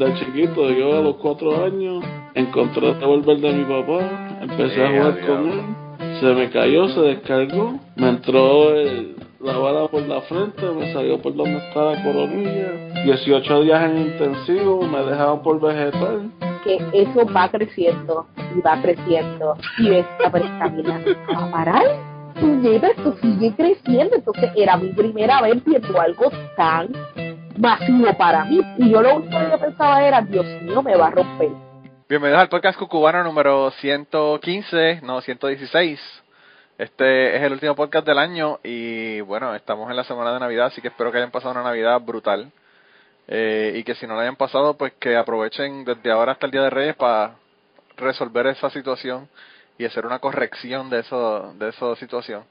Desde chiquito, yo a los cuatro años, encontré el revólver de mi papá, empecé a jugar con él, se me cayó, se descargó, me entró el, la bala por la frente, me salió por donde está la coronilla, 18 días en intensivo, me dejaron por vegetal. que eso va creciendo y va creciendo y esta vida va a parar tú llevas, esto sigue creciendo entonces era mi primera vez viendo algo tan masivo para mí y yo lo único que yo pensaba era Dios mío me va a romper Bienvenidos al podcast cucubano número 115, no, 116. Este es el último podcast del año y bueno, estamos en la semana de Navidad, así que espero que hayan pasado una Navidad brutal. Eh, y que si no la hayan pasado, pues que aprovechen desde ahora hasta el Día de Reyes para resolver esa situación y hacer una corrección de eso, de esa situación.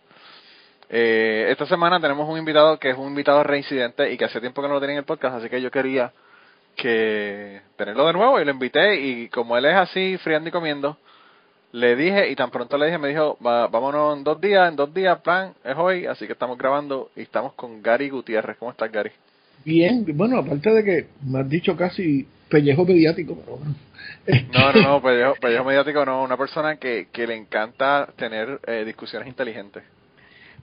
Eh, esta semana tenemos un invitado que es un invitado reincidente y que hace tiempo que no lo tenía en el podcast, así que yo quería que tenerlo de nuevo y lo invité y como él es así friando y comiendo, le dije y tan pronto le dije, me dijo, Va, vámonos en dos días, en dos días, plan, es hoy, así que estamos grabando y estamos con Gary Gutiérrez. ¿Cómo estás, Gary? Bien, bueno, aparte de que me has dicho casi pellejo mediático, pero bueno. No, no, no, pellejo, pellejo mediático no, una persona que, que le encanta tener eh, discusiones inteligentes.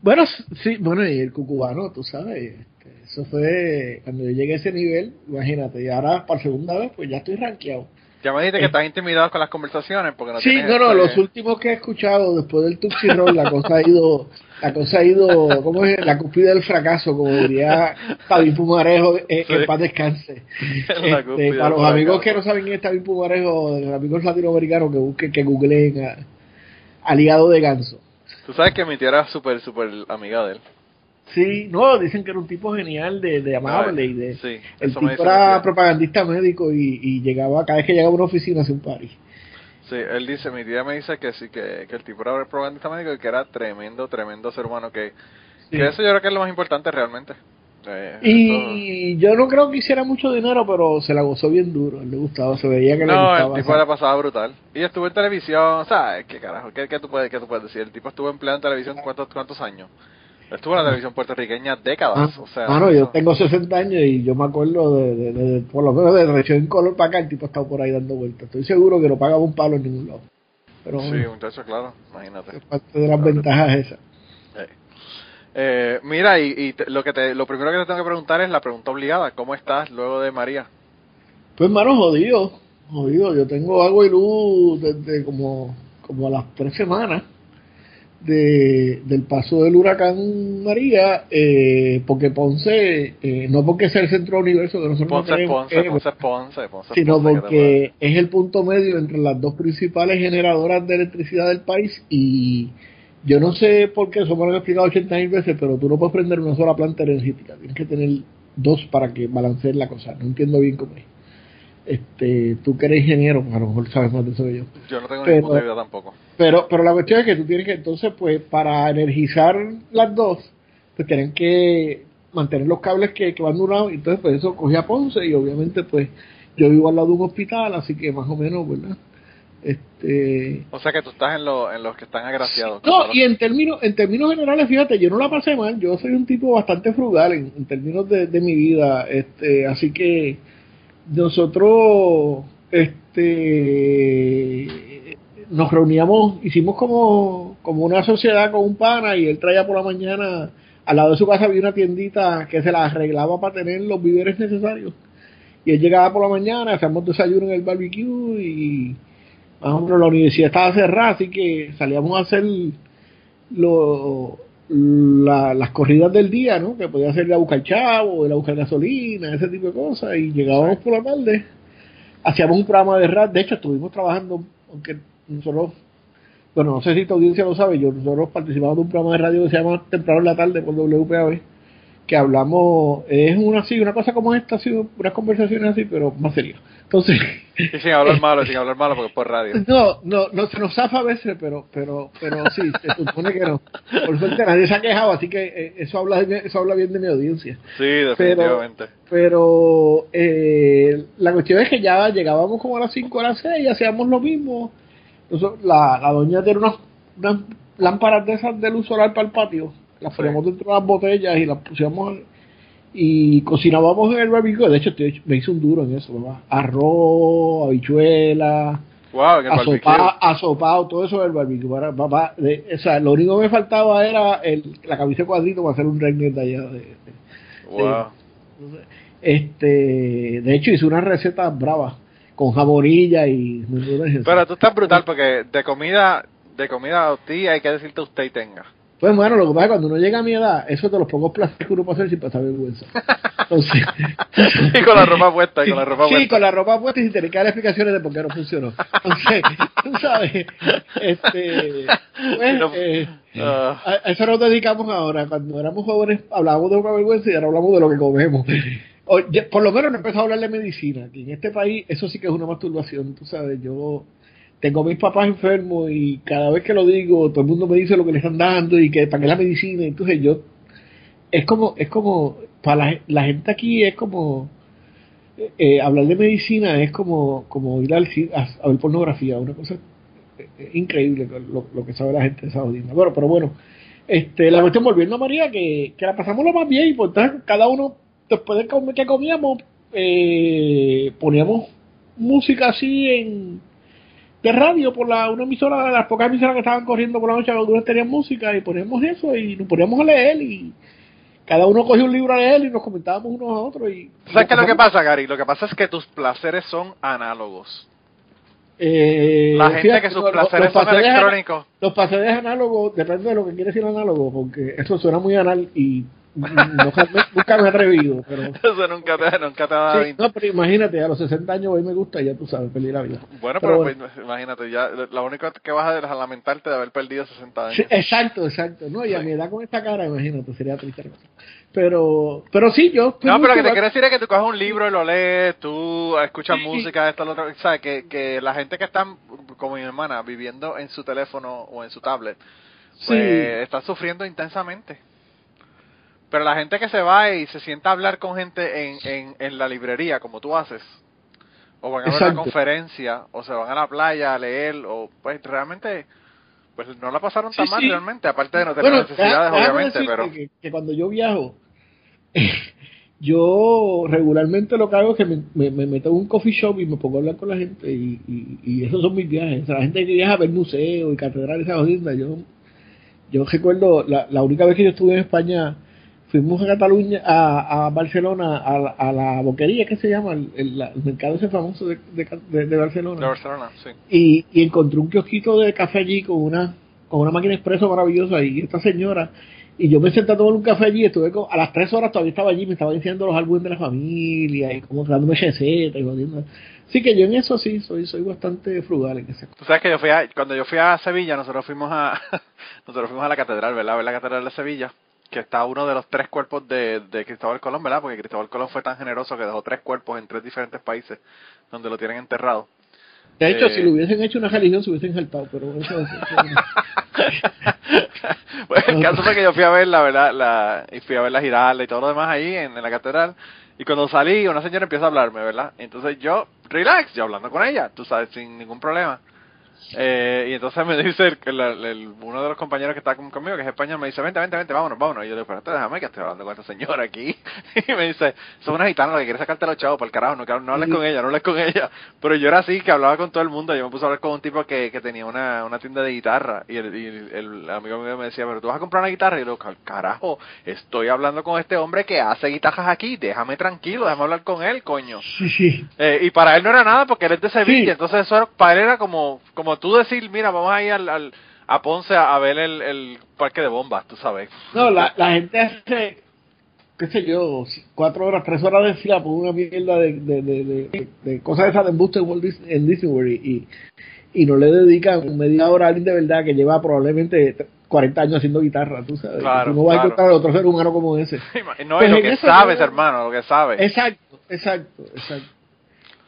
Bueno, sí, bueno, y el cucubano, tú sabes, este, eso fue cuando yo llegué a ese nivel, imagínate, y ahora por segunda vez, pues ya estoy rankeado. Ya me dijiste que estás intimidado con las conversaciones porque no Sí, tienes, no, no, este, los últimos que he escuchado después del Tuxi Roll, la cosa ha ido, la cosa ha ido, ¿cómo es? La cúspide del fracaso, como diría Javi Pumarejo, eh, Sí. en paz descanse. Este, para los amigos que no saben quién es Javi Pumarejo, los amigos latinoamericanos que busquen, que googleen a, al hígado de ganso. Tú sabes que mi tía era súper, súper amiga de él. Sí, no, dicen que era un tipo genial, de, de amable y de... Sí, El tipo era propagandista médico y, y llegaba, cada vez que llegaba a una oficina hacía un party. Sí, él dice, mi tía me dice que sí, que, que el tipo era propagandista médico y que era tremendo, tremendo ser humano, que, Sí. que eso yo creo que es lo más importante realmente. Eh, Y yo no creo que hiciera mucho dinero, pero se la gozó bien duro. Le gustaba, se veía que le no, gustaba. el tipo hacer- la pasaba brutal. Y estuvo en televisión, ¿sabes? ¿Qué carajo? ¿Qué, qué, tú puedes, ¿Qué tú puedes decir? El tipo estuvo empleado en televisión ¿cuántos, cuántos años? Estuvo en la televisión puertorriqueña décadas, Ah, o sea... mano, yo tengo 60 años y yo me acuerdo de, de- de- por lo menos de Región en Color para acá, el tipo estaba por ahí dando vueltas. Estoy seguro que no pagaba un palo en ningún lado. Pero Sí, bueno, muchacho, claro, imagínate. es parte de las ventajas esas. Eh, eh, mira, y, y te- lo que te, lo primero que te tengo que preguntar es la pregunta obligada. ¿Cómo estás luego de María? Pues hermano, jodido, jodido. Yo tengo agua y luz desde como, como a las tres semanas de, del paso del huracán María, eh, porque Ponce, eh, no porque sea el centro universo que nosotros no Ponce, creemos Ponce, que es, Ponce, Ponce, Ponce, sino Ponce, porque es el punto medio entre las dos principales generadoras de electricidad del país y yo no sé por qué, eso me lo han explicado 80 mil veces, pero tú no puedes prender una sola planta energética, tienes que tener dos para que balanceen la cosa, no entiendo bien cómo es. Este, tú que eres ingeniero, a lo mejor sabes más de eso que yo. Yo no tengo Pero- ni puta idea tampoco. Pero, pero la cuestión es que tú tienes que, entonces, pues, para energizar las dos, pues tienen que mantener los cables que, que van de un lado, entonces, pues, eso cogía Ponce, y obviamente, pues, yo vivo al lado de un hospital, así que más o menos, ¿verdad? Este. O sea que tú estás en, lo, en los que están agraciados. No, y en términos, en términos generales, fíjate, yo no la pasé mal, yo soy un tipo bastante frugal en, en términos de, de mi vida, este, así que nosotros, este, nos reuníamos, hicimos como, como una sociedad con un pana y él traía por la mañana, al lado de su casa había una tiendita que se la arreglaba para tener los víveres necesarios. Y él llegaba por la mañana, hacíamos desayuno en el barbecue y más o menos la universidad estaba cerrada, así que salíamos a hacer lo, la- las corridas del día, ¿no? Que podía ser ir a buscar chavo, ir a buscar gasolina, ese tipo de cosas, y llegábamos por la tarde, hacíamos un programa de rap, de hecho estuvimos trabajando, aunque nosotros, bueno, no sé si tu audiencia lo sabe, yo, nosotros participamos de un programa de radio que se llama Temprano en la Tarde por WPAB, que hablamos, es una así, una cosa como esta, así, unas conversaciones así, pero más serias. Entonces, Y sin hablar malo, sin hablar malo, porque es por radio. no, no, no se nos zafa a veces, pero, pero, pero sí, se supone que no. Por suerte nadie se ha quejado, así que eh, eso habla, eso habla bien de mi audiencia. Sí, definitivamente. Pero eh, la cuestión es que ya llegábamos como a las 5 a las 6 y hacíamos lo mismo. Entonces, la, la doña tiene unas, unas lámparas de esas de luz solar para el patio. Las Sí. poníamos dentro de las botellas y las pusimos y cocinábamos en el barbecue. De hecho, te- me hice un duro en eso, papá. Arroz, habichuela, Wow, en el barbecue. asopado, asopado, todo eso del barbecue. Para, papá, de- o sea, lo único que me faltaba era el, la camisa de cuadrito para hacer un regnet de allá. De, de- Wow. este, de hecho, hice una receta brava con jamonilla y Pero tú estás brutal porque de comida, de comida a ti hay que decirte usted y tenga. Pues bueno, lo que pasa es que cuando uno llega a mi edad, eso es de los pocos placeres que uno puede hacer sin pasar vergüenza. Entonces, y con la ropa puesta, y con la ropa sí, puesta. con la ropa puesta y sin tener que dar explicaciones de por qué no funcionó. Entonces, tú sabes, este, pues, eh, Ah. a eso nos dedicamos ahora. Cuando éramos jóvenes hablábamos de una vergüenza y ahora hablamos de lo que comemos. Oye, por lo menos no empezó a hablar de medicina. Que en este país eso sí que es una masturbación. Tú sabes, yo tengo mis papás enfermos y cada vez que lo digo todo el mundo me dice lo que le están dando y que para qué la medicina. Entonces yo es como es como para la, la gente aquí es como eh, eh, hablar de medicina es como como ir al a, a ver pornografía, una cosa eh, increíble lo, que sabe la gente de esa. Bueno, pero bueno, este, la cuestión volviendo a María, que, que la pasamos lo más bien y por tanto cada uno, después de que comíamos, eh, poníamos música así en de radio por la una emisora de las pocas emisoras que estaban corriendo por la noche algunas tenían música y poníamos eso y nos poníamos a leer y cada uno cogía un libro a leer y nos comentábamos unos a otros y ¿Sabes qué es lo que pasa, Gary? Lo que pasa es que tus placeres son análogos. Eh, La gente fíjate, que sus los- placeres los son electrónicos. Los placeres análogos, depende de lo que quiere decir análogo, porque eso suena muy anal y no, nunca me he atrevido. Pero, Eso nunca te, nunca te va a dar sí, no, pero imagínate, a los 60 años hoy me gusta, ya tú sabes, perdí la vida. Bueno, Pero pero, pues, imagínate, ya lo único que vas a lamentarte de haber perdido 60 años. Sí, exacto, exacto. No, y a Sí. mi edad con esta cara, imagínate, sería triste. Pero, pero sí, yo. No, pero lo que te quiero decir es que tú coges un libro y lo lees, tú escuchas música, esto, lo otro, ¿sabes? Que, que la gente que está, como mi hermana, viviendo en su teléfono o en su tablet, pues Sí. está sufriendo intensamente. Pero la gente que se va y se sienta a hablar con gente en, en, en la librería, como tú haces, o van a ver una conferencia, o se van a la playa a leer, o pues realmente, pues no la pasaron tan Sí, mal sí. realmente, aparte de no tener Bueno, necesidades, déjame obviamente, decirte pero... Que, que cuando yo viajo, yo regularmente lo que hago es que me, me, me meto en un coffee shop y me pongo a hablar con la gente y, y, y esos son mis viajes. O sea, la gente que viaja a ver museos y catedrales, esas yo, yo recuerdo la, la única vez que yo estuve en España, fuimos a Cataluña, a, a Barcelona, a, la- a la boquería que se llama, el, el- el mercado ese famoso de, de, de- de Barcelona. De Barcelona, sí. y, y encontré un kiosquito de café allí con una con una máquina expreso maravillosa y esta señora. Y yo me senté a tomar un café allí estuve con- a las tres horas todavía estaba allí me estaba diciendo los álbumes de la familia y como dándome recetas y jodiendo. Así que yo en eso sí soy soy bastante frugal en ese Tú sabes que yo fui a, cuando yo fui a Sevilla, nosotros fuimos a nosotros fuimos a la catedral, ¿verdad? A ver la catedral de Sevilla, que está uno de los tres cuerpos de, de Cristóbal Colón, ¿verdad? Porque Cristóbal Colón fue tan generoso que dejó tres cuerpos en tres diferentes países donde lo tienen enterrado. de hecho Eh. si lo hubiesen hecho una religión se hubiesen saltado pero eso, eso- Pues el caso fue que yo fui a ver la verdad, la, y fui a ver la giralda y todo lo demás ahí en, en la catedral. Y cuando salí, una señora empieza a hablarme, ¿verdad? Entonces yo, relax, yo hablando con ella, tú sabes, sin ningún problema. Eh, y entonces me dice el, el- el- uno de los compañeros que está con- conmigo, que es español, me dice, vente, vente, vente, vámonos, vámonos. Y yo le digo, espérate, déjame que estoy hablando con esta señora aquí. y me dice, son una gitana lo que quiere sacarte los chavos, por el carajo, no, no hables con ella, no hables con ella. Pero yo era así, que hablaba con todo el mundo. Yo me puse a hablar con un tipo que, que tenía una, una tienda de guitarra. Y, el, y el- amigo mío me decía, pero tú vas a comprar una guitarra. Y yo le digo, carajo, estoy hablando con este hombre que hace guitarras aquí, déjame tranquilo, déjame hablar con él, coño. sí sí Eh, y para él no era nada porque él es de Sevilla, Sí. entonces eso era- para él era como, como tú decir, mira, vamos a ir al, al- a Ponce a, ver el, el parque de bombas, tú sabes. No, la, la gente hace, qué sé yo, cuatro horas, tres horas de fila por una mierda de, de, de, de, de cosas esas de embuste en, Disney- World y, y no le dedican media hora a alguien de verdad que lleva probablemente 40 años haciendo guitarra, tú sabes. Claro, no vas claro. a encontrar a otro ser humano como ese. No, Pues y lo que sabes, hermano, lo que sabes. Exacto, exacto, exacto.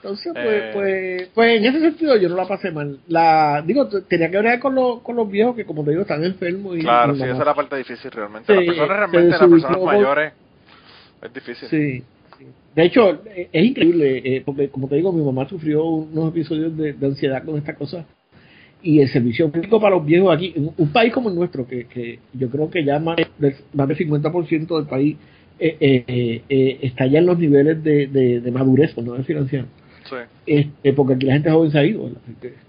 Entonces, pues, Eh. pues, pues en ese sentido yo no la pasé mal. La, digo, tenía que ver con, los con los viejos que, como te digo, están enfermos. Y, Claro, y sí, esa es la parte difícil realmente. Las personas realmente, las personas mayores, es difícil. Sí. De hecho, es increíble, eh, porque como te digo, mi mamá sufrió unos episodios de, de ansiedad con esta cosa. Y el servicio médico para los viejos aquí, en un país como el nuestro, que, que yo creo que ya más del, más del 50% del país eh, eh, eh, está ya en los niveles de, de, de madurez, por no decir anciano. Sí. Este, porque aquí la gente joven se ha ido.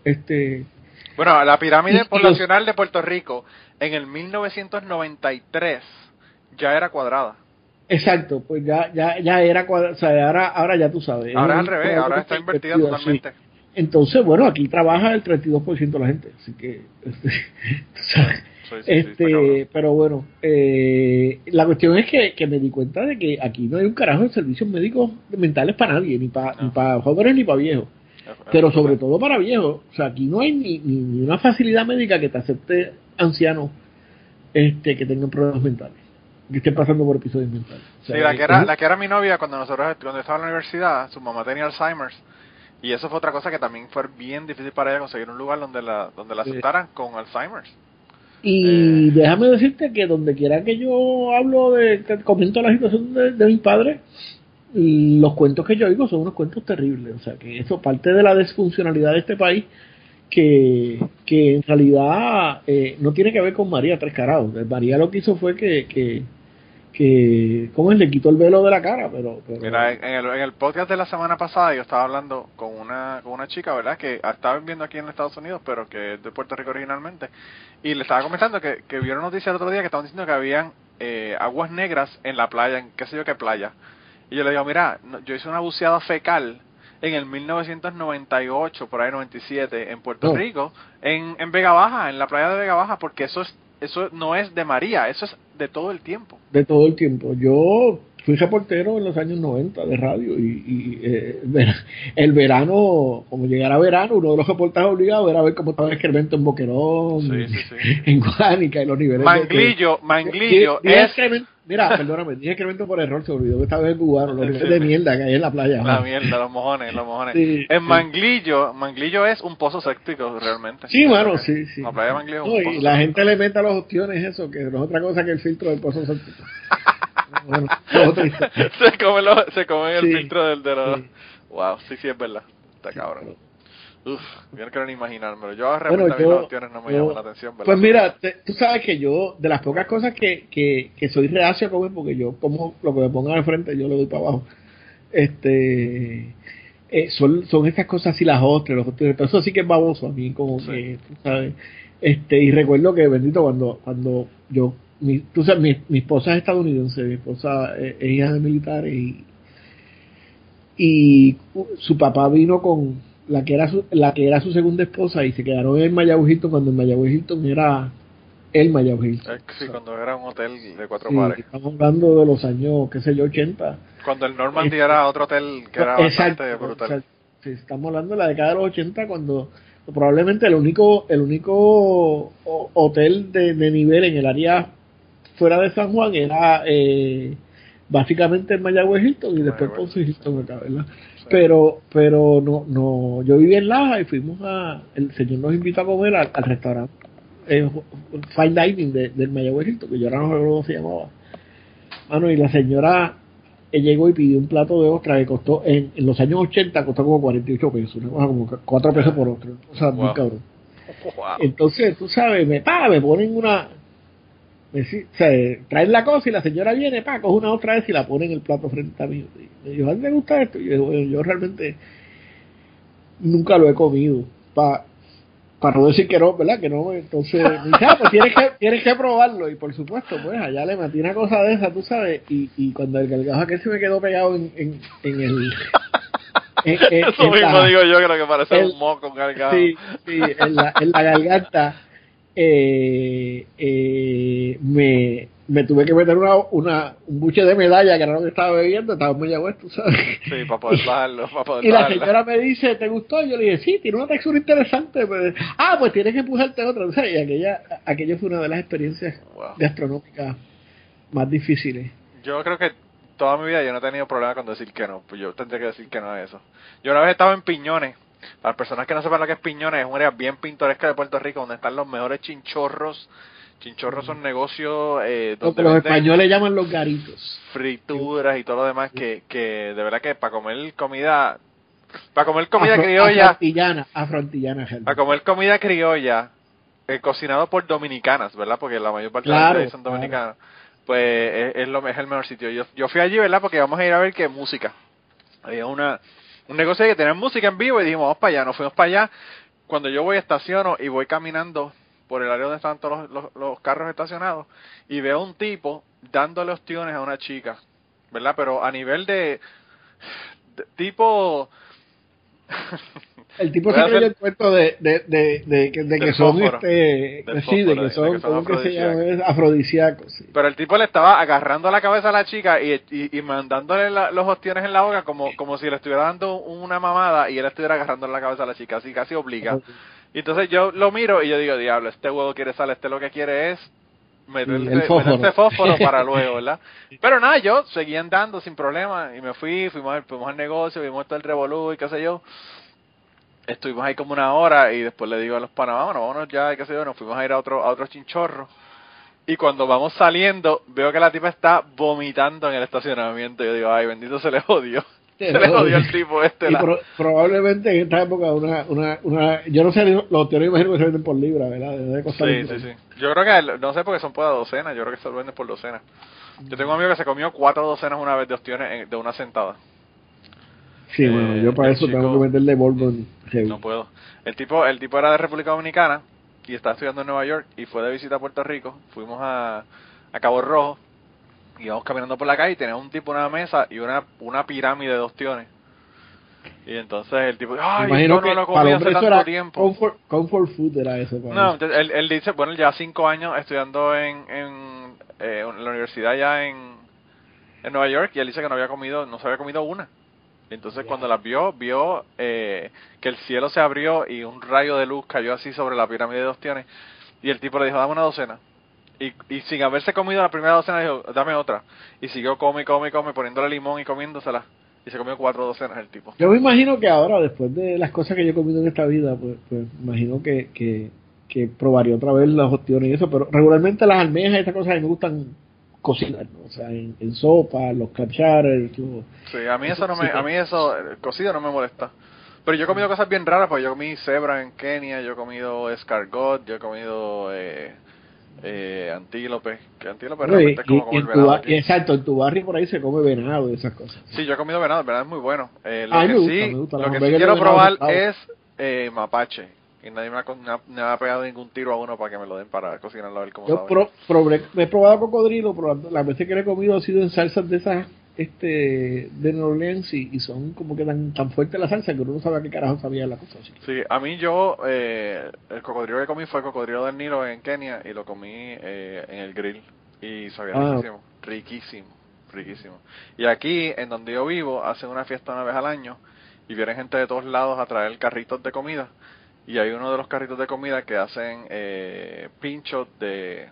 Este, Bueno, la pirámide poblacional de Puerto Rico en el 1993 ya era cuadrada. exacto, pues ya, ya, ya era cuadra- o sea, ahora, ahora ya tú sabes. Ahora es al revés, ahora está invertida sí. totalmente. Entonces, bueno, aquí trabaja el 32% de la gente, así que, este. Sí, sí, Este, pero bueno, eh, la cuestión es que, que me di cuenta de que aquí no hay un carajo de servicios médicos mentales para nadie, ni para No. ni para jóvenes ni para viejos, pero sobre todo para viejos. O sea, aquí no hay ni, ni, ni una facilidad médica que te acepte ancianos este, que tengan problemas mentales, que estén pasando por episodios mentales. O sea, Sí, la que, era, la que era mi novia cuando nosotros cuando estaba en la universidad, su mamá tenía Alzheimer's y eso fue otra cosa que también fue bien difícil para ella conseguir un lugar donde la donde la Sí. aceptaran con Alzheimer's. Y Eh. déjame decirte que donde quiera que yo hablo de, que comento la situación de, de mis padres, y los cuentos que yo oigo son unos cuentos terribles. O sea, que eso parte de la disfuncionalidad de este país, que, que en realidad eh, no tiene que ver con María Tres Carados. María lo que hizo fue que, que, que ¿cómo es? Le quitó el velo de la cara, pero... pero Mira, en el, en el podcast de la semana pasada yo estaba hablando con una con una chica, ¿verdad? Que estaba viviendo aquí en Estados Unidos, pero que es de Puerto Rico originalmente. Y le estaba comentando que, que vieron noticias el otro día que estaban diciendo que habían eh, aguas negras en la playa, en qué sé yo qué playa. Y yo le digo, mira, no- yo hice una buceada fecal en el 1998, por ahí 97, en Puerto No. Rico, en, en Vega Baja, en la playa de Vega Baja, porque eso es eso no es de María, eso es de todo el tiempo. de todo el tiempo. Yo fui reportero en los años 90 de radio y, y, eh, el verano, como llegara verano, uno de los reportajes obligados era ver cómo estaba el excremento en Boquerón, Sí, sí, sí. en Guánica y los niveles de- Manglillo, Manglillo es Mira, perdóname, dije excremento por error, se olvidó que estaba en cubano, los de mierda que hay en la playa. La mierda, los mojones, los mojones. Sí, en. Manglillo, Manglillo es un pozo séptico realmente. Sí, mano, sí, sí. La playa de Manglillo es No, un y pozo la séptico. gente le mete a los opciones eso, que no es otra cosa que el filtro del pozo séptico. bueno, se come, lo- se come el filtro del de los... Wow, sí, sí, es verdad. Está cabrón. Uf, yo no quiero ni imaginármelo. Yo Bueno, a mí yo- las opciones no me yo- llaman la atención, ¿verdad? Pues mira, te- tú sabes que yo, de las pocas cosas que, que, que soy reacio a comer, porque yo como lo que me pongan al frente, yo le doy para abajo, este, eh, son, son estas cosas así, las ostras, los ostras, pero eso sí que es baboso a mí, como Sí. que, tú sabes, este, y recuerdo que, bendito, cuando, cuando yo, mi, tú sabes, mi, mi esposa es estadounidense, mi esposa eh, es hija de militares y, y su papá vino con la que era su, la que era su segunda esposa y se quedaron en Mayagüez Hilton cuando en Mayagüez Hilton era el Mayagüez Hilton. Eh, sí, cuando era un hotel de cuatro Sí, pares. estamos hablando de los años, qué sé yo, 80. Cuando el Normandy era otro hotel que era Exacto, bastante brutal. exacto. Sí, estamos hablando de la década de los 80 cuando probablemente el único el único o- hotel de, de nivel en el área fuera de San Juan era eh, básicamente el Mayagüez Hilton y después Mayagüez, Ponce Hilton acá, ¿verdad? Sí. Pero pero no no yo vivía en Laja y fuimos a el señor nos invitó a comer al, al restaurante eh, Fine Dining de- del Mayagüez Hilton que yo ahora no recuerdo cómo se llamaba Mano, y la señora eh, llegó y pidió un plato de ostra que costó, en, en los años 80 costó como 48 pesos, una cosa como 4 pesos por otro, o sea, muy cabrón. Wow. Entonces, tú sabes, me, pa, me ponen una, o sea, traen la cosa y la señora viene, pa, coge una otra vez y la pone en el plato frente a mí. Y me dijo, ¿a ti te gusta esto? Y yo, bueno, yo realmente nunca lo he comido, pa, para no decir que no, ¿verdad? Que no, entonces, me dice, ah, pues tienes que, tienes que probarlo. Y por supuesto, pues allá le metí una cosa de esa, tú sabes, y, y cuando el gargajo aquel se me quedó pegado en, en, en el... en- en- Eso mismo la- digo yo, creo que parece el- un moco cargado. Sí, sí, en la, en la garganta eh, eh, me, me tuve que meter una, una, un buche de medalla que era lo que estaba bebiendo, estaba muy agüero, tú sabes. Sí, para poder bajarlo, para poder Y la señora me dice, ¿te gustó? Y yo le dije, sí, tiene una textura interesante. Pues, ah, pues tienes que empujarte otra. O sea, y aquella, aquello fue una de las experiencias Wow. gastronómicas más difíciles. Yo creo que toda mi vida yo no he tenido problema con decir que no. Pues yo tendría que decir que no a eso. Yo una vez estaba en Piñones. Para personas que no sepan lo que es Piñones, es un área bien pintoresca de Puerto Rico donde están los mejores chinchorros. Chinchorros son negocios eh, donde los españoles llaman los garitos. frituras y todo lo demás que, que de verdad que para comer comida para comer comida Afro- criolla Afrontillana, afrontillana, Helmer. para comer comida criolla eh, cocinado por dominicanas verdad porque la mayor parte de Claro, las son claro. dominicanas pues es, es lo, es el mejor sitio. Yo, yo fui allí, ¿verdad? Porque vamos a ir a ver qué música. Había una, un negocio que tenía música en vivo y dijimos, vamos para allá. Nos fuimos para allá. Cuando yo voy estaciono y voy caminando por el área donde están todos los, carros estacionados y veo un tipo dándole ostiones a una chica, ¿verdad? Pero a nivel de tipo El tipo se creyó el cuento de, de, de, de, que- de que son fósforo. este sí, de fósforo, que de son, que son afrodisíacos. Afrodisíacos, sí. Pero el tipo le estaba agarrando la cabeza a la chica y, y, y mandándole la- los ostiones en la boca como, como si le estuviera dando una mamada y él estuviera agarrando la cabeza a la chica, así casi obliga. Y entonces yo lo miro y yo digo, diablo, este huevo quiere salir, este lo que quiere es meterse, el fósforo. meterse fósforo para luego, ¿verdad? Pero nada, yo seguí andando sin problema y me fui, fuimos, fuimos al negocio, vimos todo el revolú y qué sé yo. Estuvimos ahí como una hora y después le digo a los panas, vámonos, vámonos ya, qué sé yo, nos fuimos a ir a otro, a otro chinchorro. Y cuando vamos saliendo, veo que la tipa está vomitando en el estacionamiento. Yo digo, ay, bendito se le jodió. Se le jodió el tipo este. Y pro- probablemente en esta época una, una, una yo no sé, los teorías imagino que se venden por libra, ¿verdad? Debe costar Sí, sí, sí. Yo creo que, no sé porque son por la docena, yo creo que se lo venden por docena. Yo tengo un amigo que se comió cuatro docenas una vez de ostiones en- de una sentada. Sí, bueno, Eh, yo para eso tengo que meterle Bourbon heavy. No puedo. El tipo, el tipo era de República Dominicana y está estudiando en Nueva York y fue de visita a Puerto Rico. Fuimos a, a Cabo Rojo y íbamos caminando por la calle y tenía un tipo una mesa y una, una pirámide de ostiones. Y entonces el tipo, ay, imagino que no lo para comí hace tanto era tiempo. comfort, comfort food era eso. para No, él. él, dice, bueno, ya cinco años estudiando en, en, eh, en la universidad ya en, en Nueva York y él dice que no había comido, no se había comido una. Entonces cuando las vio, vio eh, que el cielo se abrió y un rayo de luz cayó así sobre la pirámide de ostiones y el tipo le dijo, dame una docena. Y, y sin haberse comido la primera docena dijo, dame otra. Y siguió come, come, come, poniéndole limón y comiéndosela. Y se comió cuatro docenas el tipo. Yo me imagino que ahora, después de las cosas que yo he comido en esta vida, pues, pues imagino que, que, que probaría otra vez las opciones y eso, pero regularmente las almejas y estas cosas a mí me gustan cocinar, ¿no? o sea, en, en sopa, los lo- Sí, a mí eso no Sí. me, a mí eso, el cocido no me molesta. Pero yo he comido cosas bien raras, porque yo comí cebra en Kenia, yo he comido escargot, yo he comido eh, eh, antílope, que antílope y, realmente es como comer venado aquí. exacto, en tu barrio por ahí se come venado y esas cosas. Sí, yo he comido venado, el venado es muy bueno. Eh, lo que me gusta, sí, lo que sí quiero venado probar tostados. es eh, mapache. Y nadie me ha, me pegado ningún tiro a uno para que me lo den para cocinarlo a ver cómo Yo sabe. pro- probe- he probado cocodrilo, pero las- las veces que lo he comido ha sido en salsas de esas este de New Orleans y, y son como que tan, tan fuerte la salsa que uno no sabe a qué carajo sabía la cosa. así. Sí, a mí yo, eh, el cocodrilo que comí fue el cocodrilo del Nilo en Kenia y lo comí eh, en el grill y sabía Ah. riquísimo, riquísimo, riquísimo. Y aquí, en donde yo vivo, hacen una fiesta una vez al año y vienen gente de todos lados a traer carritos de comida y hay uno de los carritos de comida que hacen eh, pinchos de,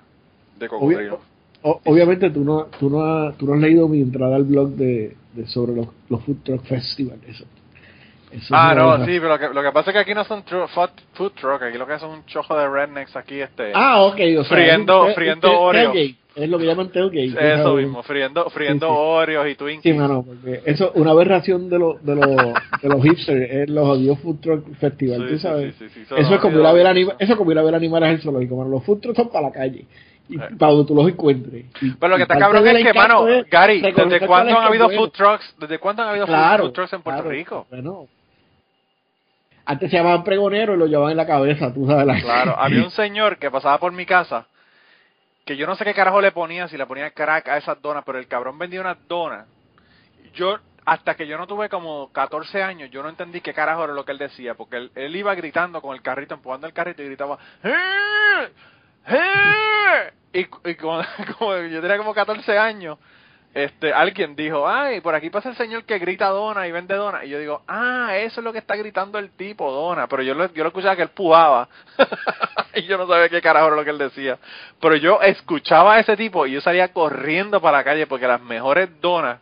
de cocodrilo. O- obviamente tú no, tú, no has, tú no has leído mi entrada al blog de, de sobre los, los Food Truck Festival. Eso, eso Ah, es no, sí, pero lo que, lo que pasa es que aquí no son tru- food, food truck, aquí lo que son un chojo de rednecks aquí, este... Ah, ok. O sea, Friendo- es- friendo es- Oreo. Es lo que llaman tailgate. Eso mismo, friendo, friendo Sí, sí. Oreos y Sí, Twinkies. mano, porque eso, una aberración de, los de, los de los hipsters es los odios Food Truck Festival, Sí, tú sí, sabes. sí, sí, sí, eso es como sí, ir a ver sí, anima- sí. eso es como ir a ver animales al zoológico, mano. Los food trucks son para la calle. Y para donde tú los encuentres. Y- Pero lo que está cabrón es que, mano, Gary, ¿desde cuándo han habido food trucks? ¿Desde cuándo han habido food- Claro, food trucks en Puerto claro. Rico? Bueno, antes se llamaban pregoneros y lo llevaban en la cabeza, tú sabes. La... Claro, había un señor que pasaba por mi casa que yo no sé qué carajo le ponía, si le ponía crack a esas donas, pero el cabrón vendía unas donas. Yo, hasta que yo no tuve como 14 años, yo no entendí qué carajo era lo que él decía, porque él, iba gritando con el carrito, empujando el carrito y gritaba, "¡Eh! ¡Eh!". Y, y como yo tenía como 14 años, este, alguien dijo, ay, por aquí pasa el señor que grita dona y vende dona. Y yo digo, ah, eso es lo que está gritando el tipo, dona. Pero yo lo, yo lo escuchaba que él pujaba. y yo no sabía qué carajo era lo que él decía. Pero yo escuchaba a ese tipo y yo salía corriendo para la calle porque las mejores donas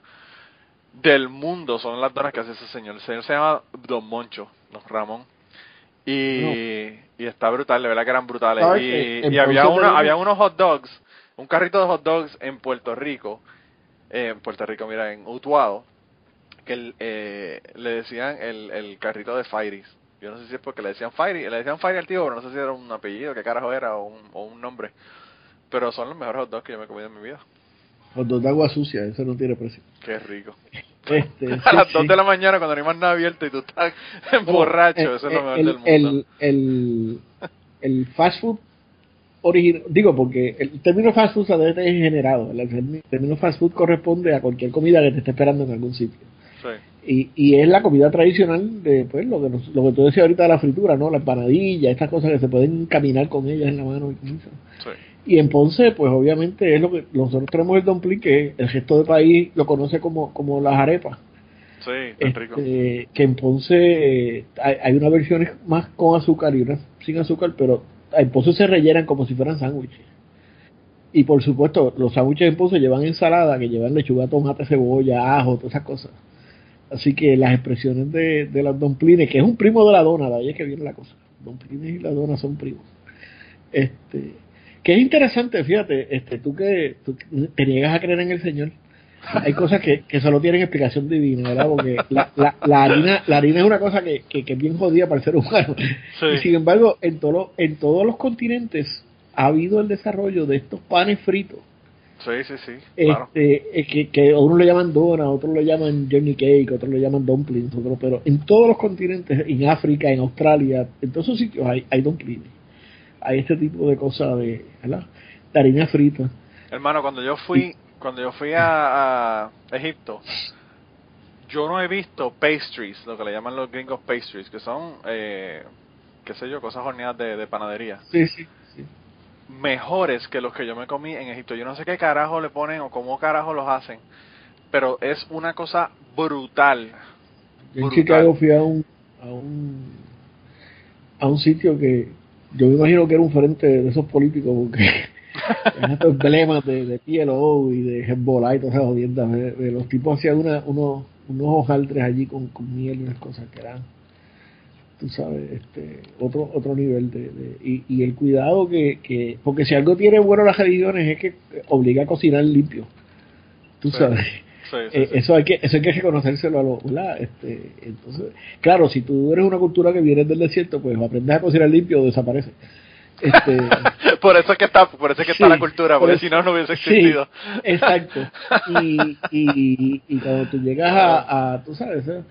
del mundo son las donas que hace ese señor. El señor se llama Don Moncho, Don Ramón. Y, y está brutal, de verdad que eran brutales. ¿Sabes Y, había, tenemos- había unos hot dogs, un carrito de hot dogs en Puerto Rico, eh, en Puerto Rico, mira, en Utuado, que el, eh, le decían el, el carrito de Fairies. Yo no sé si es porque le decían Fairy, le decían Fairy al tío, pero no sé si era un apellido, qué carajo era, o un, o un nombre. Pero son los mejores hot dogs que yo me he comido en mi vida. Hot dog de agua sucia, eso no tiene precio. Qué rico. Este, A sí, las sí. 2 de la mañana cuando no hay más nada abierto y tú estás borracho, Eh, eso es lo mejor el, del mundo. El, el, el fast food original, digo porque el término fast food tener generado. El término fast food corresponde a cualquier comida que te esté esperando en algún sitio. Sí. Y, y es la comida tradicional de pues lo que nos- lo que tú decías ahorita de la fritura, ¿no? La empanadilla, estas cosas que se pueden caminar con ellas en la mano. y. Sí. Y en Ponce, pues obviamente es lo que nosotros tenemos el dumpling que el resto del país lo conoce como, como las arepas. Sí, está rico. Este, que en Ponce eh, hay, hay unas versiones más con azúcar y unas sin azúcar, pero en Ponce se rellenan como si fueran sándwiches. Y por supuesto, los sándwiches en Ponce llevan ensalada, que llevan lechuga, tomate, cebolla, ajo, todas esas cosas. Así que las expresiones de, de las domplines, que es un primo de la dona, de ahí es que viene la cosa. Domplines y la dona son primos. Este, que es interesante, fíjate, este, tú que te niegas a creer en el Señor, hay cosas que, que solo tienen explicación divina, ¿verdad? Porque la, la, la harina la harina es una cosa que, que, que es bien jodida para el ser humano. Sí. Y sin embargo, en, todo, en todos los continentes ha habido el desarrollo de estos panes fritos. Sí, sí, sí. Claro. Este, eh, que, que uno le llaman dona, otros lo llaman journey cake, otros lo llaman dumplings, otros, pero en todos los continentes, en África, en Australia, en todos esos sitios hay, hay dumplings. Hay este tipo de cosas de, ¿verdad? de harina frita. Hermano, cuando yo fui, cuando yo fui a, a Egipto, yo no he visto pastries, lo que le llaman los gringos pastries, que son, eh, qué sé yo, cosas horneadas de, de panadería, Sí, sí, sí. mejores que los que yo me comí en Egipto. Yo no sé qué carajo le ponen o cómo carajo los hacen, pero es una cosa brutal. Yo en. Chicago fui a un, a un a un sitio que yo me imagino que era un frente de esos políticos porque eran estos emblemas de, de PLO y de Hezbollah y todas esas jodiendas de, de los tipos hacían una, unos unos hojaldres allí con, con miel y unas cosas que eran tú sabes este otro otro nivel de, de- y, y el cuidado que, que porque si algo tiene bueno las religiones es que obliga a cocinar limpio tú Sí. sabes Sí, sí, eh, eso hay que eso hay que reconocérselo a los ¿verdad? este entonces claro si tú eres una cultura que viene del desierto pues aprendes a cocinar limpio o desaparece este por eso es que está, por eso es que está la cultura, por porque si no no hubiese sí, existido. exacto. Y, y, y cuando tú llegas a, a tú sabes eh,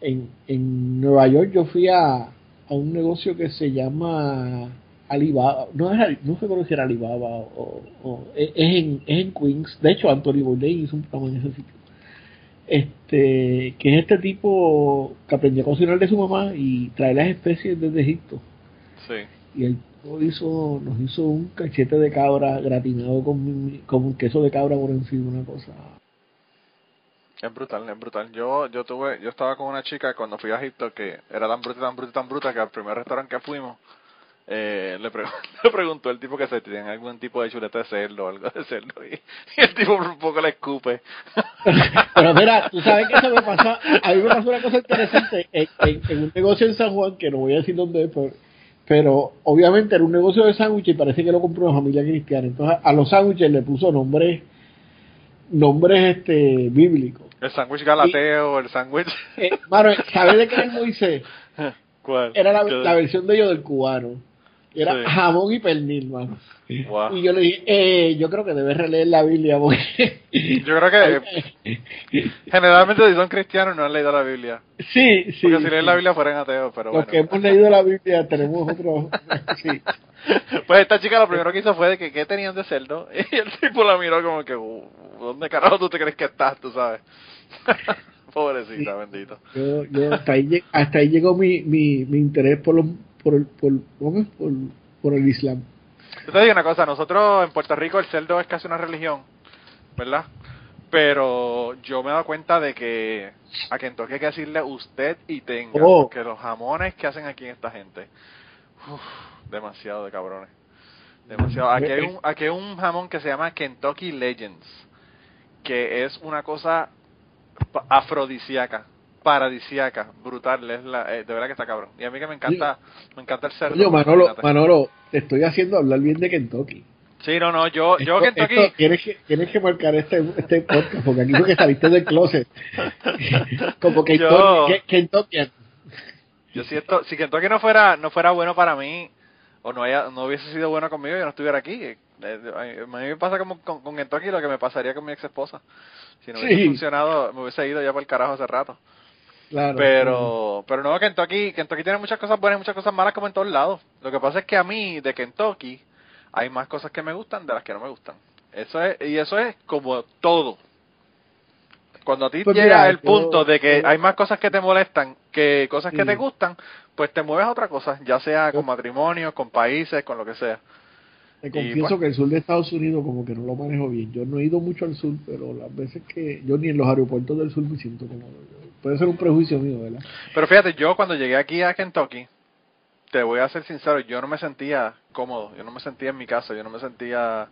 en, en Nueva York yo fui a, a un negocio que se llama Alibaba no es no recuerdo si era Alibaba o, o- es, en, es en Queens. De hecho Anthony Bourdain hizo un programa en ese sitio. Este que es este tipo que aprendió a cocinar de su mamá y trae las especies desde Egipto. Sí. y el tipo hizo, nos hizo un cachete de cabra gratinado con, con un queso de cabra por encima, una cosa. Es brutal, es brutal. Yo yo tuve, yo estaba con una chica cuando fui a Egipto que era tan bruta, tan bruta, tan bruta que al primer restaurante que fuimos eh, le, pre- le preguntó el tipo que se tiene algún tipo de chuleta de cerdo o algo de cerdo y, y el tipo por un poco le escupe. Pero mira, tú sabes que eso me pasó, a mí me pasó una cosa interesante en, en- en un negocio en San Juan, que no voy a decir dónde es, pero, pero obviamente era un negocio de sándwiches y parece que lo compró una familia cristiana. Entonces a los sándwiches le puso nombres, nombres este bíblicos. El sándwich galateo, el sándwich... Eh, ¿sabes de qué es Moisés? ¿Cuál? Era la, ¿Qué- la versión de ellos del cubano. Era Sí. jamón y pernil, mano. Guau. Y yo le dije, eh, yo creo que debes releer la Biblia porque... Yo creo que generalmente si son cristianos no han leído la Biblia. sí, sí. Porque si leen la Biblia fueran ateos, pero Los bueno. que hemos leído la Biblia tenemos otro... sí. Pues esta chica lo primero que hizo fue de que qué tenían de cerdo y el tipo la miró como que "Uh, ¿dónde carajo tú te crees que estás? Tú sabes. Pobrecita, bendito. Yo, yo hasta, ahí, hasta ahí llegó mi, mi, mi interés por, los, por, el, por, ¿cómo es? por, por el Islam. Yo te digo una cosa, nosotros en Puerto Rico el cerdo es casi una religión, ¿verdad? Pero yo me he dado cuenta de que a Kentucky hay que decirle usted y tenga, Oh. porque los jamones que hacen aquí esta gente, uf, demasiado de cabrones. Demasiado. Aquí hay, un, aquí hay un jamón que se llama Kentucky Legends, que es una cosa afrodisíaca, paradisíaca, brutal, es la, eh, de verdad que está cabrón. Y a mí que me encanta, me encanta el cerdo. Oye, Manolo, imagínate. Manolo, te estoy haciendo hablar bien de Kentucky. Sí, no, no, yo, yo Kentucky, esto tienes, que, tienes que marcar este, este podcast porque aquí fue que saliste del closet. Como que Yo- Kentucky. yo si esto, si Kentucky no fuera, no fuera bueno para mí, o no haya no hubiese sido bueno conmigo, yo no estuviera aquí. Eh, eh, a mí me pasa como con, con Kentucky lo que me pasaría con mi ex esposa. Si no hubiese Sí. funcionado, me hubiese ido ya por el carajo hace rato. Claro. Pero, pero no, Kentucky, Kentucky tiene muchas cosas buenas y muchas cosas malas como en todos lados. Lo que pasa es que a mí, de Kentucky, hay más cosas que me gustan de las que no me gustan. Eso es, y eso es como todo. Cuando a ti Pues llega mira, el yo- punto de que yo- hay más cosas que te molestan que cosas que Sí. te gustan, pues te mueves a otra cosa, ya sea con matrimonios, con países, con lo que sea. Te confieso pues- que el sur de Estados Unidos como que no lo manejo bien. Yo no he ido mucho al sur, pero las veces que yo ni en los aeropuertos del sur me siento cómodo. Puede ser un prejuicio mío, ¿verdad? Pero fíjate, yo cuando llegué aquí a Kentucky, te voy a ser sincero, yo no me sentía cómodo, yo no me sentía en mi casa, yo no me sentía...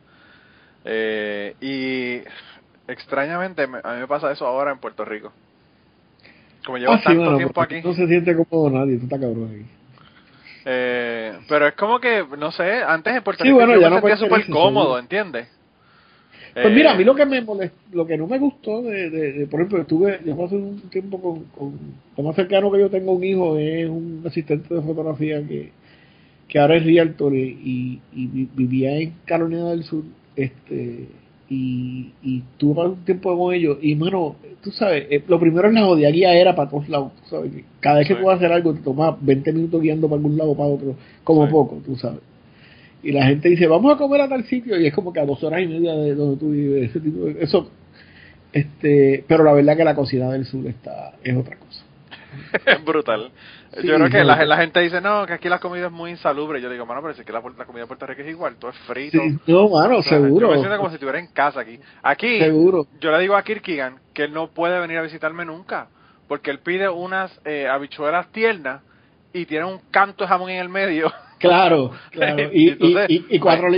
Eh, y extrañamente me- a mí me pasa eso ahora en Puerto Rico. Como llevo Ah, sí, tanto tiempo aquí. No se siente cómodo nadie, tú estás cabrón aquí. Eh, pero es como que, no sé, antes en Puerto Sí, Rico bueno, yo ya me no sentía súper cómodo. ¿entiendes? Pues Eh, mira, a mí lo que me molest- lo que no me gustó de, de, de- por ejemplo, estuve, yo pasé un tiempo con, con, lo más cercano que yo tengo un hijo es un asistente de fotografía que, que ahora es realtor y, y vi- vivía en Carolina del Sur, este, y, y tuve un tiempo con ellos, y mano, tú sabes, eh, lo primero es la jodiaría era para todos lados, tú sabes, que cada vez que Sí. tú vas a hacer algo te toma 20 minutos guiando para algún lado o para otro, como Sí. poco, tú sabes. Y la gente dice, vamos a comer a tal sitio, y es como que a dos horas y media de donde tú vives, ese tipo de- eso, este, pero la verdad que la cocina del sur está, es otra cosa. es brutal. Sí, yo creo que la, la gente dice, no, que aquí la comida es muy insalubre. Yo digo, mano, pero si es que la, la comida de Puerto Rico es igual, todo es frito. Sí, no, mano, O sea, seguro, Yo me siento como si estuviera en casa aquí. Aquí, seguro. yo le digo a Kirkigan que él no puede venir a visitarme nunca, porque él pide unas eh, habichuelas tiernas y tiene un canto de jamón en el medio. Claro, claro. Y, y, Entonces, y, y cuatro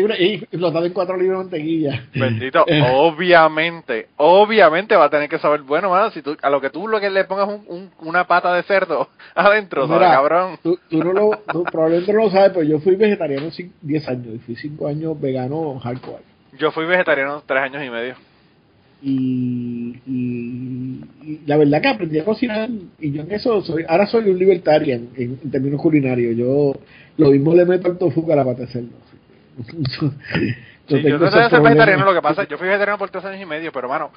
lo en cuatro libras de mantequilla. Bendito, Eh. obviamente, obviamente va a tener que saber, bueno, mano, si tú, a lo que tú lo que le pongas un, un- una pata de cerdo adentro, ¿sabes, Mira, cabrón? Tú, tú no lo, tú probablemente no lo sabes, pero yo fui vegetariano cin- 10 años y fui 5 años vegano hardcore. Yo fui vegetariano tres años y medio. Y, y, y la verdad que aprendí a cocinar y yo en eso soy, ahora soy un libertarian en, en términos culinarios. Yo lo mismo le meto al tofu que a la pata de cerdo. Sí, yo no sé ser vegetariano, lo que pasa, yo fui vegetariano por tres años y medio, pero mano,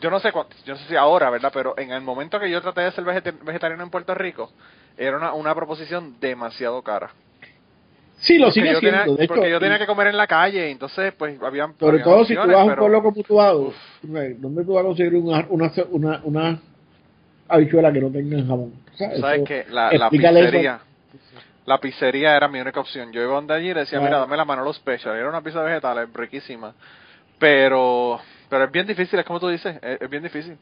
yo no sé cuánto, yo no sé si ahora, ¿verdad? Pero en el momento que yo traté de ser vegeta- vegetariano en Puerto Rico, era una, una proposición demasiado cara. Sí, lo Porque sigue tenía, siendo. De hecho, porque yo tenía que comer en la calle, entonces pues habían sobre todo si tú vas a un pueblo Uf. ¿dónde tú vas a conseguir una, una, una, una habichuela que no tenga jamón? ¿Sabes? ¿Sabes qué? La, la eso. pizzería. La pizzería era mi única opción. Yo iba donde allí y decía, Claro. mira, dame la Manolo Special. Era una pizza vegetal, es riquísima. Pero, pero es bien difícil, es como tú dices, es, es bien difícil.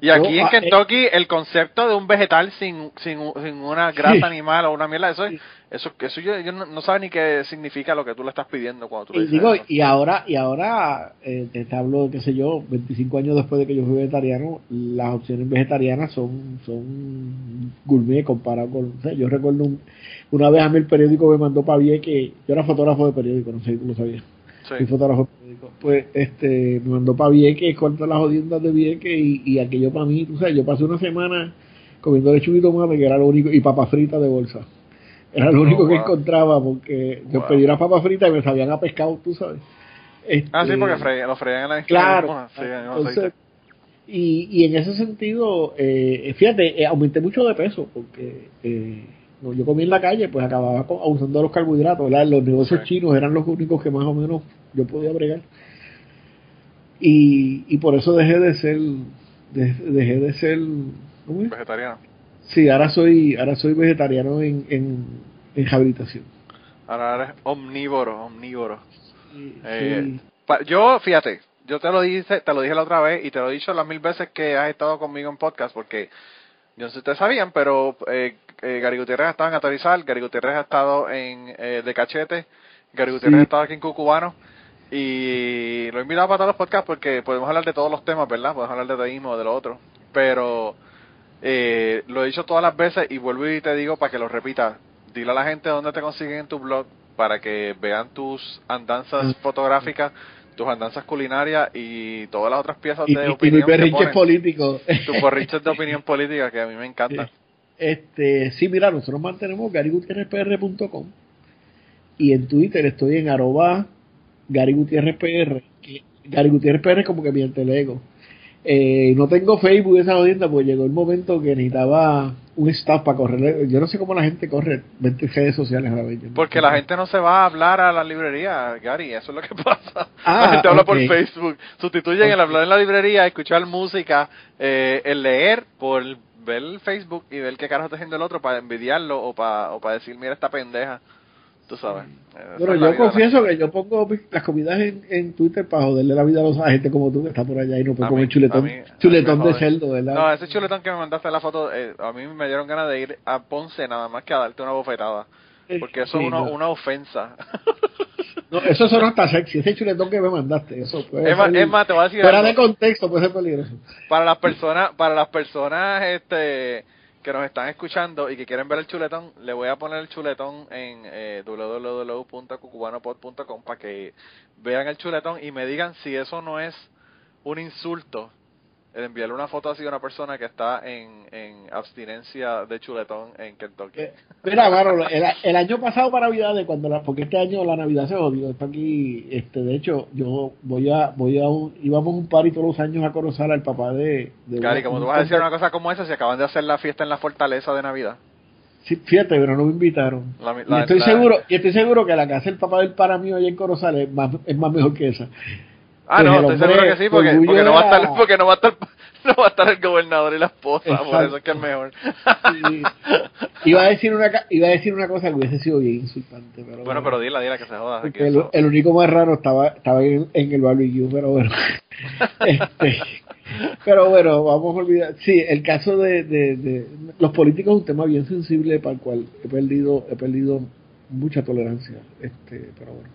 Y aquí en ah, eh, Kentucky, el concepto de un vegetal sin, sin, sin una grasa Sí. animal o una mierda, eso, es- eso, eso yo, yo no, no sabe ni qué significa lo que tú le estás pidiendo cuando tú le Y dices digo, eso. y ahora, y ahora eh, te hablo, qué sé yo, 25 años después de que yo fui vegetariano, las opciones vegetarianas son, son gourmet comparado con, o sea, yo recuerdo un- una vez a mí el periódico me mandó para que yo era fotógrafo de periódico, no sé si tú lo sabías, Sí. fui fotógrafo de periódico, pues este, me mandó para Vieques, corta las jodiendas de Vieques y, y aquello para mí, tú sabes, yo pasé una semana comiendo lechuga y tomate, que era lo único, y papa frita de bolsa. Era lo Oh, único que encontraba porque yo pedí unas papas fritas y me sabían a pescado, tú sabes. Ah, sí, Este, porque fre- lo freían en la Claro. Entonces, y, y en ese sentido, eh, fíjate, eh, aumenté mucho de peso porque eh, yo comí en la calle, pues acababa abusando de los carbohidratos. ¿verdad? Los negocios Sí. chinos eran los únicos que más o menos yo podía bregar. Y, y por eso dejé de ser, de- dejé de ser, ¿cómo es? Vegetariano. Sí, ahora soy, ahora soy vegetariano en, en, en rehabilitación. Ahora eres omnívoro, omnívoro. Sí, Eh, sí. Yo, fíjate, yo te lo dije, te lo dije la otra vez y te lo he dicho las mil veces que has estado conmigo en podcast porque yo no sé si ustedes sabían, pero eh, eh, Gary Gutiérrez ha estado en Atarizal, Gary Gutiérrez ha estado en eh, De Cachete, Gary Gutiérrez Sí. ha estado aquí en Cucubano y lo he invitado para todos los podcasts porque podemos hablar de todos los temas, ¿verdad? Podemos hablar de teísmo, de lo otro, pero eh, lo he dicho todas las veces y vuelvo y te digo para que lo repitas, dile a la gente dónde te consiguen en tu blog para que vean tus andanzas fotográficas, tus andanzas culinarias y todas las otras piezas Y, de y- y opinión berrinches ponen. políticos. Tus borriches de opinión política que a mí me encantan. Este, sí, mira, nosotros mantenemos garigutierrezpr.com y en Twitter estoy en arroba Gary Gutiérrez PR. Que Gary Gutiérrez PR es como que mi el ego. Eh, no tengo Facebook esa audiencia porque llegó el momento que necesitaba un staff para correr. Yo no sé cómo la gente corre 20 redes sociales a la vez. Porque la gente no se va a hablar a la librería, Gary, eso es lo que pasa. Ah, la gente habla por Facebook. Sustituyen el hablar en la librería, escuchar música, eh, el leer por ver el Facebook y ver qué carajo está haciendo el otro para envidiarlo o para, o para decir, mira esta pendeja. Tú sabes. Eh, esa Pero es yo confieso que yo pongo las comidas en, en Twitter para joderle la vida a los a gente como tú que está por allá y no puede comer mí- chuletón, mí- chuletón de cerdo, ¿verdad? No, ese chuletón que me mandaste en la foto, eh, a mí me dieron ganas de ir a Ponce nada más que a darte una bofetada. Porque eso Sí, es una, no. una ofensa. No, eso son hasta sexy, ese chuletón que me mandaste, eso puede ser- es más, te voy a decir fuera algo. de contexto puede ser peligroso. para las personas para las personas este que nos están escuchando y que quieren ver el chuletón le voy a poner el chuletón en eh, www.cucubanopod.com para que vean el chuletón y me digan si eso no es un insulto el enviarle una foto así a una persona que está en, en abstinencia de chuletón en Kentucky Eh, Mira, Maro, el, el año pasado para Navidad, de cuando la, porque este año la Navidad se odió, está aquí, este, de hecho, yo voy a, voy a un, íbamos un party todos los años a conocer al papá de, de una- como tú vas a decir una cosa como esa si acaban de hacer la fiesta en la fortaleza de Navidad Sí, fíjate, pero no me invitaron. La- y estoy la- seguro, y estoy seguro que la casa del papá del para mío allá en Corozal es más, es más mejor que esa. Ah, Pues no, estoy seguro que sí, porque, porque no va a estar, porque no va a estar, no va a estar el gobernador y la esposa, por eso es que es mejor. Iba a decir una iba a decir una cosa que hubiese sido bien insultante, pero Bueno, pero dila, dila que se joda. Porque el único más raro estaba estaba en, en el barbecue, pero bueno. Este, pero bueno, vamos a olvidar. Sí, el caso de, de, de- los políticos es un tema bien sensible para el cual he perdido he perdido mucha tolerancia. Este, pero bueno.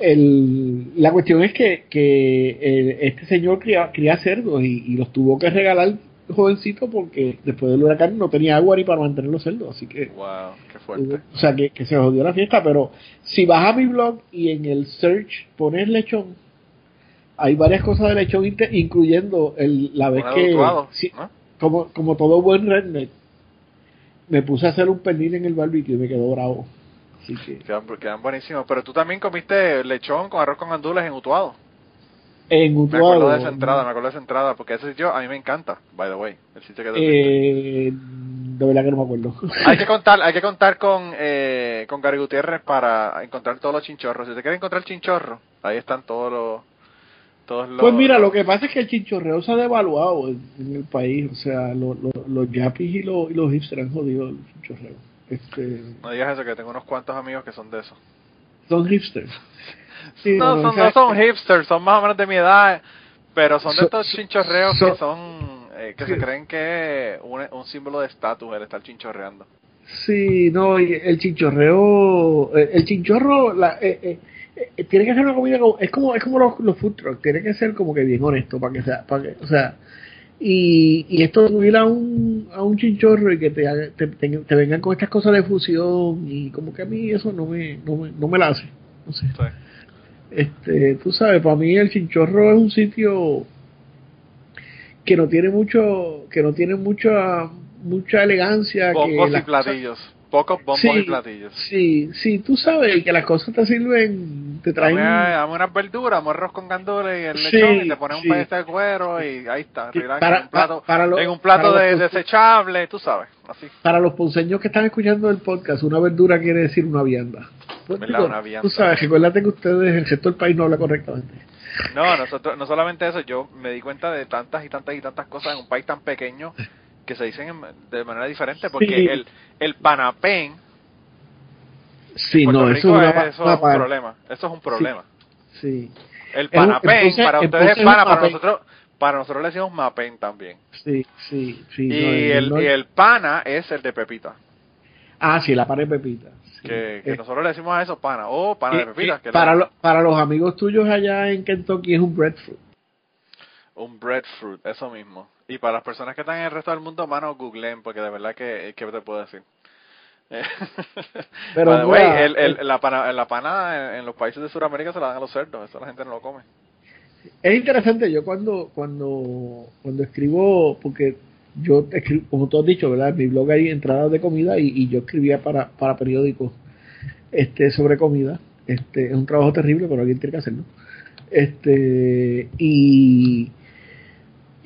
El, la cuestión es que, que el- este señor cría, cría cerdos y, y los tuvo que regalar jovencito porque después del huracán no tenía agua ni para mantener los cerdos, así que Wow, qué fuerte. o sea, que, que se jodió la fiesta, pero si vas a mi blog y en el search pones lechón, hay varias cosas de lechón, incluyendo el, la vez que, ¿no? como, como todo buen redneck, me puse a hacer un pernil en el barbecue y me quedó bravo. Así que, Quedan, quedan buenísimos. Pero tú también comiste lechón con arroz con gandules en Utuado. en Me acuerdo Utuado, de esa entrada, me acuerdo de esa entrada, porque ese sitio a mí me encanta, by the way, el sitio que eh, de verdad que no me acuerdo. Hay que contar, hay que contar con, eh, con Gary Gutiérrez para encontrar todos los chinchorros. Si te quieres encontrar chinchorro, ahí están todos los, todos los. Pues mira, lo que pasa es que el chinchorreo se ha devaluado en, en el país. O sea, lo- lo- los yapis y los, y los hipsters han jodido el chinchorreo. Este, No digas eso, que tengo unos cuantos amigos que son de eso. son hipsters. Sí, no, son, no son hipsters, son más o menos de mi edad, pero son de So- estos chinchorreos so- que son, eh, que se creen que es un, un símbolo de estatus el estar chinchorreando. Sí, no, el chinchorreo, el, el chinchorro, la, eh, eh, eh, tiene que ser una comida como, es como, es como los, los food trucks, tiene que ser como que bien honesto para que sea, para que, o sea, y, y esto de ir a un, a un chinchorro y que te, te, te, te vengan con estas cosas de fusión y como que a mí eso no me, no me, no me la hace, no sé. Sí. Este, tú sabes, para mí el chinchorro es un sitio que no tiene mucho, que no tiene mucha, mucha elegancia, que Bombos y las cosas- platillos, pocos bombos Sí, y platillos. Sí, sí, tú sabes que las cosas te sirven, te traen. Dame, unas verduras, dame arroz con gandules y el Sí, lechón y te pones sí. un pedacito de cuero y ahí está, relax, para- en un plato, pa- para lo- en un plato para de, los- desechable, tú sabes, así. Para los ponceños que están escuchando el podcast, una verdura quiere decir una vianda. ¿Verdad? Una vianda. Tú sabes, recuérdate que ustedes, el resto del país no habla correctamente. No, nosotros, no solamente eso, yo me di cuenta de tantas y tantas y tantas cosas en un país tan pequeño que se dicen en- de manera diferente, porque Sí. el, el panapén Sí, en no, eso es una, es, eso una es un problema, eso es un problema. Sí, El Es un- panapén, para ustedes es pana, para nosotros, para nosotros le decimos mapén también. sí, sí, sí. Y no, el, y el pana es el de Pepita, Ah, sí, la pared pepita. sí. que, que Eh, nosotros le decimos a eso pana, o pana de Pepita, que para, lo- para los amigos tuyos allá en Kentucky es un breadfruit. un breadfruit, eso mismo. Y para las personas que están en el resto del mundo, mano, googleen, porque de verdad que, ¿qué te puedo decir? Pero mira, el, el- la, pana, la panada en, en los países de Sudamérica se la dan a los cerdos, eso la gente no lo come. Es interesante, yo cuando, cuando, cuando escribo, porque yo escribo, como tú has dicho, ¿verdad? En mi blog hay entradas de comida y, y yo escribía para, para periódicos. este, sobre comida. Este, es un trabajo terrible, pero alguien tiene que hacerlo. Este, y,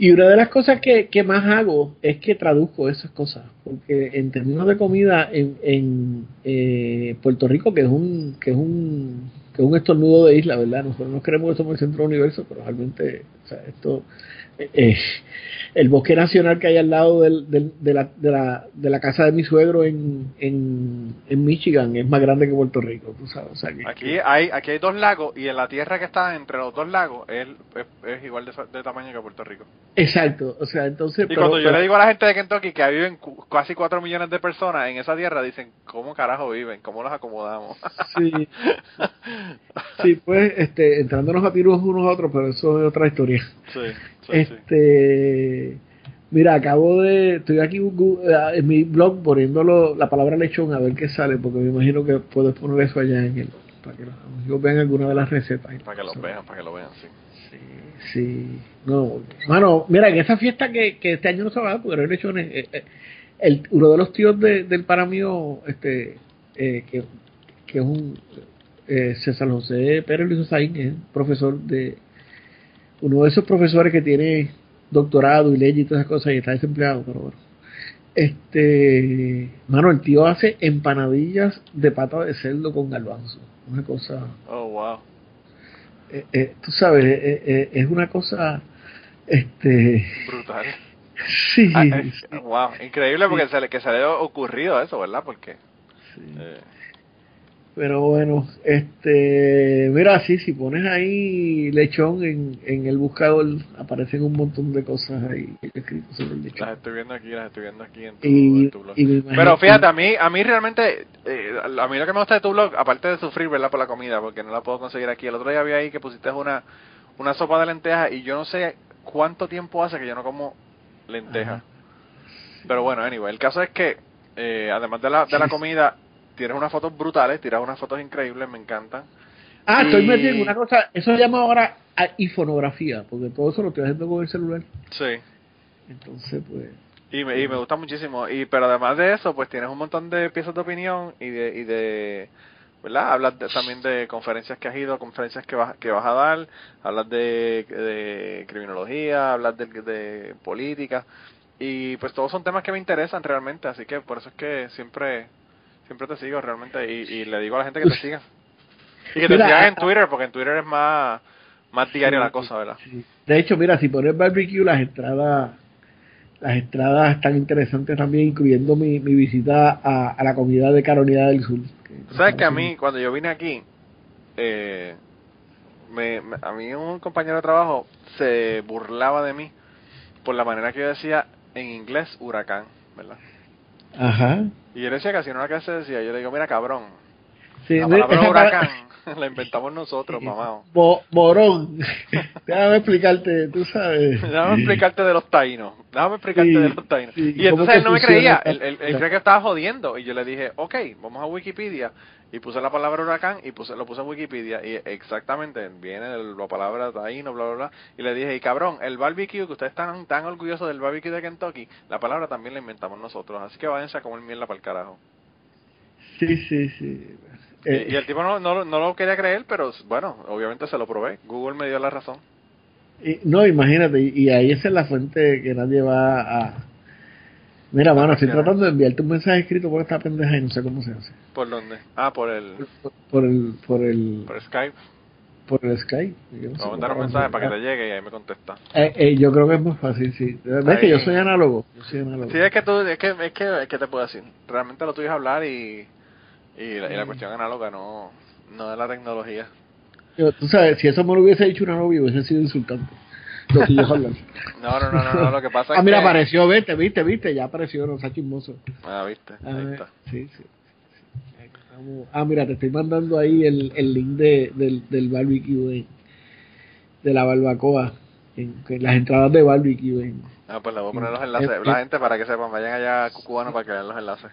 y una de las cosas que, que más hago es que traduzco esas cosas, porque en términos de comida en, en eh, Puerto Rico, que es un que es un que es un estornudo de isla, ¿verdad? Nosotros no creemos que somos el centro del universo, pero realmente, o sea, esto eh, el bosque nacional que hay al lado del, del, de, la, de, la, de, la, casa de mi suegro en, en, en, Michigan es más grande que Puerto Rico, tú sabes. O sea, que, aquí, hay, aquí hay dos lagos y en la tierra que está entre los dos lagos es, es, es igual de, de, tamaño que Puerto Rico. Exacto, o sea, entonces... Y pero, cuando yo pero, le digo a la gente de Kentucky que viven casi 4 millones de personas en esa tierra, dicen, ¿cómo carajo viven? ¿Cómo los acomodamos? Sí, sí pues este, entrándonos a tiros unos a otros, pero eso es otra historia. Sí. Sí, este mira acabo de estoy aquí en mi blog poniéndolo la palabra lechón a ver qué sale porque me imagino que puedes poner eso allá en el para que los amigos vean alguna de las recetas para que lo vean para que lo vean sí. Sí sí. No mano mira en esa fiesta que, que este año no se va a dar porque no hay lechones eh, eh, el, uno de los tíos de, del para mío este eh, que, que es un eh, César José Pérez Luis Osaín es profesor de uno de esos profesores que tiene doctorado y ley y todas esas cosas y está desempleado, pero bueno. Este, mano, el tío hace empanadillas de pata de cerdo con garbanzo. Una cosa. Oh, wow. Eh, eh, tú sabes, eh, es una cosa. Este. Brutal. Sí. Ah, wow, increíble porque se que se le ha ocurrido eso, ¿verdad? Porque. Sí. Pero bueno, este, mira, sí, si pones ahí lechón en, en el buscador, aparecen un montón de cosas ahí escritas sobre el lechón. Las estoy viendo aquí, las estoy viendo aquí en tu, y, en tu blog. Pero fíjate, a mí, a mí realmente, eh, a mí lo que me gusta de tu blog, aparte de sufrir, ¿verdad? Por la comida, porque no la puedo conseguir aquí. El otro día vi ahí que pusiste una, una sopa de lentejas y yo no sé cuánto tiempo hace que yo no como lentejas. Pero bueno, anyway, el caso es que, eh, además de la, de la comida, tienes unas fotos brutales, tiras unas fotos increíbles, me encantan. Ah, Y- estoy metido en una cosa, eso se llama ahora a- ifonografía, porque todo eso lo estoy haciendo con el celular. Sí. Entonces, pues, Y me, y me gusta muchísimo. Y pero además de eso, pues tienes un montón de piezas de opinión y de, y de ¿verdad? Hablas de- también de conferencias que has ido, conferencias que vas, que vas a dar, hablas de, de criminología, hablas de, de política. Y pues todos son temas que me interesan realmente, así que por eso es que siempre siempre te sigo realmente y, y le digo a la gente que te siga. Y que te Mira, sigan en a- Twitter, porque en Twitter es más, más diaria la cosa, ¿verdad? sí. de hecho, mira, si pones barbecue, las entradas, las entradas están interesantes también, incluyendo mi, mi visita a, a la comunidad de Carolina del Sur. que- ¿Sabes que a mí, cuando yo vine aquí, eh, me, me- a mí un compañero de trabajo se burlaba de mí por la manera que yo decía en inglés huracán, ¿verdad? Ajá. Y yo le decía que así no era que se decía, yo le digo, mira cabrón, Sí, la palabra para- huracán la inventamos nosotros, mamá. Bo- morón. Déjame explicarte, tú sabes. Déjame explicarte de los taínos. Déjame explicarte Sí, de los taínos. sí, y ¿cómo entonces él no me creía. esta Él, él, creía que estaba jodiendo. Y yo le dije, ok, vamos a Wikipedia. Y puse la palabra huracán y puse, lo puse en Wikipedia. Y exactamente, viene la palabra taíno, bla, bla, bla. Y le dije, y cabrón, el barbecue, que ustedes están tan orgullosos del barbecue de Kentucky, la palabra también la inventamos nosotros. Así que váyanse a comer mierda para el carajo. Sí, sí, sí. Eh, y, y el tipo no, no, no lo quería creer, pero bueno, obviamente se lo probé. Google me dio la razón. y- no, imagínate, y, y ahí esa es la fuente que nadie va a... Mira, mano, estoy tratando de enviarte un mensaje escrito por esta pendeja y no sé cómo se hace. ¿Por dónde? Ah, por el, Por, por el, por el, por Skype. por el Skype. No a mandar un mensaje para que te llegue y ahí me contesta. Eh, eh, yo creo que es más fácil, sí. ¿Ves que yo soy análogo? Yo soy análogo. Sí, es que tú, es que, es que, ¿qué te puedo decir? Realmente lo tuyo es hablar y, y, la, y la cuestión análoga no, no de la tecnología. Tú sabes, si eso me lo hubiese dicho una novia, hubiese sido insultante. Lo que yo hablar. No, no, no, no, no, lo que pasa es ah, mira, que... apareció, viste, viste, viste, ya apareció, no sea chismoso. Ah, viste, Ah, ahí está. sí, sí. Ah, mira, te estoy mandando ahí el, el link de, del, del barbecue en- de la barbacoa, en, que las entradas de barbecue. En, Ah, pues le voy a poner los enlaces. La gente para que sepan, vayan allá a para que vean los enlaces.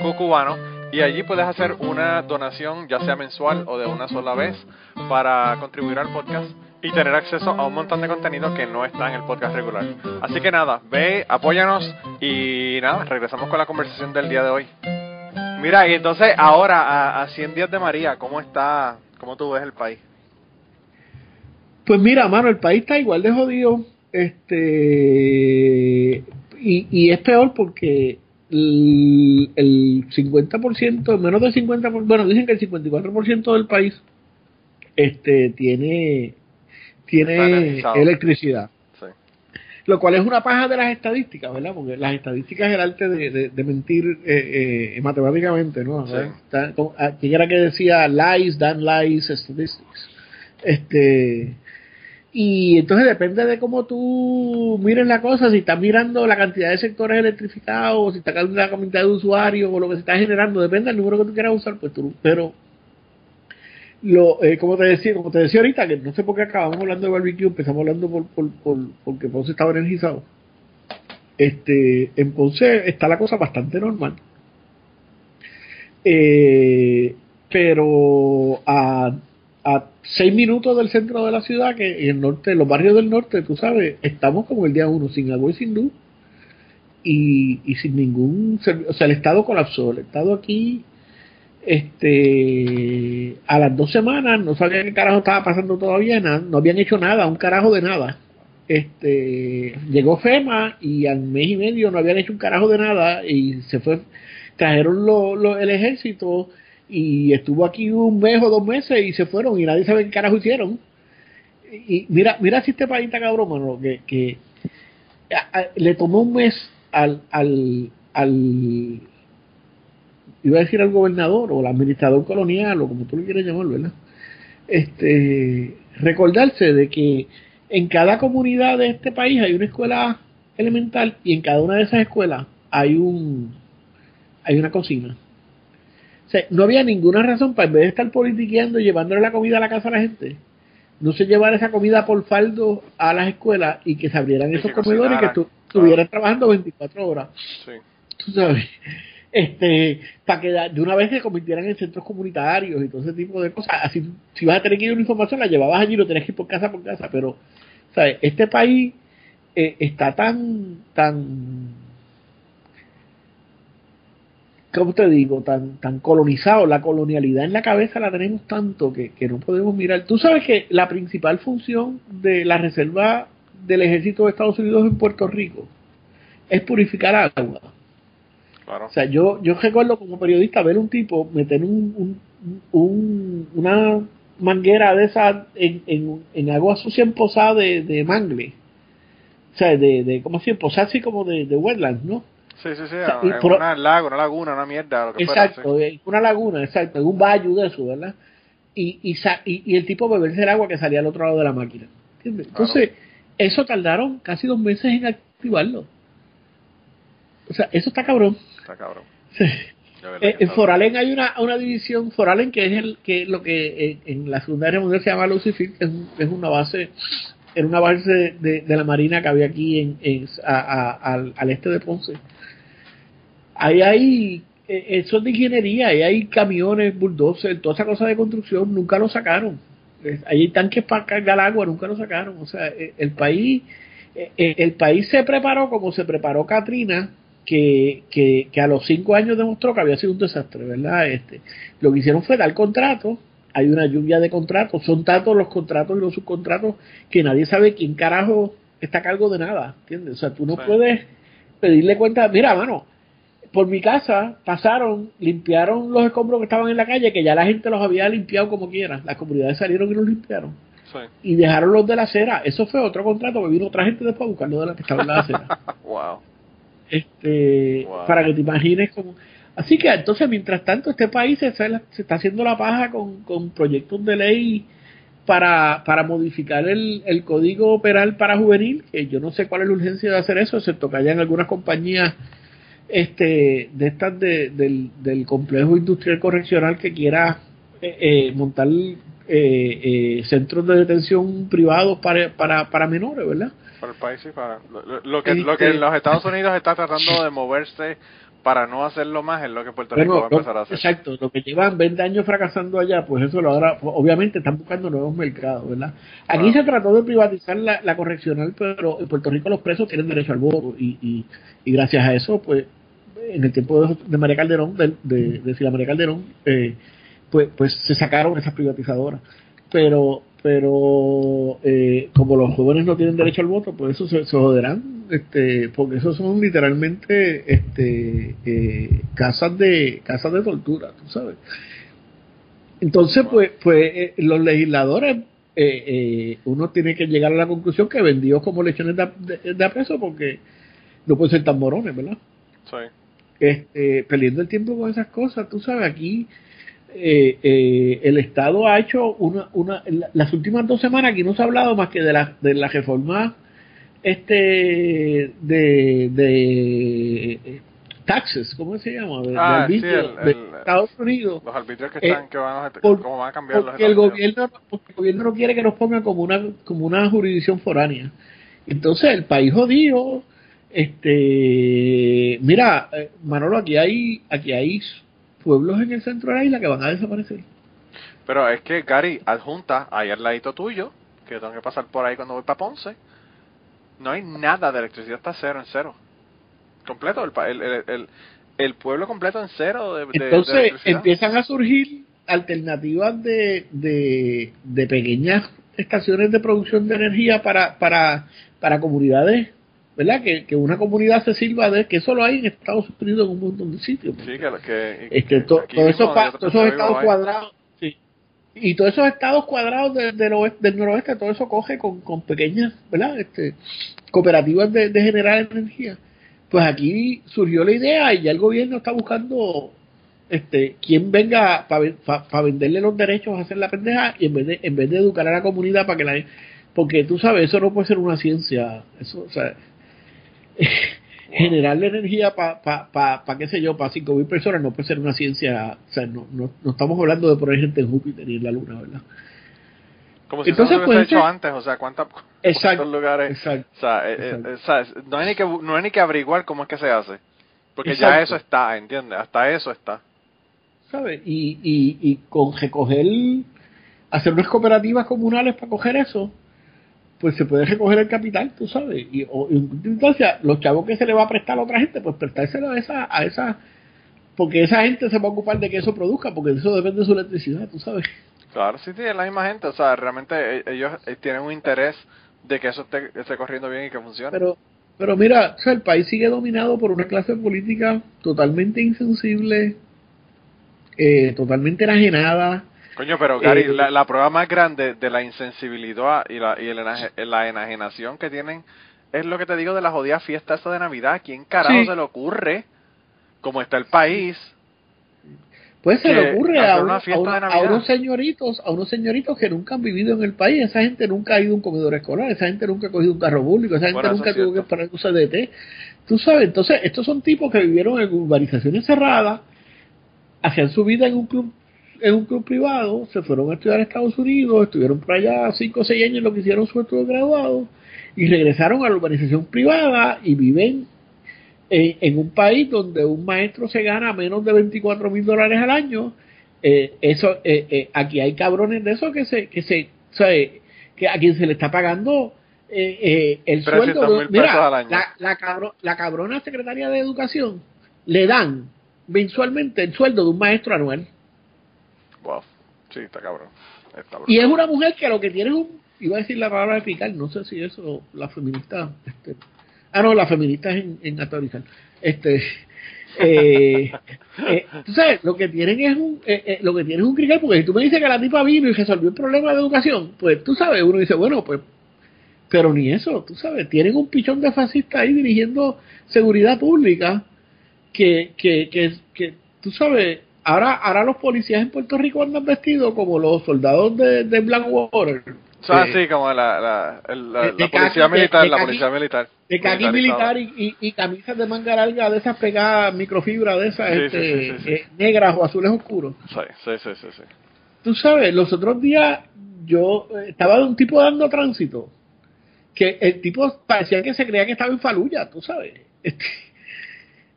cucubano y allí puedes hacer una donación ya sea mensual o de una sola vez para contribuir al podcast y tener acceso a un montón de contenido que no está en el podcast regular. Así que nada, ve, apóyanos y nada, regresamos con la conversación del día de hoy. Mira, y entonces ahora a, 100 días de María, ¿cómo está, cómo tú ves el país? Pues mira, mano, el país está igual de jodido. Este. Y, y es peor porque el, el 50%, menos del 50%, bueno, dicen que el 54% del país este tiene tiene electricidad. Lo cual es una paja de las estadísticas, ¿verdad? Porque las estadísticas es el arte de, de, mentir eh, eh, matemáticamente, ¿no? Sí. Ah, ¿Quién era que decía lies, dan lies, statistics? Este, y entonces depende de cómo tú mires la cosa, si estás mirando la cantidad de sectores electrificados, si estás mirando la cantidad de usuarios o lo que se está generando, depende del número que tú quieras usar, pues tú, pero lo, eh, como te decía, como te decía ahorita, que no sé por qué acabamos hablando de barbecue, empezamos hablando por, por, por porque Ponce estaba energizado. Este, en Ponce está la cosa bastante normal. Eh, pero a, a seis minutos del centro de la ciudad, que en el norte, los barrios del norte, tú sabes, estamos como el día uno, sin agua y sin luz, y, y sin ningún o sea, el Estado colapsó, el Estado aquí este a las dos semanas no sabían qué carajo estaba pasando todavía no habían hecho nada un carajo de nada. Este llegó FEMA y al mes y medio no habían hecho un carajo de nada y se fue trajeron lo, el ejército y estuvo aquí un mes o dos meses y se fueron y nadie sabe qué carajo hicieron y mira mira si este país está cabrón mano, que, que le tomó un mes al al al iba a decir al gobernador o al administrador colonial o como tú lo quieras llamar, ¿verdad? Este, recordarse de que en cada comunidad de este país hay una escuela elemental y en cada una de esas escuelas hay un hay una cocina. Sea, no había ninguna razón para en vez de estar politiqueando y llevándole la comida a la casa a la gente, no se llevara esa comida por faldo a las escuelas y que se abrieran esos comedores y que estuvieran trabajando 24 horas. Sí. Tú sabes este para que de una vez se convirtieran en centros comunitarios y todo ese tipo de cosas. Así, si vas a tener que ir una información, la llevabas allí, lo tenés que ir por casa por casa, pero, ¿sabes? Este país eh, está tan, tan, ¿cómo te digo? Tan, tan colonizado, la colonialidad en la cabeza la tenemos tanto que, que no podemos mirar. Tú sabes que la principal función de la reserva del ejército de Estados Unidos en Puerto Rico es purificar agua o sea, yo, yo recuerdo como periodista ver un tipo meter un, un, una manguera de esa en, en, en agua sucia posada de, de mangle. O sea, de, de ¿cómo así? Posada así como de, de wetlands, ¿no? Sí, sí, sí, o una lago, una laguna, una mierda. Lo que exacto, fuera, una laguna, exacto, en un valle de eso, ¿verdad? Y, y, y, el tipo beberse el agua que salía al otro lado de la máquina. Entonces, eso tardaron casi dos meses en activarlo. O sea, eso está cabrón. Está cabrón. Eh, en Foralen hay una, una división, Foralen, que es el que lo que eh, en, la Segunda Guerra Mundial se llama Lucifer, que es, es una base, era una base de, de, la Marina que había aquí en, en al, al, este de Ponce. Ahí hay, eh, eso es de ingeniería, ahí hay camiones, bulldozers, toda esa cosa de construcción, nunca lo sacaron. Ahí hay tanques para cargar agua, nunca lo sacaron. O sea, el país, el país se preparó como se preparó Katrina que, que, que, a los cinco años demostró que había sido un desastre, ¿verdad? Este, lo que hicieron fue dar contratos, hay una lluvia de contratos, son tantos los contratos y los subcontratos que nadie sabe quién carajo está a cargo de nada, ¿entiendes? O sea, tú no puedes pedirle cuenta, mira, mano, por mi casa pasaron, limpiaron los escombros que estaban en la calle, que ya la gente los había limpiado como quiera, las comunidades salieron y los limpiaron. Y dejaron los de la acera. Eso fue otro contrato que vino otra gente después a buscarlo de la que estaba en la acera. wow este para que te imagines como así que entonces mientras tanto este país se, se está haciendo la paja con, con proyectos de ley para, para modificar el, el código penal para juvenil, que yo no sé cuál es la urgencia de hacer eso, excepto que hayan algunas compañías este de estas de, del, del complejo industrial correccional que quiera eh, eh, montar eh, eh, centros de detención privados para, para, para menores, ¿verdad? Para el país, sí, para lo, lo que, lo que en los Estados Unidos está tratando de moverse para no hacerlo más es lo que Puerto Rico Bueno, va a empezar a hacer. Exacto, lo que llevan 20 años fracasando allá, pues eso lo ahora, pues, obviamente están buscando nuevos mercados, ¿verdad? Aquí Ah. se trató de privatizar la, la correccional, pero en Puerto Rico los presos tienen derecho al voto y, y, y gracias a eso, pues en el tiempo de, de María Calderón, de, de, de Sila María Calderón, eh, pues, pues se sacaron esas privatizadoras. Pero pero eh, como los jóvenes no tienen derecho al voto, pues eso se, joderán, este, porque esos son literalmente este, eh, casas de casas de tortura, tú sabes. Entonces, pues, pues eh, los legisladores, eh, uno tiene que llegar a la conclusión que vendió como lechones de, de, de porque no pueden ser tan morones, ¿verdad? Sí. Este, perdiendo el tiempo con esas cosas. Tú sabes, aquí eh, eh, el Estado ha hecho una, una, la- las últimas dos semanas aquí no se ha hablado más que de la, de la reforma este de, de taxes, ¿cómo se llama? De, de Ah, sí, arbitrio el- de Estados Unidos. Los arbitrios que Eh, están, que van a, por- cómo van a cambiar los el gobierno, porque el gobierno no quiere que nos pongan como una, como una jurisdicción foránea. Entonces, el país jodido, este, mira, eh, Manolo, aquí hay, aquí hay pueblos en el centro de la isla que van a desaparecer. Pero es que, Gary, adjunta ahí al ladito tuyo, que tengo que pasar por ahí cuando voy para Ponce, no hay nada de electricidad, está cero en cero. Completo, el, el, el, pueblo completo en cero de, de- de Entonces, electricidad. empiezan a surgir alternativas de, de, de pequeñas estaciones de producción de energía para, para, para comunidades, ¿verdad? Que, que una comunidad se sirva de, que eso lo hay en Estados Unidos en un montón de sitios. Sí, que, que este, to- todos esos, pa- todos esos estados hay. cuadrados, sí. y todos esos estados cuadrados de- del, oeste- del noroeste, todo eso coge con, con pequeñas, ¿verdad? Este, cooperativas de, de generar energía. Pues aquí surgió la idea y ya el gobierno está buscando este quién venga para venderle los derechos a hacer la pendeja y en vez de en vez de educar a la comunidad para que la porque tú sabes eso no puede ser una ciencia eso o sea generarle energía para pa, pa, pa, qué sé yo para cinco mil personas no puede ser una ciencia o sea no, no, no estamos hablando de poner gente en Júpiter y en la luna verdad Como si Entonces, eso se hubiese pues, hecho antes, o sea, ¿cuánta, Exacto, cuántos lugares? exacto O sea, eh, eh, no, hay ni que, no hay ni que averiguar cómo es que se hace. Porque Exacto. ya eso está, ¿entiendes? Hasta eso está. ¿sabes? Y, y, y con recoger, hacer unas cooperativas comunales para coger eso, pues se puede recoger el capital, tú sabes. Y, o, y en última instancia, los chavos que se le va a prestar a otra gente, pues prestárselo a esa, a esa, porque esa gente se va a ocupar de que eso produzca, porque eso depende de su electricidad, tú sabes. Claro, sí, sí, es la misma gente. O sea, realmente eh, ellos eh, tienen un interés de que eso esté, esté corriendo bien y que funcione. Pero, pero mira, o sea, el país sigue dominado por una clase política totalmente insensible, eh, totalmente enajenada. Coño, pero Gary, Eh, la, la prueba más grande de la insensibilidad y la, y el enaje- la enajenación que tienen es lo que te digo de la jodida fiesta esa de Navidad. ¿Quién carajo Sí. se le ocurre? Como está el país. Pues se le ocurre a, a unos señoritos, a unos señoritos que nunca han vivido en el país, esa gente nunca ha ido a un comedor escolar, esa gente nunca ha cogido un carro público, esa gente Bueno, nunca tuvo que esperar un CDT. Tú sabes, entonces estos son tipos que vivieron en urbanizaciones cerradas, hacían su vida en un club en un club privado, se fueron a estudiar a Estados Unidos, estuvieron por allá 5 o 6 años lo que hicieron su estudio graduado y regresaron a la urbanización privada y viven en, en un país donde un maestro se gana menos de 24 mil dólares al año, eh, eso eh, eh, aquí hay cabrones de esos que se que se o sea, que a quien se le está pagando el 300 sueldo pesos al año. la, la, cabro- la cabrona secretaria de educación le dan mensualmente el sueldo de un maestro anual Wow. Sí, está cabrón. Está y es una mujer que lo que tiene es un iba a decir la palabra de picar no sé si eso la feminista este, ah no la feminista es en, en autorizar este eh, eh, tú sabes lo que tienen es un eh, eh, lo que tienen es un crical porque si tú me dices que la tipa vino y resolvió el problema de educación pues tú sabes uno dice bueno pues pero ni eso tú sabes tienen un pichón de fascista ahí dirigiendo seguridad pública que que que, que tú sabes ahora, ahora los policías en Puerto Rico andan vestidos como los soldados de, de Blackwater. O sea, Eh, sí, como la, la, el- la, de- de la policía de- militar, de la caqui- policía militar. De caqui militar y, y, y camisas de manga larga de esas pegadas, microfibra de esas, Sí, este, sí, sí, sí. eh, negras o azules oscuros. Sí, sí, sí, sí, sí. Tú sabes, los otros días yo eh, estaba de un tipo dando tránsito que el tipo parecía que se creía que estaba en Faluya, tú sabes. Este,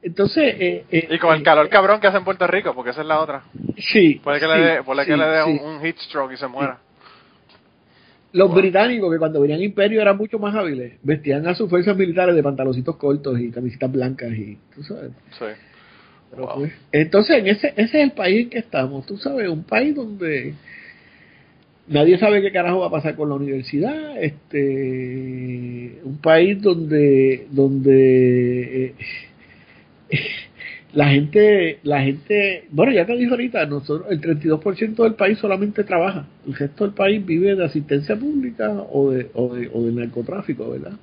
entonces, eh, eh, Y con el eh, calor cabrón que hace en Puerto Rico, porque esa es la otra. sí, Puede que sí, le dé, puede que le dé sí. un, un heat stroke y se muera. Los británicos, que cuando venían Imperio eran mucho más hábiles, vestían a sus fuerzas militares de pantaloncitos cortos y camisitas blancas y, tú sabes. Sí. Pero, Wow. pues, entonces, en ese, ese es el país en que estamos, tú sabes, un país donde nadie sabe qué carajo va a pasar con la universidad, este, un país donde, donde eh, la gente, la gente, bueno, ya te dije ahorita, nosotros, el 32% del país solamente trabaja, el resto del país vive de asistencia pública o de, o de, o del narcotráfico, ¿verdad?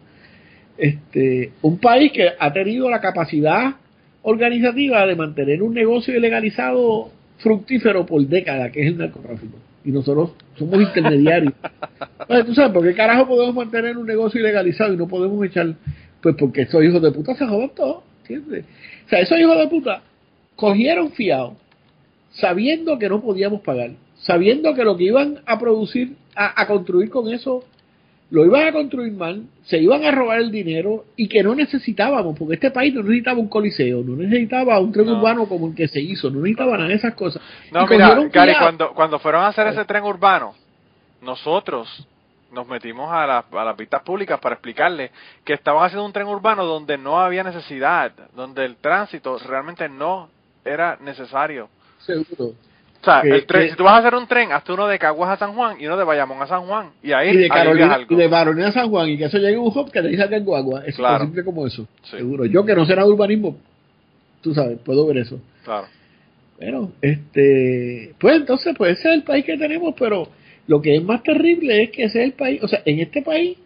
Este, un país que ha tenido la capacidad organizativa de mantener un negocio ilegalizado fructífero por décadas, que es el narcotráfico. Y nosotros somos intermediarios. Entonces, ¿Tú sabes por qué carajo podemos mantener un negocio ilegalizado y no podemos echar? Pues porque esos hijos de puta se jodan todo, ¿entiendes? O sea, esos hijos de puta cogieron fiado, sabiendo que no podíamos pagar, sabiendo que lo que iban a producir, a, a construir con eso, lo iban a construir mal, se iban a robar el dinero y que no necesitábamos, porque este país no necesitaba un coliseo, no necesitaba un tren No. urbano como el que se hizo, no necesitaba nada de esas cosas. No, Y mira, Gary, fiado. cuando, cuando fueron a hacer ese tren urbano, nosotros nos metimos a, la- a las vistas públicas para explicarles que estaban haciendo un tren urbano donde no había necesidad, donde el tránsito realmente no era necesario. Seguro. O sea, Que- el tren, que- si tú vas a hacer un tren, hazte uno de Caguas a San Juan y uno de Bayamón a San Juan. Y ahí y de Carolina, algo. y de Carolina a San Juan y que eso llegue a un hub que te dice que en Guagua, es Claro. tan simple como eso. Sí. Seguro. Yo que no sé nada de urbanismo, tú sabes, puedo ver eso. Claro. Bueno, este, pues entonces, pues ese es el país que tenemos, pero lo que es más terrible es que ese es el país, o sea, en este país,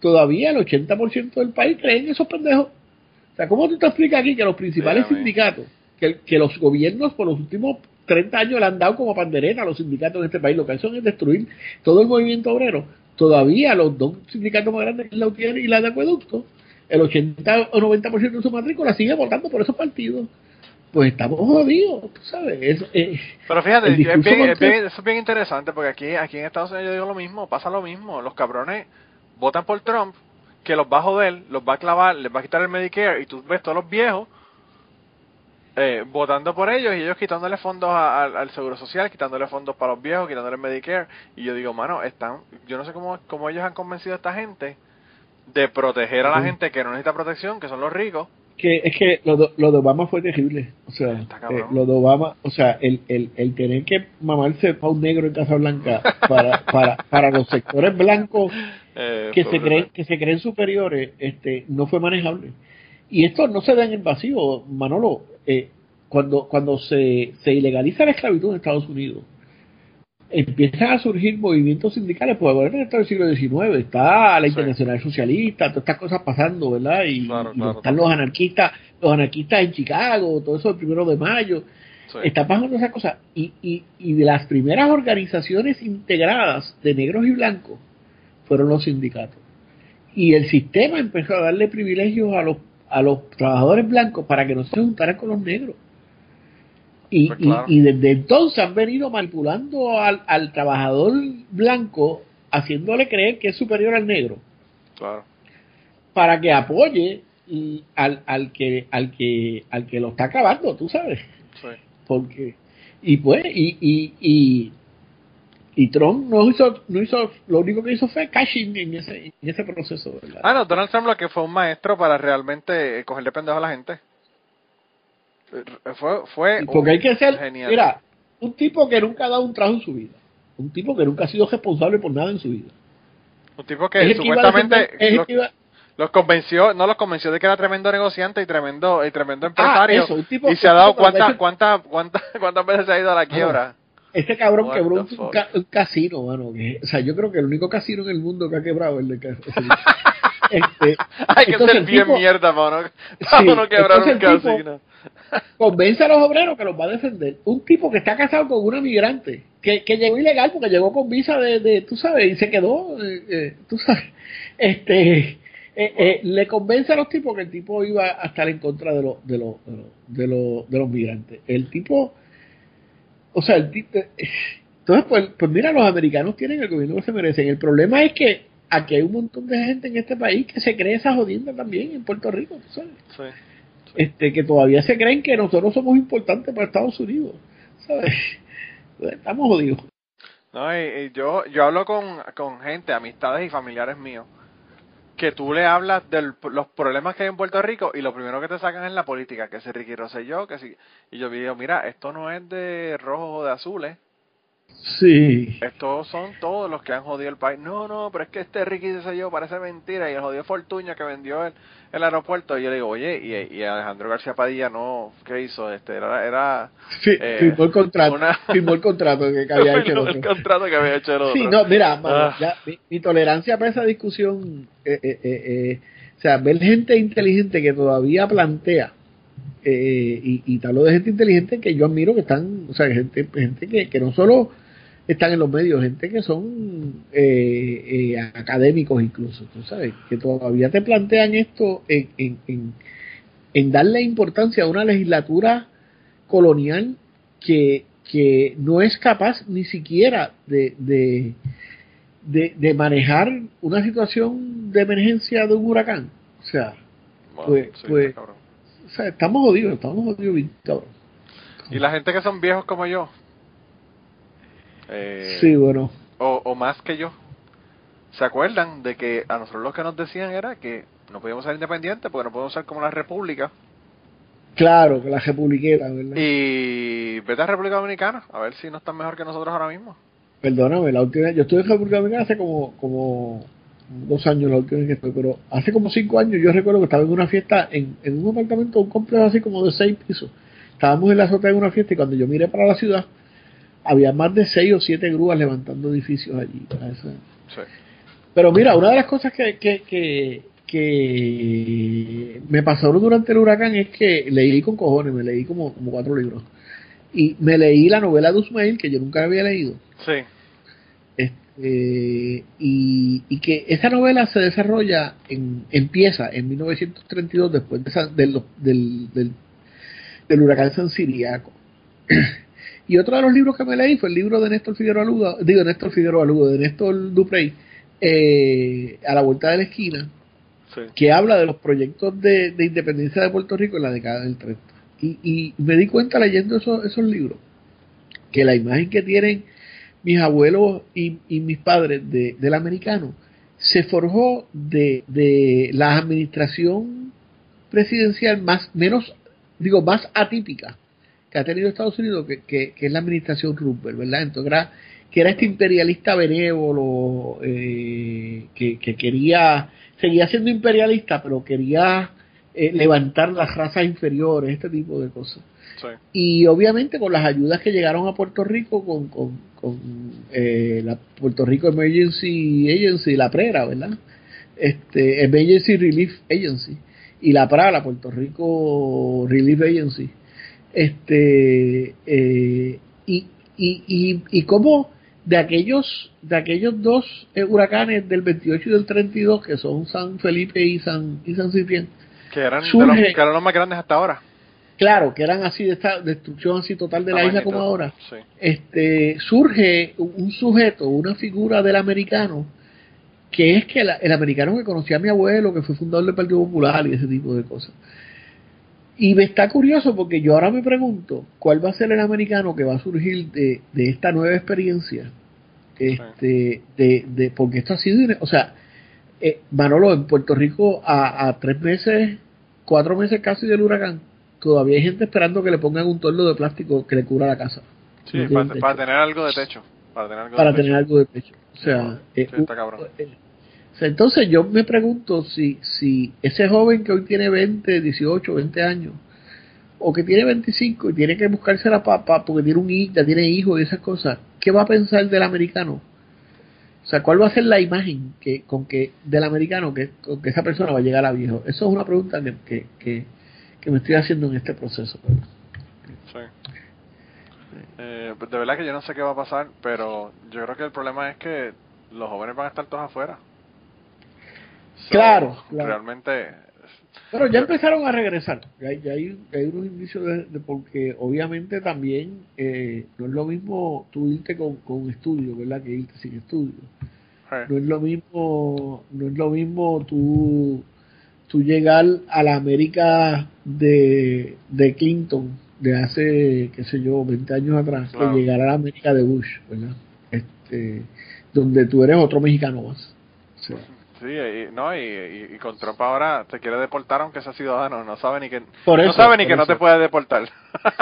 todavía el 80% del país creen esos pendejos. O sea, ¿cómo tú te explicas aquí que los principales sindicatos, que, que los gobiernos por los últimos 30 años le han dado como pandereta a los sindicatos en este país, lo que hacen es destruir todo el movimiento obrero, todavía los dos sindicatos más grandes, que es la UTIER y la de Acueducto, el 80 o 90% de su matrícula sigue votando por esos partidos. Pues estamos jodidos, tú sabes. Es, eh, Pero fíjate, es bien- es bien- eso es bien interesante porque aquí, aquí en Estados Unidos yo digo lo mismo, pasa lo mismo. Los cabrones votan por Trump, que los va a joder, los va a clavar, les va a quitar el Medicare y tú ves todos los viejos eh, votando por ellos y ellos quitándole fondos a- al- al Seguro Social, quitándole fondos para los viejos, quitándole el Medicare. Y yo digo, mano, están, yo no sé cómo, cómo ellos han convencido a esta gente de proteger a la gente que no necesita protección, que son los ricos. Que es que lo de, lo de Obama fue terrible. O sea, eh, lo de Obama, o sea, el, el, el tener que mamarse para un negro en Casa Blanca para, para, para los sectores blancos Eh, que se creen que se creen superiores, este, no fue manejable. Y esto no se da en el vacío, Manolo. Eh, cuando cuando se, se ilegaliza la esclavitud en Estados Unidos, empiezan a surgir movimientos sindicales, pues bueno, en el siglo XIX está la Sí. Internacional Socialista, todas estas cosas pasando, ¿verdad? Y, Claro, y claro, están los anarquistas, los anarquistas en Chicago, todo eso el primero de mayo, Sí. está pasando esa cosa. Y, y, y de las primeras organizaciones integradas de negros y blancos fueron los sindicatos. Y el sistema empezó a darle privilegios a los, a los trabajadores blancos para que no se juntaran con los negros. Y, Pues y- claro. y desde entonces han venido manipulando al, al trabajador blanco, haciéndole creer que es superior al negro, Claro. para que apoye al, al que al que al que lo está acabando, tú sabes Sí. porque y pues y y, y, y Trump no hizo no hizo lo único que hizo fue cashing en ese en ese proceso ¿verdad? Ah, no, Donald Trump lo que fue un maestro para realmente cogerle pendejo a la gente. Eh, Fue, fue porque hay que ser genial. mira un tipo que nunca ha dado un trabajo en su vida un tipo que nunca ha sido responsable por nada en su vida un tipo que que supuestamente defender- los, que iba- los convenció, no los convenció de que era tremendo negociante y tremendo y tremendo empresario. Ah, eso, tipo- y se ha dado cuántas cuántas cuántas cuántas veces se ha ido a la quiebra. ese cabrón What quebró un, fuck? ca- un casino mano que, o sea yo creo que el único casino en el mundo que ha quebrado es el de ca- ese bicho. este, Hay que ser bien tipo- mierda para no, para Sí, no quebrar un tipo- casino. Convence a los obreros que los va a defender. Un tipo que está casado con una migrante, que, que llegó ilegal porque llegó con visa de, de tú sabes, y se quedó, eh, eh, tú sabes, este, eh, eh, le convence a los tipos que el tipo iba a estar en contra de, los de, los de, los, de, los, migrantes. El tipo, o sea, el tipo, entonces, pues, pues mira, los americanos tienen el gobierno que se merecen. El problema es que aquí hay un montón de gente en este país que se cree esa jodienda también en Puerto Rico, ¿tú sabes? Sí. Este, que todavía se creen que nosotros somos importantes para Estados Unidos, ¿sabes? Estamos jodidos. No, y, y yo, yo hablo con, con gente, amistades y familiares míos, que tú le hablas de los problemas que hay en Puerto Rico y lo primero que te sacan es la política, que si Ricky Rosselló, que si... Y yo digo, mira, esto no es de rojos o de azules, Sí. estos son todos los que han jodido el país. No, no, pero es que este Ricky Rosselló parece mentira y el jodido Fortuña que vendió el, el aeropuerto. Y yo le digo, oye, y, y Alejandro García Padilla no, ¿qué hizo? Este, era... era eh, firmó el contrato, una- firmó el contrato que, había hecho el el otro. contrato que había hecho el otro. Sí, no, mira, mano, Ah. ya, mi, mi tolerancia para esa discusión, eh, eh, eh, eh, o sea, ver gente inteligente que todavía plantea, eh, y, y te hablo de gente inteligente que yo admiro que están, o sea, gente, gente que, que no solo están en los medios, gente que son eh, eh, académicos incluso, tú sabes, que todavía te plantean esto en, en, en, en darle importancia a una legislatura colonial que, que no es capaz ni siquiera de, de, de, de manejar una situación de emergencia de un huracán. O sea, Bueno, pues- sí, pues- o sea estamos jodidos, estamos jodidos cabrón. Y la gente que son viejos como yo, eh, Sí, bueno. o, o más que yo, ¿se acuerdan de que a nosotros lo que nos decían era que no podíamos ser independientes porque no podemos ser como la República? Claro, que la republiquera, ¿verdad? Y vete a República Dominicana, a ver si no están mejor que nosotros ahora mismo. Perdóname, la última yo estuve en República Dominicana hace como, como dos años, la última vez que estuve, pero hace como cinco años yo recuerdo que estaba en una fiesta en, en un apartamento, un complejo así como de seis pisos. Estábamos en la azotea de una fiesta y cuando yo miré para la ciudad, había más de seis o siete grúas levantando edificios allí. Sí. Pero mira, una de las cosas que, que, que, que me pasaron durante el huracán es que leí con cojones, me leí como, como cuatro libros. Y me leí la novela de Usmail, que yo nunca había leído. Sí, Este, y, y que esa novela se desarrolla, en, empieza en 1932, después de esa- del, del, del, del huracán San Siriaco. y otro de los libros que me leí fue el libro de Néstor Figueroa Lugo, digo Néstor Figueroa Lugo, de Néstor Duprey, eh, a la vuelta de la esquina, sí. que habla de los proyectos de, de independencia de Puerto Rico en la década del 30. Y, y me di cuenta leyendo esos, esos libros que la imagen que tienen mis abuelos y, y mis padres de, del americano se forjó de, de la administración presidencial más menos digo más atípica que ha tenido Estados Unidos que, que, que es la administración Roosevelt verdad entonces era que era este imperialista benévolo eh, que, que quería seguía siendo imperialista pero quería eh, levantar las razas inferiores este tipo de cosas sí. y obviamente con las ayudas que llegaron a Puerto Rico con, con, con eh, la Puerto Rico Emergency Agency, la PRERA, ¿verdad? Este, Emergency Relief Agency y la PRA, la Puerto Rico Relief Agency. Este, eh, y, y, y, y cómo de aquellos, de aquellos dos eh, huracanes del 28 y del 32, que son San Felipe y San, y San Ciprián, Que eran, de los, que eran los más grandes hasta ahora. claro, que eran así de esta destrucción así total de la isla como ahora, Sí. este surge un sujeto, una figura del americano, que es que la- el americano que conocía a mi abuelo, que fue fundador del Partido Popular y ese tipo de cosas. Y me está curioso porque yo ahora me pregunto cuál va a ser el americano que va a surgir de, de esta nueva experiencia. Este, de, de, porque esto ha sido, o sea, eh, Manolo, en Puerto Rico a, a tres meses, cuatro meses casi del huracán, todavía hay gente esperando que le pongan un torno de plástico que le cubra la casa. Sí, No para, techo. tener algo de techo. Para tener algo para de tener techo. algo de pecho. O sea, Sí, eh, está cabrón. eh, entonces yo me pregunto si, si ese joven que hoy tiene 20, 18, 20 años, o que tiene 25 y tiene que buscarse la papa porque tiene un hijo, ya tiene hijos y esas cosas, ¿qué va a pensar del americano? O sea, ¿cuál va a ser la imagen que con que del americano que, con que esa persona va a llegar a viejo? Eso es una pregunta que, que, que, me estoy haciendo en este proceso. Sí. Eh, de verdad que yo no sé qué va a pasar, pero yo creo que el problema es que los jóvenes van a estar todos afuera. So, Claro, claro. Realmente, Pero ya empezaron a regresar. Ya hay, ya hay, hay unos indicios de, de porque obviamente también eh, no es lo mismo tú irte con, con estudio, ¿verdad? Que irte sin estudio. No es lo mismo, no es lo mismo tú, tú llegar a la América de, de Clinton de hace, qué sé yo, 20 años atrás, Claro. que llegar a la América de Bush, ¿verdad? Este, donde tú eres otro mexicano más. O sea, sí, y, no, y, y- con Trump ahora te quiere deportar aunque sea ciudadano, no sabe ni que, Por no sabe ni que no te puede deportar.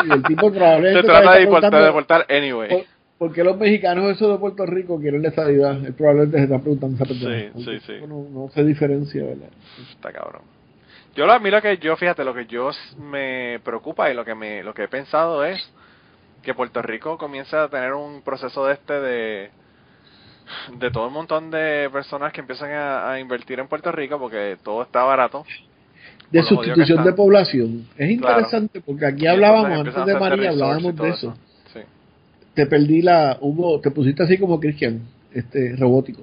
y el tipo probablemente te trata de deportar, de deportar anyway. ¿por, por qué los mexicanos esos de Puerto Rico quieren la estabilidad? Él probablemente se está preguntando esa persona. Sí, sí, sí. No, no se diferencia, ¿verdad? Está cabrón. Yo lo, a mí lo que yo, fíjate, lo que yo me preocupa y lo que me, lo que he pensado es que Puerto Rico comience a tener un proceso de este de, de todo un montón de personas que empiezan a, a invertir en Puerto Rico porque todo está barato. De sustitución de población. Es interesante porque aquí hablábamos, antes de María, hablábamos de eso. Sí. Te perdí la, hubo, te pusiste así como Cristian, este, robótico.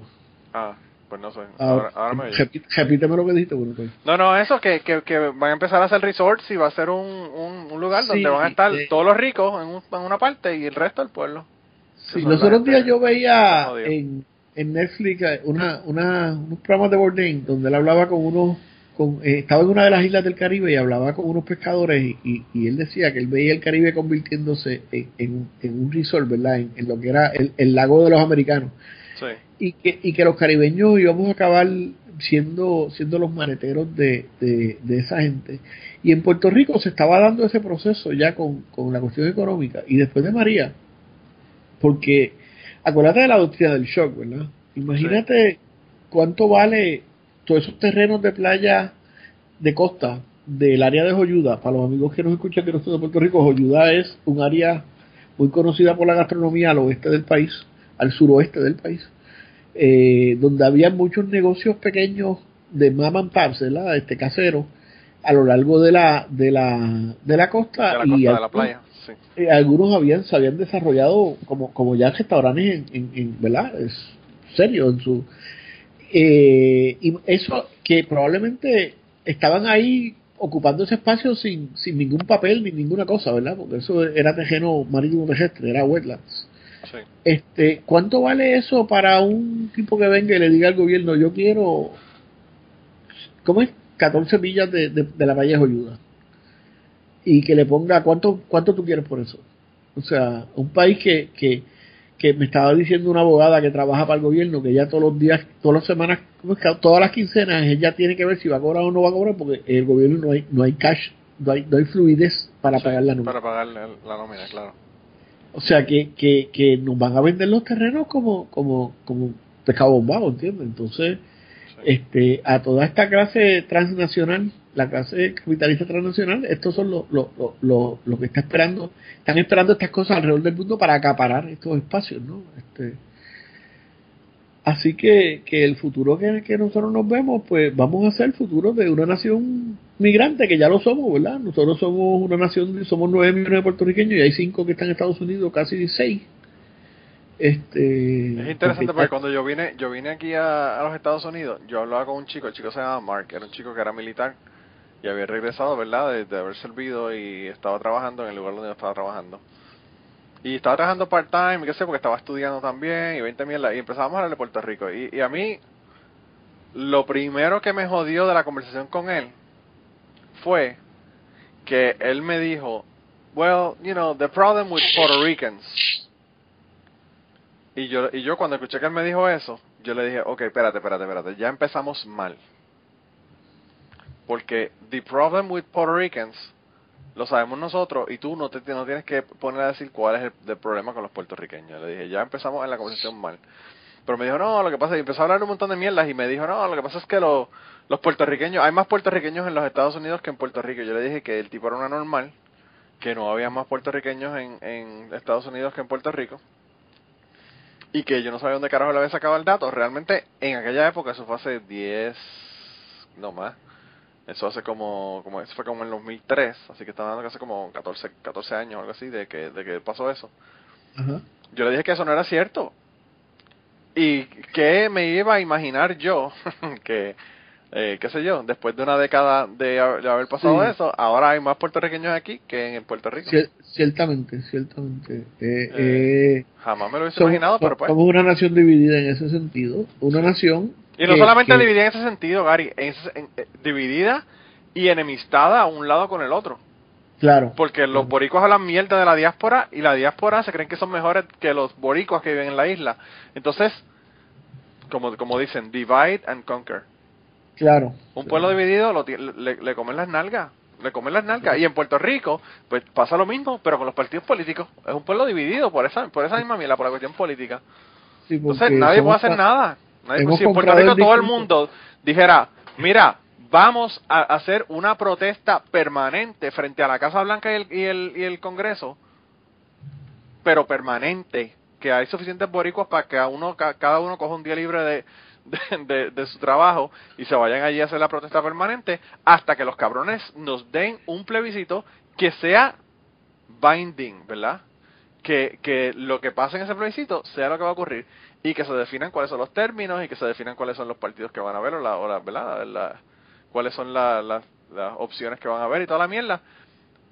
Ah, pues no sé. Ah, Ahora, ahora me repíteme lo que dijiste, bueno, pues. No, no, eso, que, que, que van a empezar a hacer resorts y va a ser un, un, un lugar Sí, donde van a estar eh. todos los ricos en, un- en una parte y el resto del pueblo. Sí, los otros días yo veía en, en Netflix una, una, unos programas de Bourdain donde él hablaba con unos, con, eh, estaba en una de las islas del Caribe y hablaba con unos pescadores y, y, y él decía que él veía el Caribe convirtiéndose en, en, en un resort, ¿verdad? En, en lo que era el, el lago de los americanos. Sí. y que, y que los caribeños íbamos a acabar siendo siendo los maneteros de, de, de esa gente. Y en Puerto Rico se estaba dando ese proceso ya con, con la cuestión económica. Y después de María, porque acuérdate de la doctrina del shock, ¿verdad? Imagínate cuánto vale todos esos terrenos de playa de costa del área de Joyuda. Para los amigos que nos escuchan que no son de Puerto Rico, Joyuda es un área muy conocida por la gastronomía al oeste del país, al suroeste del país, eh, donde había muchos negocios pequeños de mom and ¿verdad? Este casero, a lo largo de la de la de la costa De la y costa de la playa. Sí. eh, algunos habían se habían desarrollado como como ya restaurantes en, en, en- verdad es serio en su eh, y eso que probablemente estaban ahí ocupando ese espacio sin, sin ningún papel ni ninguna cosa verdad porque eso era terreno marítimo terrestre era wetlands. Sí. este cuánto vale eso para un tipo que venga y le diga al gobierno yo quiero cómo es 14 millas de, de, de la Valle Joyuda y que le ponga cuánto cuánto tú quieres por eso o sea un país que, que, que me estaba diciendo una abogada que trabaja para el gobierno que ya todos los días todas las semanas todas las quincenas ella tiene que ver si va a cobrar o no va a cobrar porque el gobierno no hay no hay cash no hay, no hay fluidez para Sí, pagar la nómina Para pagar la, la nómina, claro. o sea que, que, que nos van a vender los terrenos como, como, como pescado bombado, ¿entiendes? Entonces, Sí. este, a toda esta clase transnacional, la clase capitalista transnacional, estos son los lo, lo, lo, que está esperando, están esperando estas cosas alrededor del mundo para acaparar estos espacios, ¿no? Este, así que, que el futuro que, que nosotros nos vemos, pues vamos a ser el futuro de una nación migrante, que ya lo somos, ¿verdad? Nosotros somos una nación, somos nueve millones de puertorriqueños y hay cinco que están en Estados Unidos, casi seis. Este, Es interesante porque cuando yo vine, yo vine aquí a, a los Estados Unidos, yo hablaba con un chico, el chico se llama Mark, era un chico que era militar y había regresado, ¿verdad? De, de haber servido y estaba trabajando en el lugar donde estaba trabajando. Y estaba trabajando part-time, qué sé, porque estaba estudiando también y 20 mierda. Y empezamos a hablar de Puerto Rico. Y, y a mí, lo primero que me jodió de la conversación con él fue que él me dijo, well, you know, the problem with Puerto Ricans. Y yo, y yo cuando escuché que él me dijo eso, yo le dije, ok, espérate, espérate, espérate, ya empezamos mal. Porque the problem with Puerto Ricans lo sabemos nosotros y tú no te no tienes que poner a decir cuál es el, problema con los puertorriqueños. Le dije, ya empezamos en la conversación mal. Pero me dijo, no, lo que pasa que empezó a hablar un montón de mierdas y me dijo, no, lo que pasa es que lo- los puertorriqueños, hay más puertorriqueños en los Estados Unidos que en Puerto Rico. Yo le dije que el tipo era una normal, que no había más puertorriqueños en, en Estados Unidos que en Puerto Rico. Y que yo no sabía dónde carajo le había sacado el dato. Realmente, en aquella época, eso fue hace 10, no más, Eso hace como, como eso fue como en 2003, así que estaba hablando que hace como 14, 14 años o algo así de que, de que pasó eso. Ajá. Yo le dije que eso no era cierto. Y que me iba a imaginar yo que, eh, qué sé yo, después de una década de, ha- de haber pasado Sí. eso, ahora hay más puertorriqueños aquí que en Puerto Rico. Cier- ciertamente, ciertamente. Eh, Eh, eh, Jamás me lo hubiese imaginado, pero pues. somos una nación dividida en ese sentido. Una nación. Y no que- solamente que- dividida en ese sentido, Gary, en eh, dividida y enemistada a un lado con el otro. Claro. Porque los boricuas hablan mierda de la diáspora y la diáspora se creen que son mejores que los boricuas que viven en la isla. Entonces, como, como dicen, divide and conquer. Claro. Un pueblo dividido lo, le, le comen las nalgas. Le comen las nalgas. Y en Puerto Rico, pues pasa lo mismo, pero con los partidos políticos. Es un pueblo dividido por esa, por esa misma mierda, por la cuestión política. Sí, Entonces nadie puede hacer nada. Si en Puerto Rico el todo el mundo dijera, mira, vamos a hacer una protesta permanente frente a la Casa Blanca y el, y el, y el Congreso, pero permanente, que hay suficientes boricuas para que a uno, ca- cada uno coja un día libre de, de, de- de su trabajo y se vayan allí a hacer la protesta permanente hasta que los cabrones nos den un plebiscito que sea binding, ¿verdad? Que, que lo que pase en ese plebiscito sea lo que va a ocurrir y que se definan cuáles son los términos y que se definan cuáles son los partidos que van a ver o, la, o la- ¿verdad? La- cuáles son la- la- las opciones que van a ver y toda la mierda.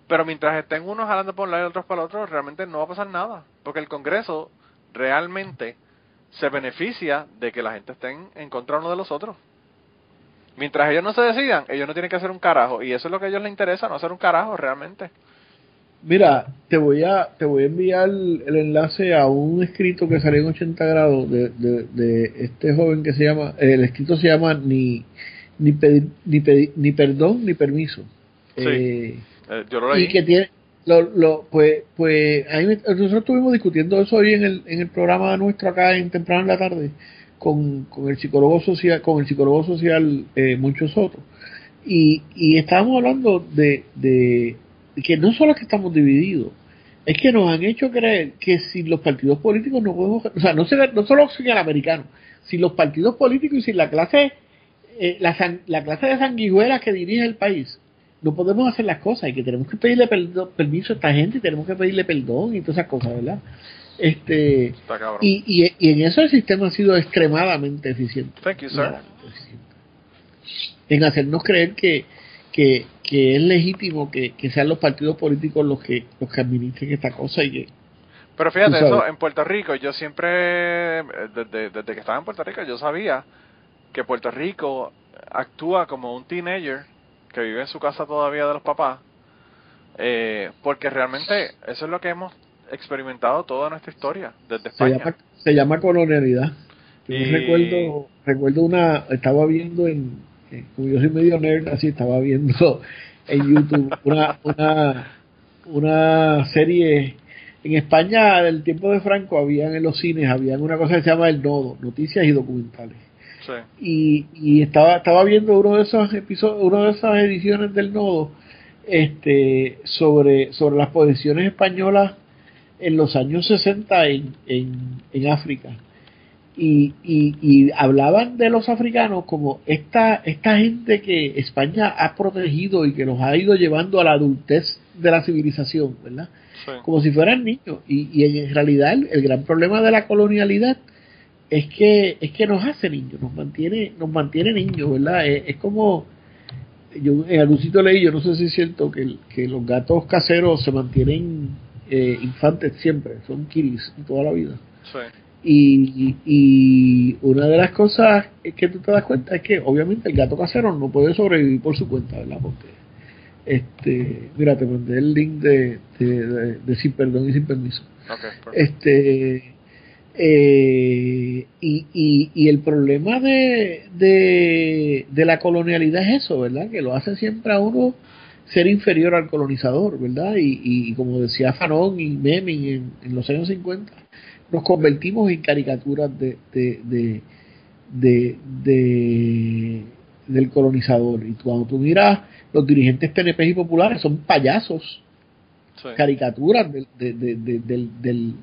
Pero mientras estén unos jalando por un lado y otros para el otro, realmente no va a pasar nada. Porque el Congreso realmente se beneficia de que la gente esté en contra uno de los otros. Mientras ellos no se decidan, ellos no tienen que hacer un carajo. Y eso es lo que a ellos les interesa, no hacer un carajo realmente. Mira, te voy a te voy a enviar el enlace a un escrito que salió en 80 grados de, de, de este joven que se llama, el escrito se llama ni ni pedir, ni, pedir- ni perdón ni permiso. Sí. Eh, Eh, yo lo leí. y que tiene lo, lo, pues pues ahí me- nosotros estuvimos discutiendo eso hoy en el en el programa nuestro acá en temprano en la tarde con, con el psicólogo social con el psicólogo social eh, Moncho Soto y, y estábamos hablando de, de que no solo es que estamos divididos es que nos han hecho creer que si los partidos políticos no podemos o sea no se, no solo sin el americano si los partidos políticos y si la clase eh, la, san- la clase de sanguijuelas que dirige el país no podemos hacer las cosas y que tenemos que pedirle perdo- permiso a esta gente y tenemos que pedirle perdón y todas esas cosas, ¿verdad? Este, Está cabrón. y, y, y en eso el sistema ha sido extremadamente eficiente. Thank you, sir. Extremadamente eficiente. En hacernos creer que, que, que es legítimo que, que sean los partidos políticos los que, los que administren esta cosa y que Pero fíjate, eso en Puerto Rico, yo siempre, eh, desde, desde que estaba en Puerto Rico, yo sabía que Puerto Rico actúa como un teenager que vive en su casa todavía de los papás, eh, porque realmente eso es lo que hemos experimentado toda nuestra historia, desde se España. llama, se llama colonialidad. Yo Y- recuerdo, recuerdo una, estaba viendo en, como yo soy medio nerd, así estaba viendo en YouTube una, una, una serie en España del tiempo de Franco habían en los cines, habían una cosa que se llama El Nodo, noticias y documentales. Sí. Y, y estaba, estaba viendo uno de esos episodios, una de esas ediciones del Nodo, este, sobre, sobre las posiciones españolas en los años 60 en, en, en África. Y, y, y hablaban de los africanos como esta, esta gente que España ha protegido y que los ha ido llevando a la adultez de la civilización, ¿verdad? Sí. como si fueran niños y, y en realidad el, el gran problema de la colonialidad es que es que nos hace niños nos mantiene nos mantiene niños verdad es, es como yo en algún sitio leí yo no sé si es cierto que, que los gatos caseros se mantienen eh, infantes siempre son kiris toda la vida Sí. Y, y una de las cosas que tú te das cuenta es que obviamente el gato casero no puede sobrevivir por su cuenta, ¿verdad? Porque, este, mira, te mandé el link de, de, de- de Sin Perdón y Sin Permiso. Ok, perfecto. Este, eh, y, y, y el problema de, de, de la colonialidad es eso, ¿verdad? Que lo hace siempre a uno ser inferior al colonizador, ¿verdad? Y, y como decía Fanon y Meming en, en los años 50, nos convertimos en caricaturas de, de, de, de, de- del colonizador. Y cuando tú miras los dirigentes PNP y populares son payasos Sí. caricaturas del, de- de- de- del, del,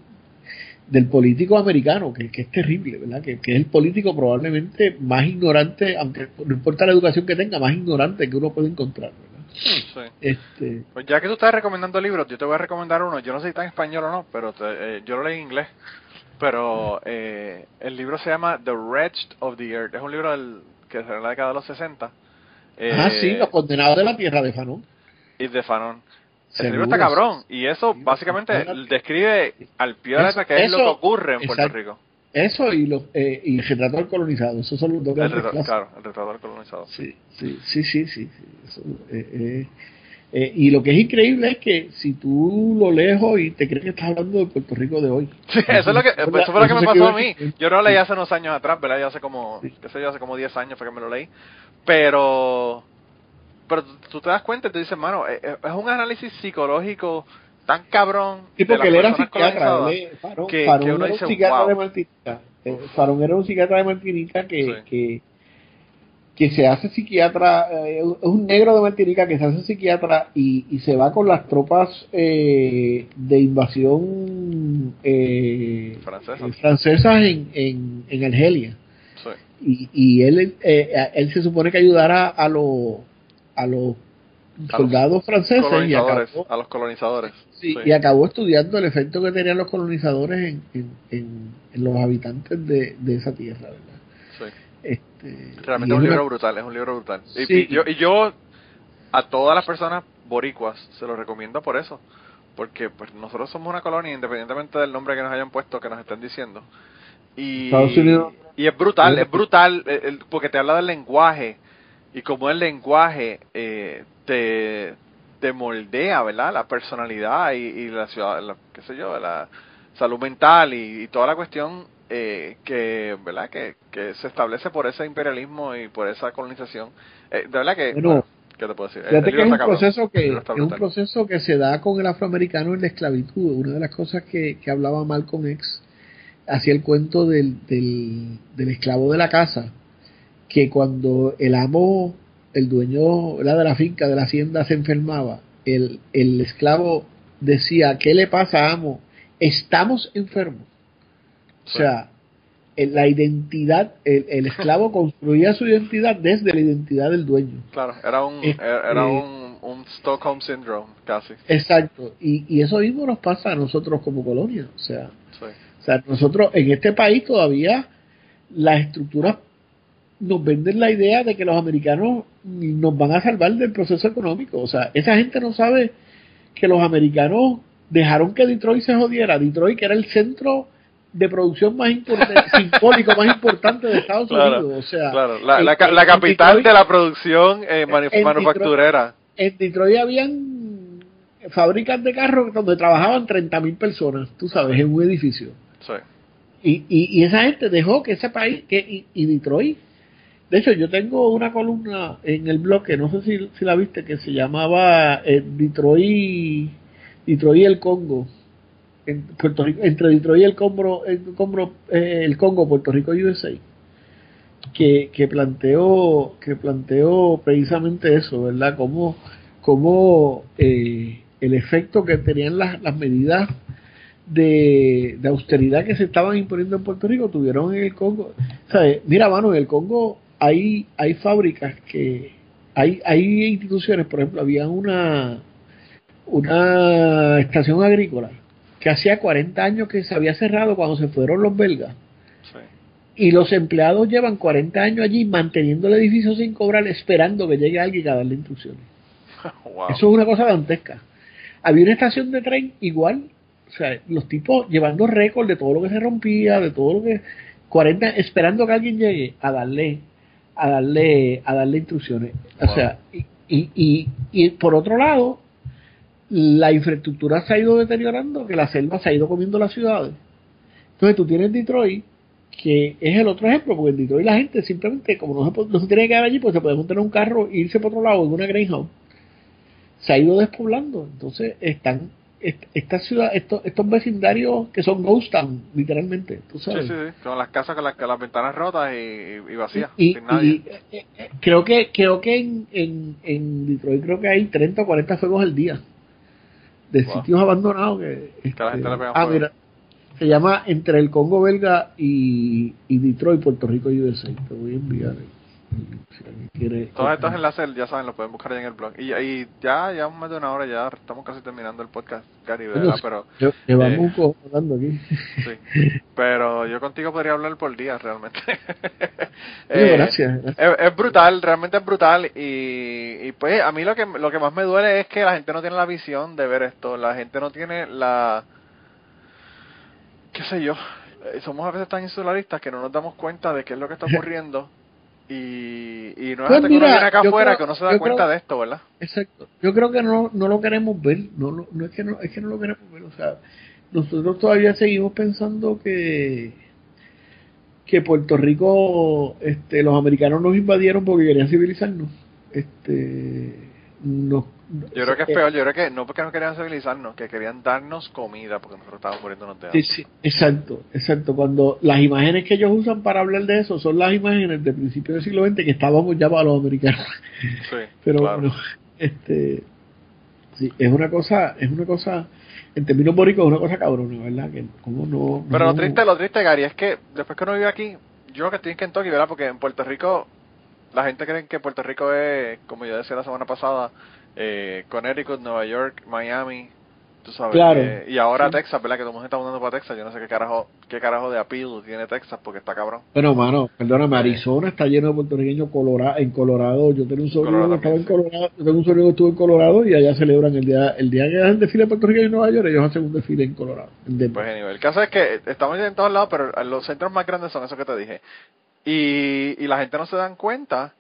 del político americano, que, que es terrible, ¿verdad? Que, que, es el político probablemente más ignorante, aunque no importa la educación que tenga, más ignorante que uno puede encontrar, ¿verdad? Sí. Este, Pues ya que tú estás recomendando libros, yo te voy a recomendar uno. Yo no sé si está en español o no, pero te- eh, yo lo leí en inglés. Pero eh, el libro se llama The Wretched of the Earth. Es un libro del, que salió en la década de los 60. Eh, ah, sí, los condenados de la tierra de Fanon. y de Fanon. Seguro, libro está cabrón. Y eso básicamente describe al pie de la que es lo que ocurre en Puerto. Rico. Eso y, los, eh, y el retrato del colonizado, esos son los dos El clásicos. claro, el retrato del colonizado. Sí, sí, sí, sí, sí. sí, eso, eh, eh, eh, y lo que es increíble es que si tú lo lees hoy, te crees que estás hablando de Puerto Rico de hoy. Sí, eso, es lo que, eso fue lo que me pasó a mí. Yo no lo leí hace unos años atrás, ¿verdad? Ya hace como, Sí. qué sé yo, hace como 10 años fue que me lo leí. Pero, pero tú- te das cuenta y te dices, mano, es un análisis psicológico tan cabrón. Sí, porque él era psiquiatra, él Farón, que- Farón que uno era dice, un psiquiatra wow. de Martinica. Eh, Farón era un psiquiatra de Martinica que, Sí. que, que se hace psiquiatra, eh, es un negro de Martinica que se hace psiquiatra y, y se va con las tropas eh, de invasión eh, Francesas. eh, francesas en, en, en Argelia. Sí. Y, y él, eh, él se supone que ayudara a los a los soldados franceses y acabó, a los colonizadores. sí, Sí. y acabó estudiando el efecto que tenían los colonizadores en, en, en- en los habitantes de, de esa tierra, ¿verdad? Sí. Este, Realmente es un una- libro brutal, es un libro brutal. Y, yo, y yo a todas las personas boricuas se lo recomiendo por eso. Porque pues nosotros somos una colonia, independientemente del nombre que nos hayan puesto, que nos estén diciendo. Y, Estados Unidos- y es brutal, es brutal, eh, el- porque te habla del lenguaje. Y como el lenguaje eh, te, te moldea, ¿verdad? La personalidad y, y la ciudad, la- qué sé yo, la salud mental y, y toda la cuestión eh, que, ¿verdad? Que, que se establece por ese imperialismo y por esa colonización. Eh, de verdad que, Bueno, bueno, ¿qué te puedo decir? El- Fíjate el que es un proceso que es un proceso que se da con el afroamericano en la esclavitud. Una de las cosas que, que hablaba Malcolm X hacía el cuento del, del, del esclavo de la casa, que cuando el amo, el dueño de la finca, de la hacienda, se enfermaba, el, el esclavo decía, ¿qué le pasa, amo? Estamos enfermos. O sea, la identidad, el, el esclavo construía su identidad desde la identidad del dueño. Claro, era un, Este- era era un, un Stockholm Syndrome, casi. Exacto, y, y eso mismo nos pasa a nosotros como colonia. O sea, Sí. o sea, nosotros en este país todavía las estructuras nos venden la idea de que los americanos nos van a salvar del proceso económico. O sea, esa gente no sabe que los americanos dejaron que Detroit se jodiera. Detroit, que era el centro de producción más importante, simbólico más importante de Estados Claro, Unidos. O sea, Claro, la, en- la, ca- la en capital Detroit- de la producción eh, en manufacturera. en Detroit habían fábricas de carros donde trabajaban 30.000 personas, tú sabes, en un edificio. Sí. Y, y, y esa gente dejó que ese país, que y, y Detroit, de hecho yo tengo una columna en el blog que no sé si, la viste, que se llamaba eh, Detroit, el Congo. En Puerto Rico, entre Detroit y el Congo, el Congo, eh, Puerto Rico USA que, que planteó que planteó precisamente eso, ¿verdad? Como, como eh, el efecto que tenían las, las medidas de, austeridad que se estaban imponiendo en Puerto Rico tuvieron en el Congo. Mira, mano, en el Congo hay, hay fábricas que hay, hay instituciones, por ejemplo, había una una estación agrícola que hacía 40 años que se había cerrado cuando se fueron los belgas Sí. y los empleados llevan 40 años allí manteniendo el edificio sin cobrar, esperando que llegue alguien a darle instrucciones. wow. Eso es una cosa dantesca. Había una estación de tren igual, o sea, los tipos llevando récord de todo lo que se rompía, de todo lo que 40 esperando que alguien llegue a darle a darle a darle instrucciones. O sea, y, y, y, y por otro lado, la infraestructura se ha ido deteriorando, que la selva se ha ido comiendo las ciudades. Entonces tú tienes Detroit, que es el otro ejemplo, porque en Detroit la gente simplemente, como no se, no se tiene que quedar allí, pues se puede montar en un carro e irse por otro lado en una Greyhound. Se ha ido despoblando. Entonces están est- estas ciudades, estos, estos vecindarios que son ghost town, literalmente, tú sabes. sí, sí. Con las casas con las, con las ventanas rotas y, y vacías, Y, sin nadie. y, eh, eh, creo que creo que en, en, en Detroit creo que hay 30 o 40 fuegos al día de Wow. sitios abandonados que, la gente le pega ah fuego. mira se llama Entre el Congo belga y, y Detroit, Puerto Rico USA. Te voy a enviar. Alguien quiere. Todos estos enlaces, ya saben, los pueden buscar ahí en el blog. Y, y ya, ya más de una hora, ya estamos casi terminando el podcast, Gary, ¿verdad? Pero, Lle- Llevamos eh, hablando aquí. sí. Pero yo contigo podría hablar por días, realmente. Eh, gracias. gracias. Es, es brutal, realmente es brutal y, y pues a mí lo que lo que más me duele es que la gente no tiene la visión de ver esto, la gente no tiene la qué sé yo, eh, somos a veces tan insularistas que no nos damos cuenta de qué es lo que está ocurriendo y, y no es Pues mira, viene acá afuera creo- que uno se da cuenta creo- de esto, ¿verdad? Exacto. Yo creo que no, no lo queremos ver. No, lo- no, es que no, es que no lo queremos ver. O sea, nosotros todavía seguimos pensando que que Puerto Rico, este, los americanos nos invadieron porque querían civilizarnos. Este, nos, Yo creo que es eh, peor, yo creo que no porque no querían civilizarnos, que querían darnos comida porque nosotros estábamos muriéndonos de Sí, hambre. sí, exacto, exacto. Cuando las imágenes que ellos usan para hablar de eso son las imágenes del principio del siglo XX que estábamos ya para los americanos. Sí, Pero claro. bueno, este, sí, es una cosa, es una cosa, en términos bóricos es una cosa cabrona, ¿verdad? Que como no. Pero lo triste, lo triste, Gary, es que después que uno vive aquí, yo que estoy en Kentucky, ¿verdad? Porque en Puerto Rico, la gente cree que Puerto Rico es, como yo decía la semana pasada, eh, Connecticut, Nueva York, Miami, tú sabes. Claro. eh, y ahora Sí. Texas, ¿verdad? Que todo el mundo está mudando para Texas. Yo no sé qué carajo, qué carajo de appeal tiene Texas porque está cabrón. Bueno, mano, perdóname, Arizona está lleno de puertorriqueños Colorado, en Colorado. Yo tenía un sobrino que estaba en Colorado, yo tengo un sobrino que estuvo en Colorado y allá celebran el día, el día que hacen desfile en Puerto Rico y en Nueva York, ellos hacen un desfile en Colorado. en. Pues anyway, el caso es que estamos en todos lados, pero los centros más grandes son esos que te dije. Y, y la gente no se dan cuenta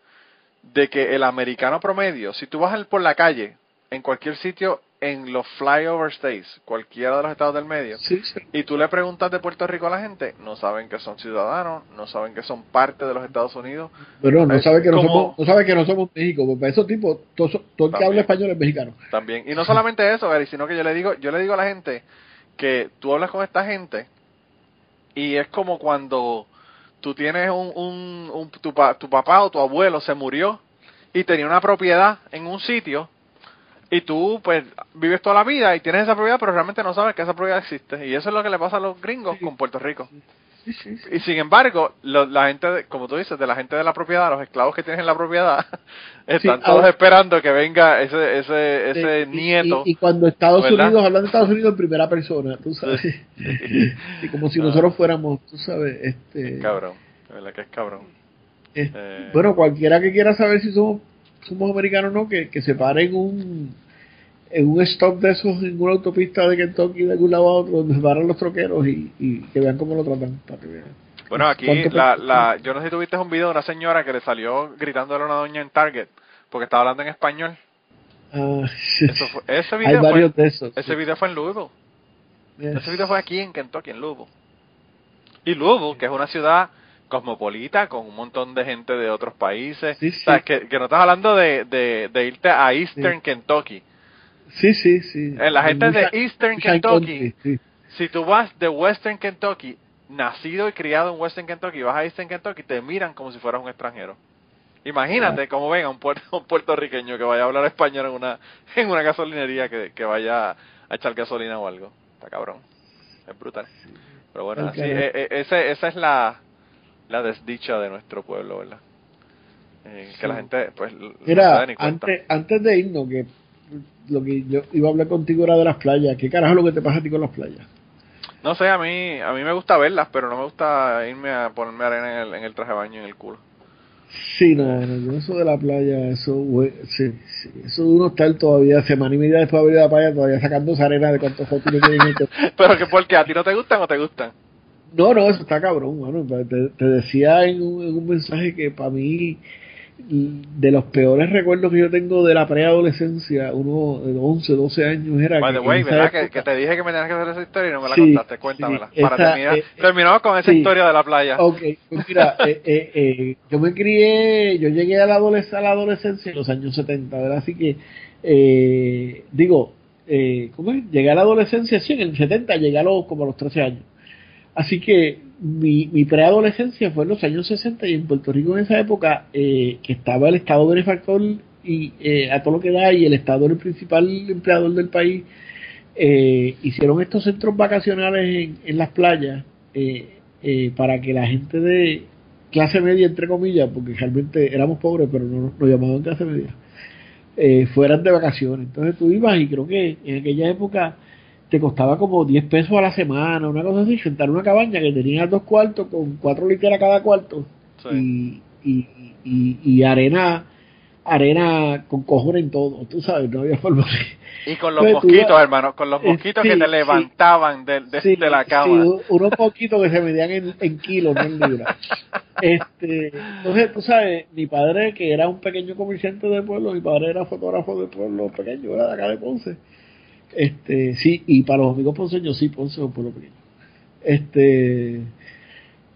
de que el americano promedio, si tú vas por la calle, en cualquier sitio, en los flyover states, cualquiera de los estados del medio, sí, sí. y tú le preguntas de Puerto Rico a la gente, no saben que son ciudadanos, no saben que son parte de los Estados Unidos. Pero no Es sabe que no como- somos, no sabe que no somos México, porque para esos tipos, todo, todo el que habla español es mexicano. También. Y no solamente eso, Gary, sino que yo le digo, yo le digo a la gente que tú hablas con esta gente y es como cuando tú tienes un, un, un- tu, pa- tu papá o tu abuelo se murió y tenía una propiedad en un sitio y tú pues vives toda la vida y tienes esa propiedad pero realmente no sabes que esa propiedad existe. Y eso es lo que le pasa a los gringos con Puerto Rico Sí, sí, sí. y sin embargo lo- la gente de- como tú dices de la gente de la propiedad los esclavos que tienen en la propiedad están todos ahora- esperando que venga ese ese ese y- nieto Y, y cuando Estados ¿verdad? Unidos, hablan de Estados Unidos en primera persona, tú sabes. y como si Ah. nosotros fuéramos, tú sabes, este. Cabrón, de verdad que es cabrón. es- Eh. Bueno, cualquiera que quiera saber si somos, somos americanos o no, que, que se pare en un, en un stop de esos, en una autopista de Kentucky, de algún lado a otro, donde paran los troqueros y, y que vean cómo lo tratan. Para que vean. Bueno, aquí ¿Cuánto la, la, yo no sé si tuviste un video de una señora que le salió gritándole a una doña en Target porque estaba hablando en español. Ah, Eso fue- ese Hay video fue, varios de esos. ese video fue en Louisville. Yes. Ese video fue aquí en Kentucky, en Louisville. Y Louisville, que es una ciudad cosmopolita con un montón de gente de otros países. Sí, O sea, que, que no estás hablando de, de, de irte a Eastern. Kentucky. Sí, sí, sí. Eh, la gente de Eastern Kentucky country, sí. si tú vas de Western Kentucky, nacido y criado en Western Kentucky, vas a Eastern Kentucky, te miran como si fueras un extranjero. Imagínate cómo ven a un, puer- un puertorriqueño que vaya a hablar español en una en una gasolinería que, que vaya a echar gasolina o algo. Está cabrón. Es brutal. Pero bueno, así, eh, eh, ese, esa es la, la desdicha de nuestro pueblo, ¿verdad? Eh, que la gente, pues, no se da Mira, ni cuenta. antes, antes de irnos, que lo que yo iba a hablar contigo era de las playas. ¿Qué carajo es lo que te pasa a ti con las playas? No sé, a mí, a mí me gusta verlas, pero no me gusta irme a ponerme arena en el, en el traje de baño en el culo. Sí, no, no, eso de la playa, eso, güey, sí, sí, eso de uno estar todavía semana y media después de haber ido a la playa todavía sacando esa arena de cuántos fotos le tienen hecho. Pero que porque a ti no te gustan o te gustan. No, no, eso está cabrón, mano. Te, te decía en un, en un mensaje que para mí, de los peores recuerdos que yo tengo de la preadolescencia, uno de 11, 12 años, era By que the way, ¿verdad? Que, que te dije que me tenías que hacer esa historia y no me la Sí, contaste. Cuéntamela. sí, para esa, terminar. eh, Terminamos con esa sí. historia de la playa. Ok, pues mira, eh, eh, eh, yo me crié, yo llegué a la, adoles- a la adolescencia en los años 70, ¿verdad? Así que, eh, digo, eh, ¿cómo es? Llegué a la adolescencia, sí, en el 70 llegué a los, como a los 13 años. Así que mi, mi preadolescencia fue en los años 60 y en Puerto Rico en esa época, eh, que estaba el Estado benefactor y eh, a todo lo que da y el Estado era el principal empleador del país eh, hicieron estos centros vacacionales en, en las playas eh, eh, para que la gente de clase media, entre comillas, porque realmente éramos pobres, pero no nos llamaban clase media, eh, fueran de vacaciones. Entonces tú ibas y creo que en aquella época te costaba como 10 pesos a la semana, una cosa así, sentar una cabaña que tenía dos cuartos con cuatro literas cada cuarto Sí. y, y, y, y arena arena con cojones en todo, tú sabes, no había forma de... Y con los Pues, mosquitos, ibas- hermano, con los Eh, mosquitos sí, que te sí. levantaban de, de, Sí, de la sí, cama. unos poquitos que se medían en, en kilos, no en libras. Este, entonces, tú sabes, mi padre, que era un pequeño comerciante de pueblo, mi padre era fotógrafo de pueblo pequeño, era de acá de Ponce. Este, sí, y para los amigos ponceños, sí, Ponce es un pueblo pequeño. Este,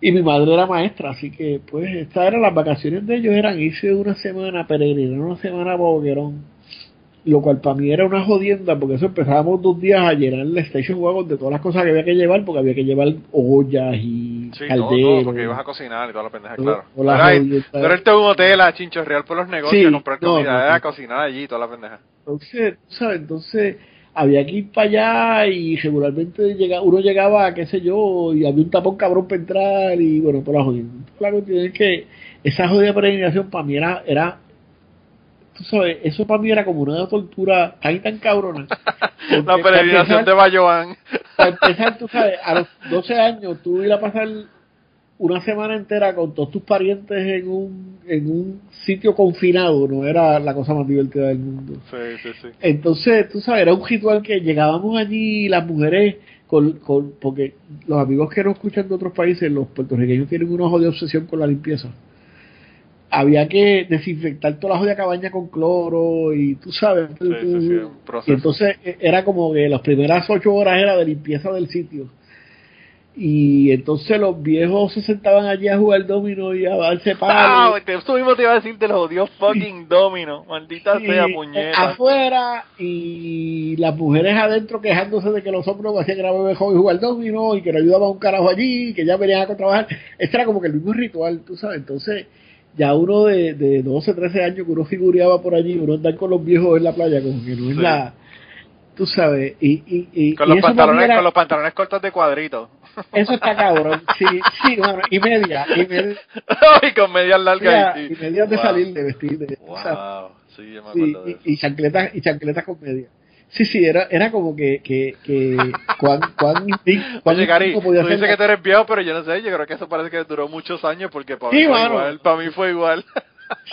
y mi madre era maestra, así que, pues, estas eran las vacaciones de ellos, eran irse una semana peregrinar, una semana a Boquerón lo cual para mí era una jodienda porque eso empezábamos dos días a llenar el station wagon de todas las cosas que había que llevar porque había que llevar ollas y Sí, todo, calderos todo, porque ibas a cocinar y toda la pendeja, Todo- claro. No era, era irte a un hotel a chinchorreal por los negocios Sí, a comprar comida, no, era no. a cocinar allí toda la pendeja. entonces tú sabes entonces había que ir para allá y regularmente llega, uno llegaba qué sé yo y había un tapón cabrón para entrar y bueno por la jodienda la cuestión es que esa jodida peregrinación para mí era era tú sabes eso para mí era como una tortura tan y tan cabrona La peregrinación empezar- de Bayoán. para empezar, tú sabes, a los 12 años tú ir a pasar una semana entera con todos tus parientes en un, en un sitio confinado, no era la cosa más divertida del mundo. Sí, sí, sí. Entonces, tú sabes, era un ritual que llegábamos allí y las mujeres, con, con, porque los amigos que nos escuchan de otros países, los puertorriqueños tienen una jodida obsesión con la limpieza. Había que desinfectar toda la jodida cabaña con cloro y tú sabes. tú- Sí, un y entonces eh, era como que las primeras ocho horas era de limpieza del sitio. Y entonces los viejos se sentaban allí a jugar domino y a darse Ah, palos. te- eso mismo te iba a decir de los odios fucking domino. Maldita y, sea, eh, puñeta. afuera y las mujeres adentro quejándose de que los hombres no hacían grabar mejor y jugar domino y que no ayudaban un carajo allí, que ya venían a trabajar. Este era como que el mismo ritual, tú sabes. Entonces, ya uno de, de 12, 13 años que uno figureaba por allí, uno andar con los viejos en la playa, como que no es Sí. la. Tú sabes, y, y, y, Con y los, eso pantalones, era- con los pantalones cortos de cuadrito. eso está cabrón. Sí, sí, bueno, y media, y media, y con medias largas. y, medias de Wow. salir de vestir. De, sabes. Wow. Sí, yo me Sí, acuerdo de eso. y, chancletas y chancletas con media. Sí, sí, era, era como que, que, que cuán, cuán, cuán Oye, Gary, instinto tú dices que tú eres viejo, pero yo no sé, yo creo que eso parece que duró muchos años porque para Sí, mí fue igual. Para mí fue igual.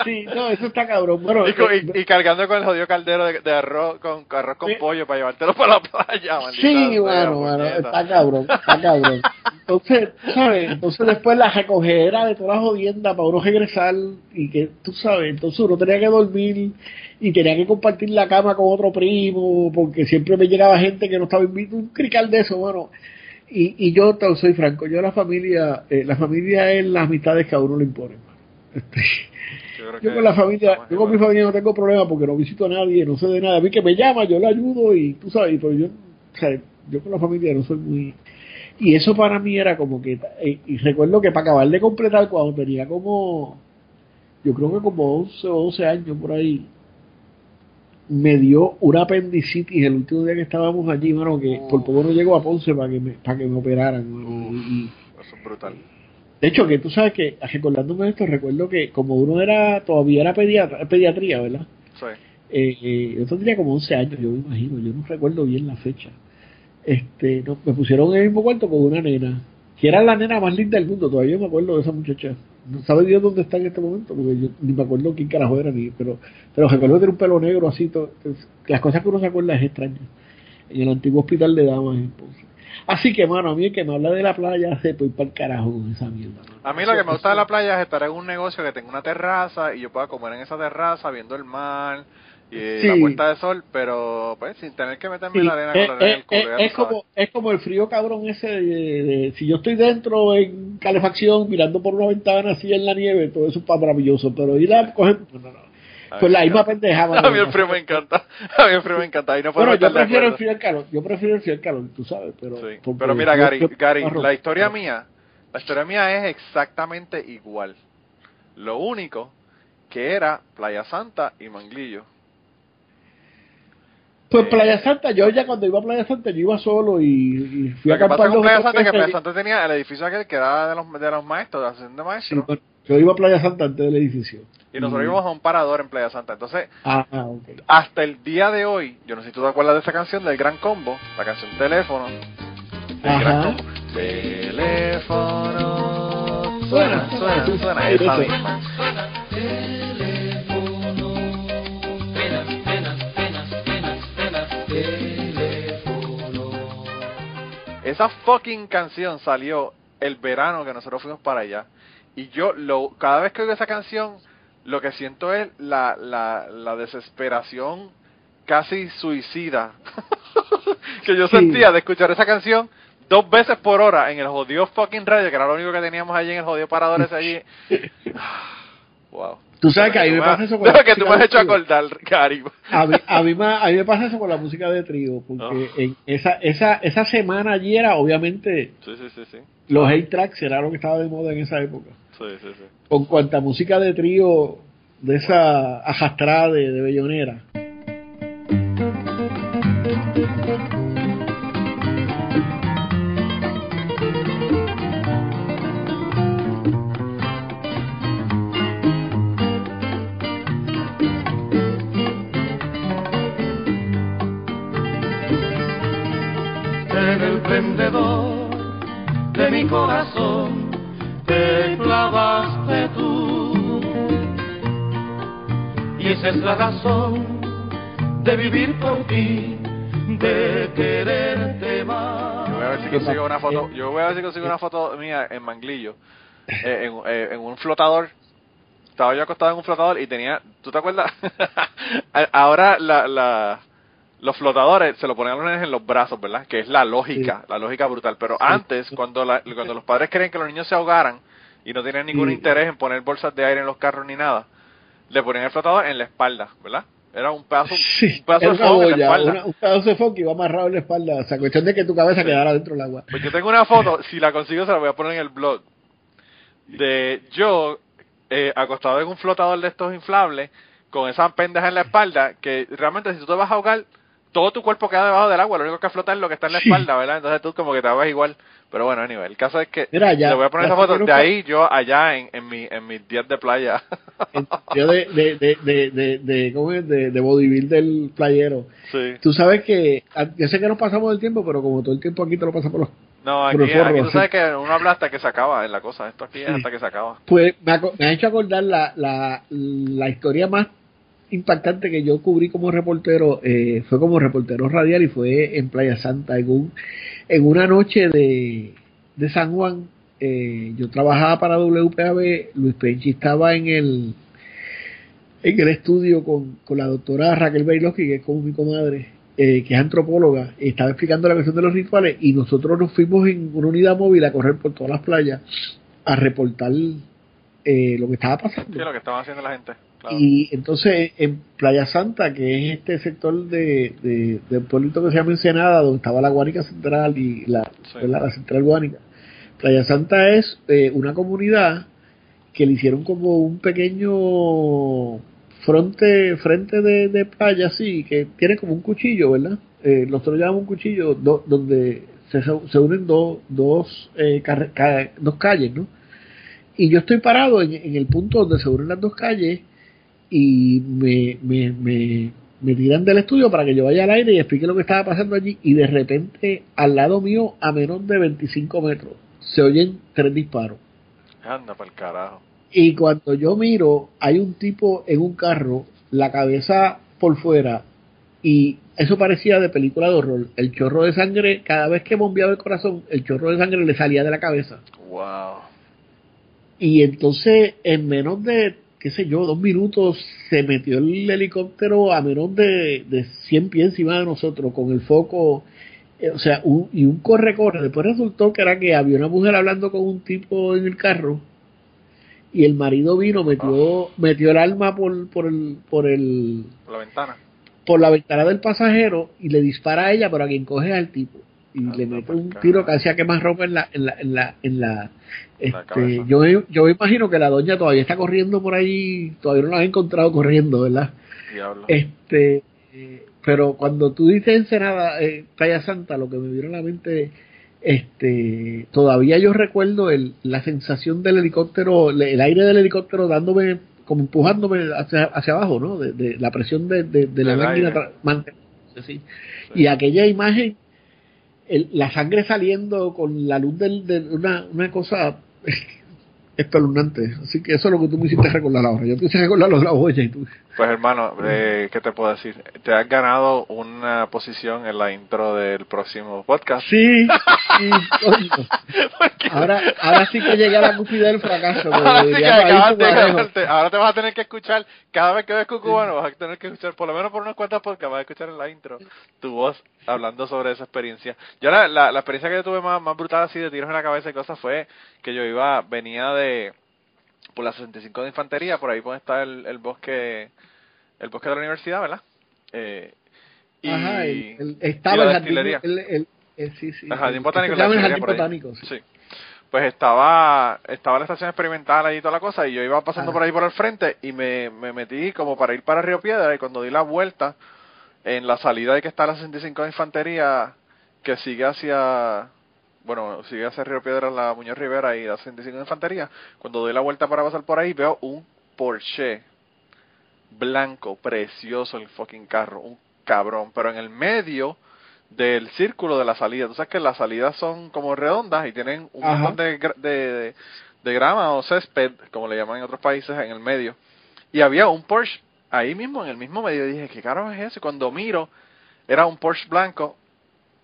Sí, no, eso está cabrón. Bueno, y, eh, y- y cargando con el jodido caldero de, de arroz con arroz con pollo para llevártelo para la playa. sí, bueno, bueno, está cabrón, está cabrón. Entonces, ¿sabes? Entonces después la recogera de toda la jodienda para uno regresar y que, tú sabes, entonces uno tenía que dormir y tenía que compartir la cama con otro primo porque siempre me llegaba gente que no estaba invitado, un crical de eso, bueno. Y, y yo soy franco, yo la familia, eh, la familia es las amistades que a uno le imponen. Este, creo yo que con la familia, yo con mi familia no tengo problema porque no visito a nadie, no sé de nada. A mí que me llama, yo le ayudo y tú sabes, pero yo, o sea, yo con la familia no soy muy... Y eso para mí era como que... eh, Y recuerdo que para acabar de completar, cuando tenía como... Yo creo que como 11 o 12 años por ahí, me dio una apendicitis el último día que estábamos allí, mano, que por poco no llego a Ponce para que me, para que me operaran. mano, y- y, Eso es brutal. De hecho, que tú sabes que, recordándome esto, recuerdo que como uno era, todavía era pediatra, pediatría, ¿verdad? Sí. Eh, eh, yo tendría como 11 años, yo me imagino, yo no recuerdo bien la fecha. Este, no, me pusieron en el mismo cuarto con una nena, que era la nena más linda del mundo, todavía me acuerdo de esa muchacha. No sabe Dios dónde está en este momento, porque yo ni me acuerdo quién carajo era, ni, pero, pero recuerdo que tenía un pelo negro así, todo, entonces, las cosas que uno se acuerda es extraño. En el antiguo hospital de damas en Ponce. Así que, mano, a mí el que me habla de la playa, se estoy para el carajo con esa mierda. mano. A mí lo que me gusta de la playa es estar en un negocio que tenga una terraza y yo pueda comer en esa terraza viendo el mar y Sí. la puerta de sol, pero pues sin tener que meterme Sí, en la arena es, con la arena es- culo. es- como, es como el frío cabrón ese de, de- si yo estoy dentro en calefacción mirando por una ventana así en la nieve, todo eso es maravilloso, pero ir a coger no, no, pues la misma pendeja. A mí el frío me encanta. A mí el frío me encanta. Y no puedo Bueno, yo prefiero el frío al calor, yo prefiero el frío al calor, tú sabes, pero Sí. Pero mira, Gary, yo- Gary, la historia mía, la historia mía es exactamente igual. Lo único que era Playa Santa y Manglillo. Pues Playa Santa, yo ya cuando iba a Playa Santa, yo iba solo y, y fui Lo a que pasa acampar con Playa Santa que Playa. Santa tenía el edificio aquel que era de los, de los maestros, de la de maestros. yo iba a Playa Santa antes del edificio. Y nosotros Mm. íbamos a un parador en Playa Santa. Entonces, Ah, hasta el día de hoy, yo no sé si tú te acuerdas de esa canción del Gran Combo, la canción Teléfono. El Gran. Combo. Teléfono. Suena, suena, suena. Esa misma. Esa fucking canción salió el verano que nosotros fuimos para allá. Y yo, lo, cada vez que oigo esa canción, lo que siento es la, la, la desesperación casi suicida que yo Sí. sentía de escuchar esa canción dos veces por hora en el jodido fucking radio, que era lo único que teníamos allí en el jodido parador ese allí. wow. Tú sabes que a mí me pasa eso con la que tú me música has de hecho acordar, Cari. A mí, a, mí, me- a mí me pasa eso con la música de trío, porque Oh. en esa, esa, esa semana allí era, obviamente, Sí, sí, sí, sí. los hate tracks era lo que estaba de moda en esa época. Con cuanta música de trío de esa ajastrada de, de bellonera. Esa es la razón de vivir por ti, de quererte más. Yo voy a ver si ¿Qué consigo una foto. Yo voy a ver si consigo una foto mía en Manglillo, eh, en, eh, en un flotador. Estaba yo acostado en un flotador y tenía, ¿tú te acuerdas? Ahora la, la, los flotadores se lo ponen a los nenes en los brazos, ¿verdad? Que es la lógica, la lógica brutal. Pero antes, cuando la, cuando los padres querían que los niños se ahogaran y no tenían ningún Sí. interés en poner bolsas de aire en los carros ni nada, le ponían el flotador en la espalda, ¿verdad? Era un pedazo, Sí, un pedazo de foam en la espalda. una- un pedazo de foco que iba amarrado en la espalda. O sea, cuestión de que tu cabeza quedara dentro del agua. Pues yo tengo una foto, si la consigo se la voy a poner en el blog, de yo eh, acostado en un flotador de estos inflables, con esa pendeja en la espalda, que realmente si tú te vas a ahogar, todo tu cuerpo queda debajo del agua, lo único que flota es lo que está en la espalda, ¿verdad? Entonces tú como que te vas igual. Pero bueno, anyway, el caso es que Mira, ya- le voy a poner esa foto sé que de ahí, yo allá en, en, mi, en mis días de playa. Yo de, de, de, de, de, ¿cómo es? de, de bodybuild del playero. sí. Tú sabes que, a- yo sé que nos pasamos del tiempo, pero como todo el tiempo aquí te lo pasa por los... No, aquí, Pero forro, aquí tú sí. sabes que uno habla hasta que se acaba en la cosa. Esto aquí es Sí. hasta que se acaba. Pues me, aco- me ha hecho acordar la, la, la historia más impactante que yo cubrí como reportero, eh, fue como reportero radial y fue en Playa Santa, en, un, en una noche de, de San Juan. eh, yo trabajaba para WPAB, Luis Penchi estaba en el en el estudio con, con la doctora Raquel Bailoski, que es como mi comadre, eh, que es antropóloga, y estaba explicando la cuestión de los rituales, y nosotros nos fuimos en una unidad móvil a correr por todas las playas a reportar eh, lo que estaba pasando. Sí, lo que estaban haciendo la gente. Claro. Y entonces en Playa Santa, que es este sector de, de, del pueblito que se llama Ensenada, donde estaba la Guánica Central y la, la Central Guánica, Playa Santa es eh, una comunidad que le hicieron como un pequeño frente, frente de, de playa, así, que tiene como un cuchillo, ¿verdad? Eh, nosotros llamamos un cuchillo do- donde se, se unen dos, dos, eh, carre- ca- dos calles, ¿no? Y yo estoy parado en, en el punto donde se unen las dos calles y me, me, me, me tiran del estudio para que yo vaya al aire y explique lo que estaba pasando allí y de repente al lado mío a menos de 25 metros se oyen tres disparos Anda para el carajo. y cuando yo miro hay un tipo en un carro la cabeza por fuera y eso parecía de película de horror el chorro de sangre cada vez que bombeaba el corazón el chorro de sangre le salía de la cabeza Wow. y entonces, en menos de, qué sé yo, dos minutos, se metió el helicóptero a menos de, de 100 pies encima de nosotros, con el foco, eh, o sea, un, y un corre-corre. Después resultó que era que había una mujer hablando con un tipo en el carro, y el marido vino, metió, metió el arma por, por el, por el, Por la ventana. por la ventana del pasajero, y le dispara a ella, pero a quien coge al tipo. Y Anda le mete pa'l un tiro que hacía que más ropa en la, en la, en la, en la, La este, yo, yo me imagino que la doña todavía está corriendo por ahí, todavía no la han encontrado corriendo, ¿verdad? Diablo. Este, eh, pero cuando tú dices Ensenada, eh, Playa Santa, lo que me vino a la mente, este, todavía yo recuerdo el, la sensación del helicóptero, el aire del helicóptero dándome, como empujándome hacia, hacia abajo, ¿no? De, la presión de, de, la máquina sí. Y aquella imagen, el, la sangre saliendo con la luz del, de una, una cosa espeluznante. Así que eso es lo que tú me hiciste recordar ahora. Yo te hice recordar los la olla y tú. Pues hermano, eh, ¿qué te puedo decir? Te has ganado una posición en la intro del próximo podcast. Sí, sí, ahora, ahora sí que llegué a la cúspide del fracaso. Ahora, sí que ahora te vas a tener que escuchar, cada vez que ves Cucubano, vas a tener que escuchar, por lo menos por unas cuantas podcasts, vas a escuchar en la intro tu voz hablando sobre esa experiencia. Yo la, la, la experiencia que yo tuve más, más brutal así de tiros en la cabeza y cosas fue que yo iba, venía de por la 65 de infantería, por ahí puede estar el, el bosque el bosque de la universidad, ¿verdad? Eh, y, Ajá, el, estaba la el, el, el, sí, sí, el jardín botánico, el jardín botánico sí. Pues estaba, estaba la estación experimental ahí y toda la cosa, y yo iba pasando por ahí por el frente y me, me metí como para ir para Río Piedra, y cuando di la vuelta, en la salida de que está la 65 de infantería, que sigue hacia bueno, sigue hacia Río Piedra la Muñoz Rivera y la 65 de Infantería, cuando doy la vuelta para pasar por ahí veo un Porsche blanco, precioso el fucking carro, un cabrón, pero en el medio del círculo de la salida. Tú sabes que las salidas son como redondas y tienen un montón de, de, de, grama o césped, como le llaman en otros países, en el medio. Y había un Porsche ahí mismo, en el mismo medio. Y dije, ¿qué caro es ese? Cuando miro, era un Porsche blanco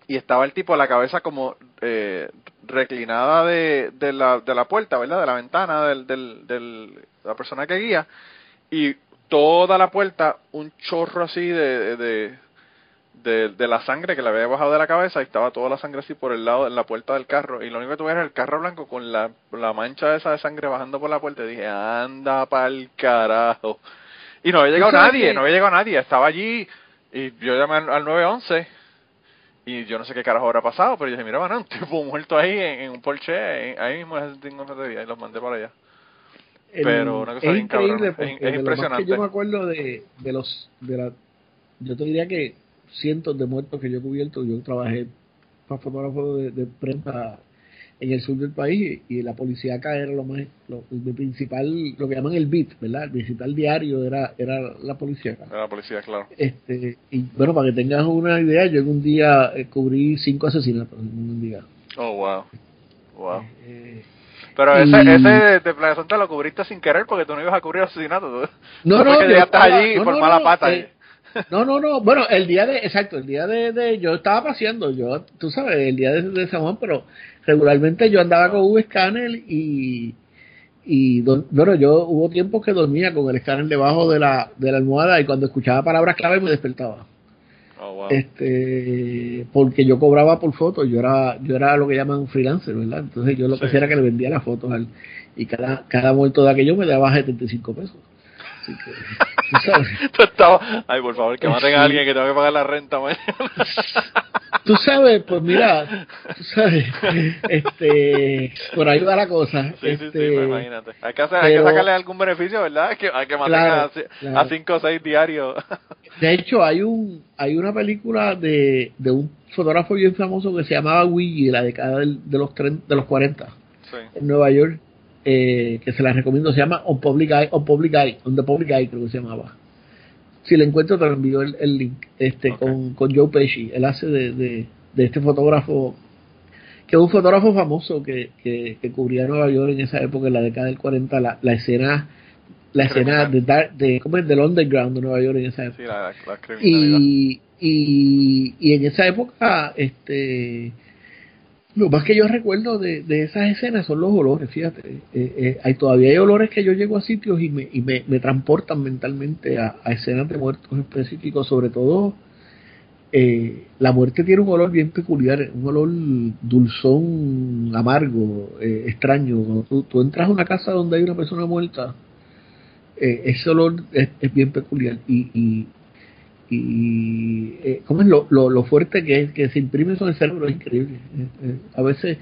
y estaba el tipo la cabeza como eh, reclinada de, de, la, de la puerta, ¿verdad? De la ventana del, del, del, la persona que guía y toda la puerta un chorro así de, de, de, de, la sangre que le había bajado de la cabeza y estaba toda la sangre así por el lado en la puerta del carro. Y lo único que tuve era el carro blanco con la, la mancha esa de sangre bajando por la puerta y dije anda pa'l carajo y no había llegado nadie, no había llegado nadie, estaba allí y yo llamé al, al 911 y yo no sé qué carajo habrá pasado, pero yo dije, mira, van un tipo muerto ahí en, un Porsche, ahí mismo en ese de y los mandé para allá. pero una cosa es bien increíble cabrón. Es, impresionante. Yo me acuerdo de, de los, de la, yo te diría que cientos de muertos que yo he cubierto, yo trabajé para fotógrafo de, de prensa en el sur del país y la policía acá era lo más lo, principal lo que llaman el beat verdad el principal diario era era la policía acá era la policía claro este y bueno para que tengas una idea yo en un día eh, cubrí cinco asesinatos en un día oh wow wow eh, pero ese, ese de, Playa Santa lo cubriste sin querer porque tú no ibas a cubrir asesinatos. No, no, yo estás allí por mala pata. Eh, no, no, no. Bueno, el día de, exacto, el día de, de yo estaba paseando, yo, tú sabes, el día de, de San Juan, pero regularmente yo andaba con un escáner y, y bueno, yo hubo tiempos que dormía con el escáner debajo de la, de la almohada y cuando escuchaba palabras clave me despertaba. Oh, este porque yo cobraba por fotos yo era yo era lo que llaman freelancer verdad entonces yo lo que hacía era que le vendía las fotos al, y cada cada muerto de aquello me daba 75 pesos. Así que Ay, por favor, que maten a alguien que tenga que pagar la renta Tú sabes, pues mira, tú sabes, este, por ahí va la cosa. Sí, sí, sí, este, pues imagínate. Hay que, hay que sacarle algún beneficio, ¿verdad? Hay que, hay que matar a, cinco o seis diarios. De hecho, hay un hay una película de, de un fotógrafo bien famoso que se llamaba Willy, la década de los, de los 40, en Nueva York eh, que se la recomiendo, se llama On Public Eye, On Public Eye, On the Public Eye creo que se llamaba. Si le encuentro te lo envío el, el link, este, con, con Joe Pesci, él hace de, de, de, este fotógrafo, que es un fotógrafo famoso que, que, que, cubría Nueva York en esa época, en la década del 40, la, la escena la escena de, de, ¿cómo es? del underground de Nueva York en esa época. y, y, y en esa época, este lo más que yo recuerdo de, de esas escenas son los olores, fíjate. Eh, eh, hay todavía hay olores que yo llego a sitios y me, y me, me transportan mentalmente a, escenas de muertos específicos, sobre todo eh, la muerte tiene un olor bien peculiar, un olor dulzón, amargo, extraño. Cuando tú, entras a una casa donde hay una persona muerta, ese olor es, es, bien peculiar y, y, y eh, ¿cómo es lo, lo, lo, fuerte que es que se imprime eso en el cerebro? Es increíble. Eh, eh, a veces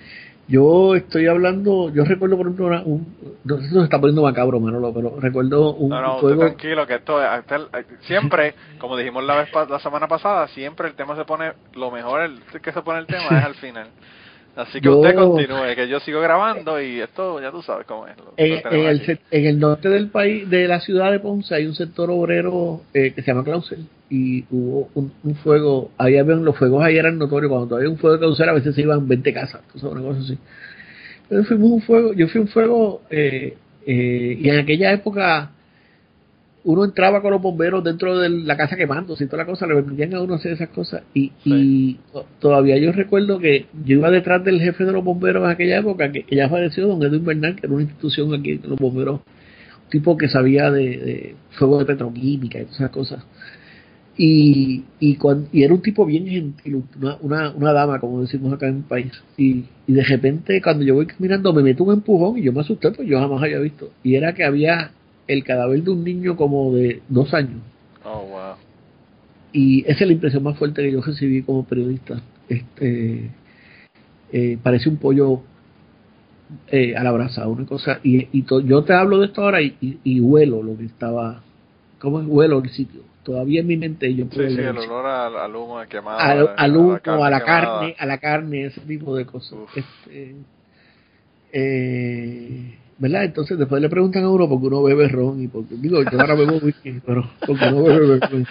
Yo estoy hablando, yo recuerdo por ejemplo, una, un, no sé si se está poniendo macabro, Manolo, pero recuerdo un No, no, juego. tranquilo, que esto esto- siempre, como dijimos la vez la semana pasada, siempre el tema se pone, lo mejor el, que se pone el tema es al final. Así que Yo- usted continúe, que yo sigo grabando y esto ya tú sabes cómo es. lo- lo En, el, en el norte del país, de la ciudad de Ponce, hay un sector obrero eh, que se llama Clausel y hubo un, un fuego, ahí habían, los fuegos ahí eran notorios, cuando todavía un fuego de Clausel a veces se iban 20 casas, sabes, una cosa así. Pero fuimos un fuego, yo fui un fuego eh, eh, y en aquella época uno entraba con los bomberos dentro de la casa quemándose y toda la cosa, le permitían a uno hacer esas cosas. Y, y to- todavía yo recuerdo que yo iba detrás del jefe de los bomberos en aquella época, que, que ya falleció, don Edwin Bernal, que era una institución aquí de los bomberos, un tipo que sabía de, de fuego de petroquímica y todas esas cosas. Y, y, cuan- y era un tipo bien gentil, una, una, una dama, como decimos acá en el país. Y, y de repente, cuando yo voy caminando, me meto un empujón y yo me asusté, pues yo jamás había visto. Y era que había el cadáver de un niño como de dos años. Oh, wow. Y esa es la impresión más fuerte que yo recibí como periodista. Este, eh, parece un pollo eh, a la brasa, una cosa. Y, y to- yo te hablo de esto ahora y, y, y huelo lo que estaba. ¿Cómo es? Huelo el sitio. Todavía en mi mente yo puedo Sí, sí, el olor al, al humo quemado. al, al humo, a la quemada. carne, a la carne, ese tipo de cosas. Este, eh, ¿Verdad? Entonces después le preguntan a uno porque uno bebe ron y porque digo yo ahora bebo whisky, pero porque no bebe ron.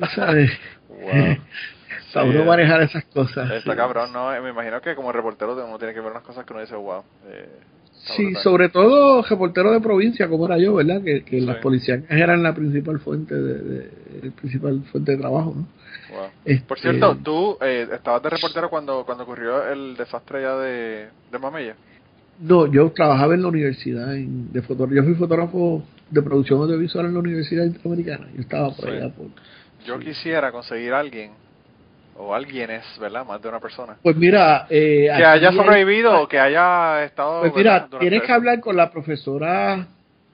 Sabes, Wow. para Sí, uno eh, manejar esas cosas. Está sí. cabrón, ¿no? Me imagino que como reportero uno tiene que ver unas cosas que uno dice, wow. Eh, Sí, sobre todo reportero de provincia, como era yo, ¿verdad? Que, que Sí. las policías eran la principal fuente de, de- el principal fuente de trabajo, ¿no? Wow. Este, Por cierto, tú eh, estabas de reportero cuando, cuando ocurrió el desastre ya de, de Mamella. No, yo trabajaba en la universidad en- de fotógrafo. Yo fui fotógrafo de producción audiovisual en la Universidad Interamericana. Yo estaba por Sí. allá. Por, Yo Sí. quisiera conseguir a alguien, o alguienes, ¿verdad? Más de una persona. Pues mira, eh, Que haya hay- sobrevivido o que haya estado. Pues mira, tienes que eso. hablar con la profesora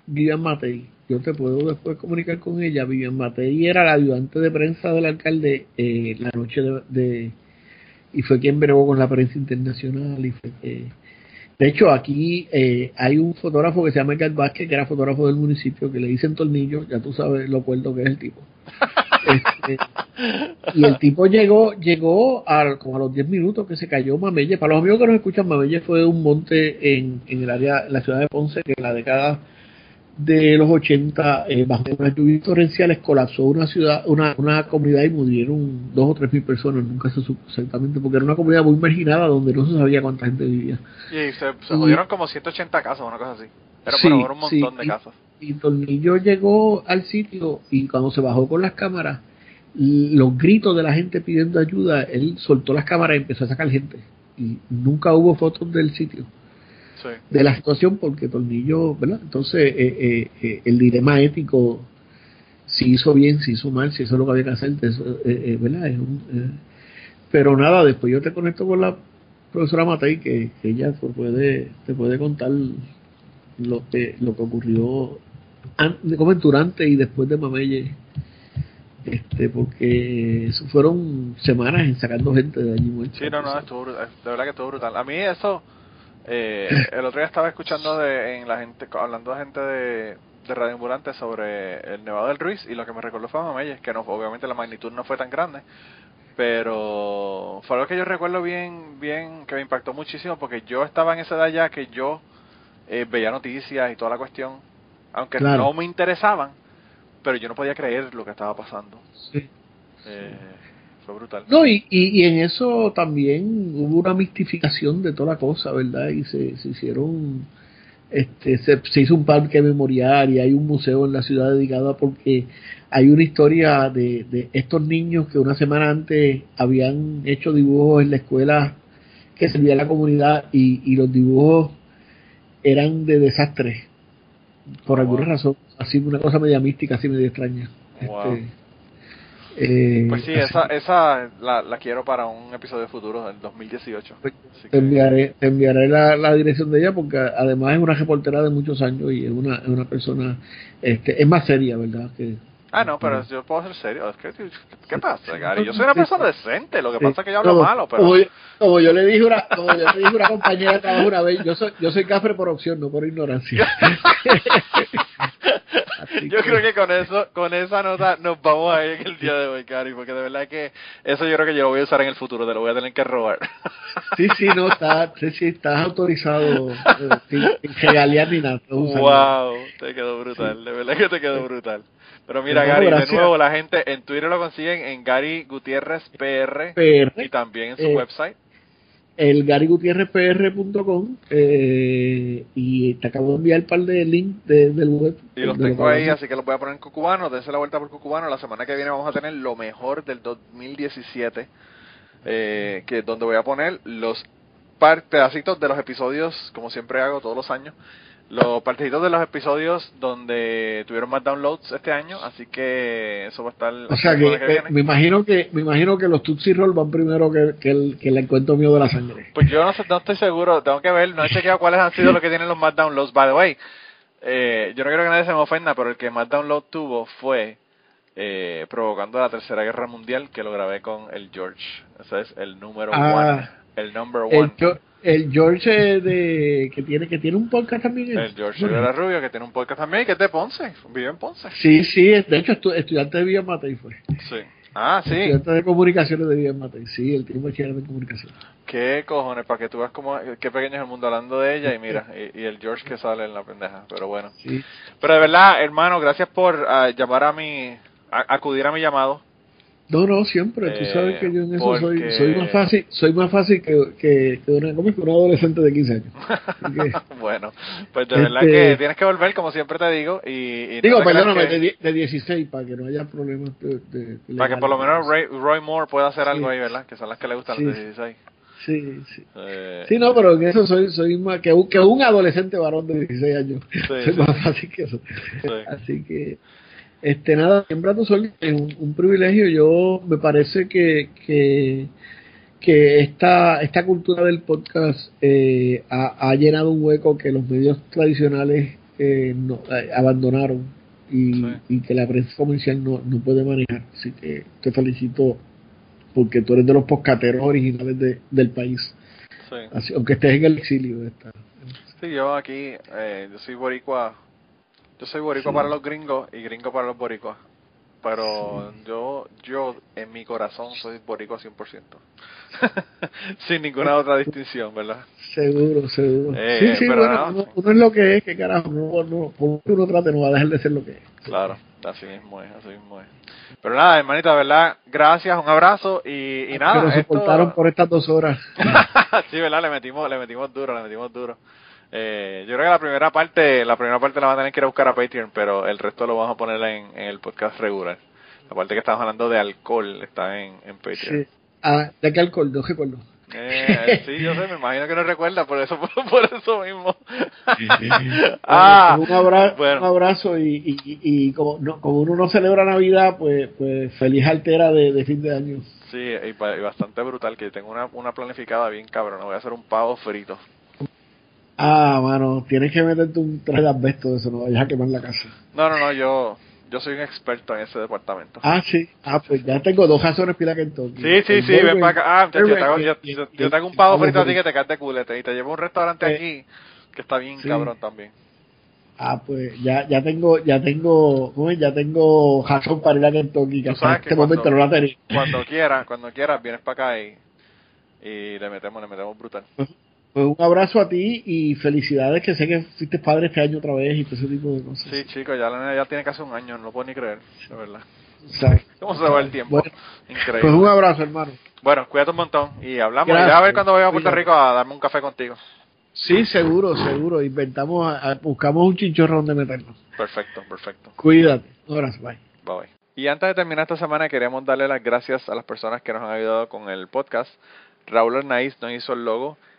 Vivian Matei. Yo te puedo después comunicar con ella. Vivian Matei era la ayudante de prensa del alcalde eh, la noche de, de- y fue quien bregó con la prensa internacional y fue que- de hecho aquí eh, hay un fotógrafo que se llama Edgar Vázquez que era fotógrafo del municipio que le dicen tornillo ya tú sabes lo cuerdo que es el tipo Este, y el tipo llegó llegó a, como a los 10 minutos que se cayó Mamelle. Para los amigos que nos escuchan, Mamelle fue un monte en, en el área, en la ciudad de Ponce, que en la década de los 80, eh, bajo unas lluvias torrenciales, colapsó una ciudad, una, una comunidad y murieron dos o tres mil personas. Nunca se supo exactamente, porque era una comunidad muy marginada donde no se sabía cuánta gente vivía. Y se, se Y- jodieron como 180 casas, una cosa así. Era Sí, era un montón sí, de casas. Y Tornillo llegó al sitio y cuando se bajó con las cámaras, y los gritos de la gente pidiendo ayuda, él soltó las cámaras y empezó a sacar gente. Y nunca hubo fotos del sitio, Sí. de la situación, porque Tornillo, ¿verdad? Entonces, eh, eh, eh, el dilema ético, si hizo bien, si hizo mal, si eso es lo que había que hacer, eso, eh, ¿verdad? Es un, pero nada, después yo te conecto con la profesora Matei, que, que ella te puede, te puede contar lo que, lo que ocurrió como durante y después de Mamelle este porque fueron semanas en sacando gente de allí muerta. Sí, no, no, estuvo brutal, de verdad que estuvo brutal. A mí eso, eh, el otro día estaba escuchando de, en la gente, hablando de gente de, Radio Ambulante sobre el Nevado del Ruiz y lo que me recordó fue Mameyes, que no, obviamente la magnitud no fue tan grande, pero fue algo que yo recuerdo bien, bien, que me impactó muchísimo porque yo estaba en esa edad ya que yo eh, veía noticias y toda la cuestión, aunque Claro. no me interesaban, pero yo no podía creer lo que estaba pasando. Sí. Eh, fue brutal. No, y, y, y en eso también hubo una mistificación de toda la cosa, ¿verdad? Y se, se hicieron, este, se, se hizo un parque memorial y hay un museo en la ciudad dedicado a porque hay una historia de, de estos niños que una semana antes habían hecho dibujos en la escuela que servía a la comunidad y, y los dibujos eran de desastre por alguna razón, así una cosa media mística, así media extraña. Wow. Este, eh, Pues sí, así esa, esa la, la quiero para un episodio futuro del 2018. Pues, te que- enviaré, te enviaré la, la dirección de ella porque además es una reportera de muchos años y es una, es una persona, este, es más seria, ¿verdad? Que, Ah, no, pero yo puedo ser serio. Que, ¿Qué pasa, Gary? Yo soy una persona decente. Lo que pasa es que yo hablo malo, pero... Como yo, como yo le dije una, como yo le dije una compañera de trabajo una vez, yo soy, yo soy cafre por opción, no por ignorancia. yo creo que con eso, con esa nota nos vamos a ir el día de hoy, Gary, porque de verdad que eso yo creo que yo lo voy a usar en el futuro, te lo voy a tener que robar. sí, sí, no, está, sí, sí, estás autorizado eh, sin, sin ni nada. Wow, te quedó brutal, de verdad que te quedó brutal. Pero mira, Gary, de nuevo, la gente en Twitter lo consiguen en Gary Gutiérrez PR, y también en su eh, website. El garygutierrezpr.com eh, y te acabo de enviar un par de links del web. Y los tengo ahí, así que los voy a poner en Cucubano. Dense la vuelta por Cucubano. La semana que viene vamos a tener lo mejor del 2017, eh, que es donde voy a poner los pedacitos de los episodios, como siempre hago todos los años, los partiditos de los episodios donde tuvieron más downloads este año, así que eso va a estar. O sea que, eh, me imagino que me imagino que los Tutsi Roll van primero que, que, el, que el encuentro mío de la sangre. Pues yo no, estoy seguro, tengo que ver, no he chequeado cuáles han sido los que tienen los más downloads. By the way, eh, yo no quiero que nadie se me ofenda, pero el que más download tuvo fue eh, provocando la tercera guerra mundial que lo grabé con el George. Ese es el número ah, one, el number one el George de que tiene que tiene un podcast también el George de la Rubio que tiene un podcast también que es de Ponce vive en Ponce. Sí sí de hecho estudiante de Villa Matei fue. Sí. Ah sí. Estudiante de comunicaciones de Villa Matei. Sí el tiempo de comunicación qué cojones para que tú veas cómo qué pequeño es el mundo hablando de ella y mira y, el George que sale en la pendeja pero bueno. Sí. pero de verdad hermano gracias por ah, llamar a mi acudir a mi llamado no, no, siempre. Tú sabes que yo en eso soy, soy más fácil, soy más fácil que, que, que, una, que adolescente de 15 años. bueno, pues de verdad este que tienes que volver, como siempre te digo. Y, digo, perdóname, de, de, 16, para que no haya problemas. De, para que por lo menos Roy, Moore pueda hacer algo ahí, ¿verdad? Que son las que le gustan sí. los de 16. Sí, sí. Eh, sí, no, pero en eso soy, soy más que un, que un adolescente varón de 16 años. Sí, soy más fácil que eso. Así que. Este, nada, siempre tu sol es un, privilegio. Yo me parece que, que, que esta, esta cultura del podcast eh, ha, llenado un hueco que los medios tradicionales eh, no, eh, abandonaron y, y, que la prensa comercial no, no puede manejar. Así que te felicito porque tú eres de los podcasteros originales de, del país. Así, aunque estés en el exilio. Esta. Sí, yo aquí, eh, yo soy boricua yo soy boricua para los gringos y gringo para los boricuas. Pero yo, yo en mi corazón soy boricua 100%. Sin ninguna otra distinción, ¿verdad? Seguro, seguro. Eh, sí, sí, bueno, uno, es lo que es, que carajo, no, no, uno trate no va a dejar de ser lo que es. Claro, así mismo es, así mismo es. Pero nada, hermanita, ¿verdad? Gracias, un abrazo y, y nada. Que nos soportaron por estas dos horas. sí, ¿verdad? Le metimos, le metimos duro, le metimos duro. Eh, yo creo que la primera parte, la primera parte la van a tener que ir a buscar a Patreon, pero el resto lo vamos a poner en, el podcast regular. La parte que estamos hablando de alcohol está en, en Patreon. Sí. Ah, ¿de qué alcohol? No recuerdo. Eh, sí, yo sé, me imagino que no recuerda, por eso por, eso mismo. ah, un abrazo, un abrazo y, y, y, como, no, como uno no celebra Navidad, pues, pues feliz altera de, de fin de año. Sí, y, bastante brutal, que tengo una, una planificada bien cabrón, voy a hacer un pavo frito. Ah, mano, tienes que meterte un traje de asbesto de eso, no vayas a quemar la casa. No, no, no, yo yo soy un experto en ese departamento. Ah, sí. Ah, pues ya tengo dos razones pila que entonces. Sí, sí, sí, ven para acá. Ah, yo, te hago, yo, yo, tengo un pavo frito a ti que te caes de culete y te llevo a un restaurante eh, aquí que está bien cabrón también. Ah, pues ya, ya tengo, ya tengo, ¿cómo es? Ya tengo razón para ir a Kentucky, que hasta este momento no la tenía. Cuando quieras, cuando quieras, vienes para acá y, y le metemos, le metemos brutal. Pues un abrazo a ti y felicidades que sé que fuiste padre este año otra vez y todo ese tipo de cosas. Sí, chicos, ya la ya tiene casi un año, no lo puedo ni creer, de verdad. ¿Cómo se va el tiempo? Increíble. Pues un abrazo, hermano. Bueno, cuídate un montón y hablamos. a ver cuando vaya a Puerto Rico a darme un café contigo. Sí, seguro, seguro. Inventamos, buscamos un chinchorro donde meternos. Perfecto, perfecto. Cuídate. Un abrazo, bye. Bye, Y antes de terminar esta semana, queremos darle las gracias a las personas que nos han ayudado con el podcast. Raúl Arnaiz nos hizo el logo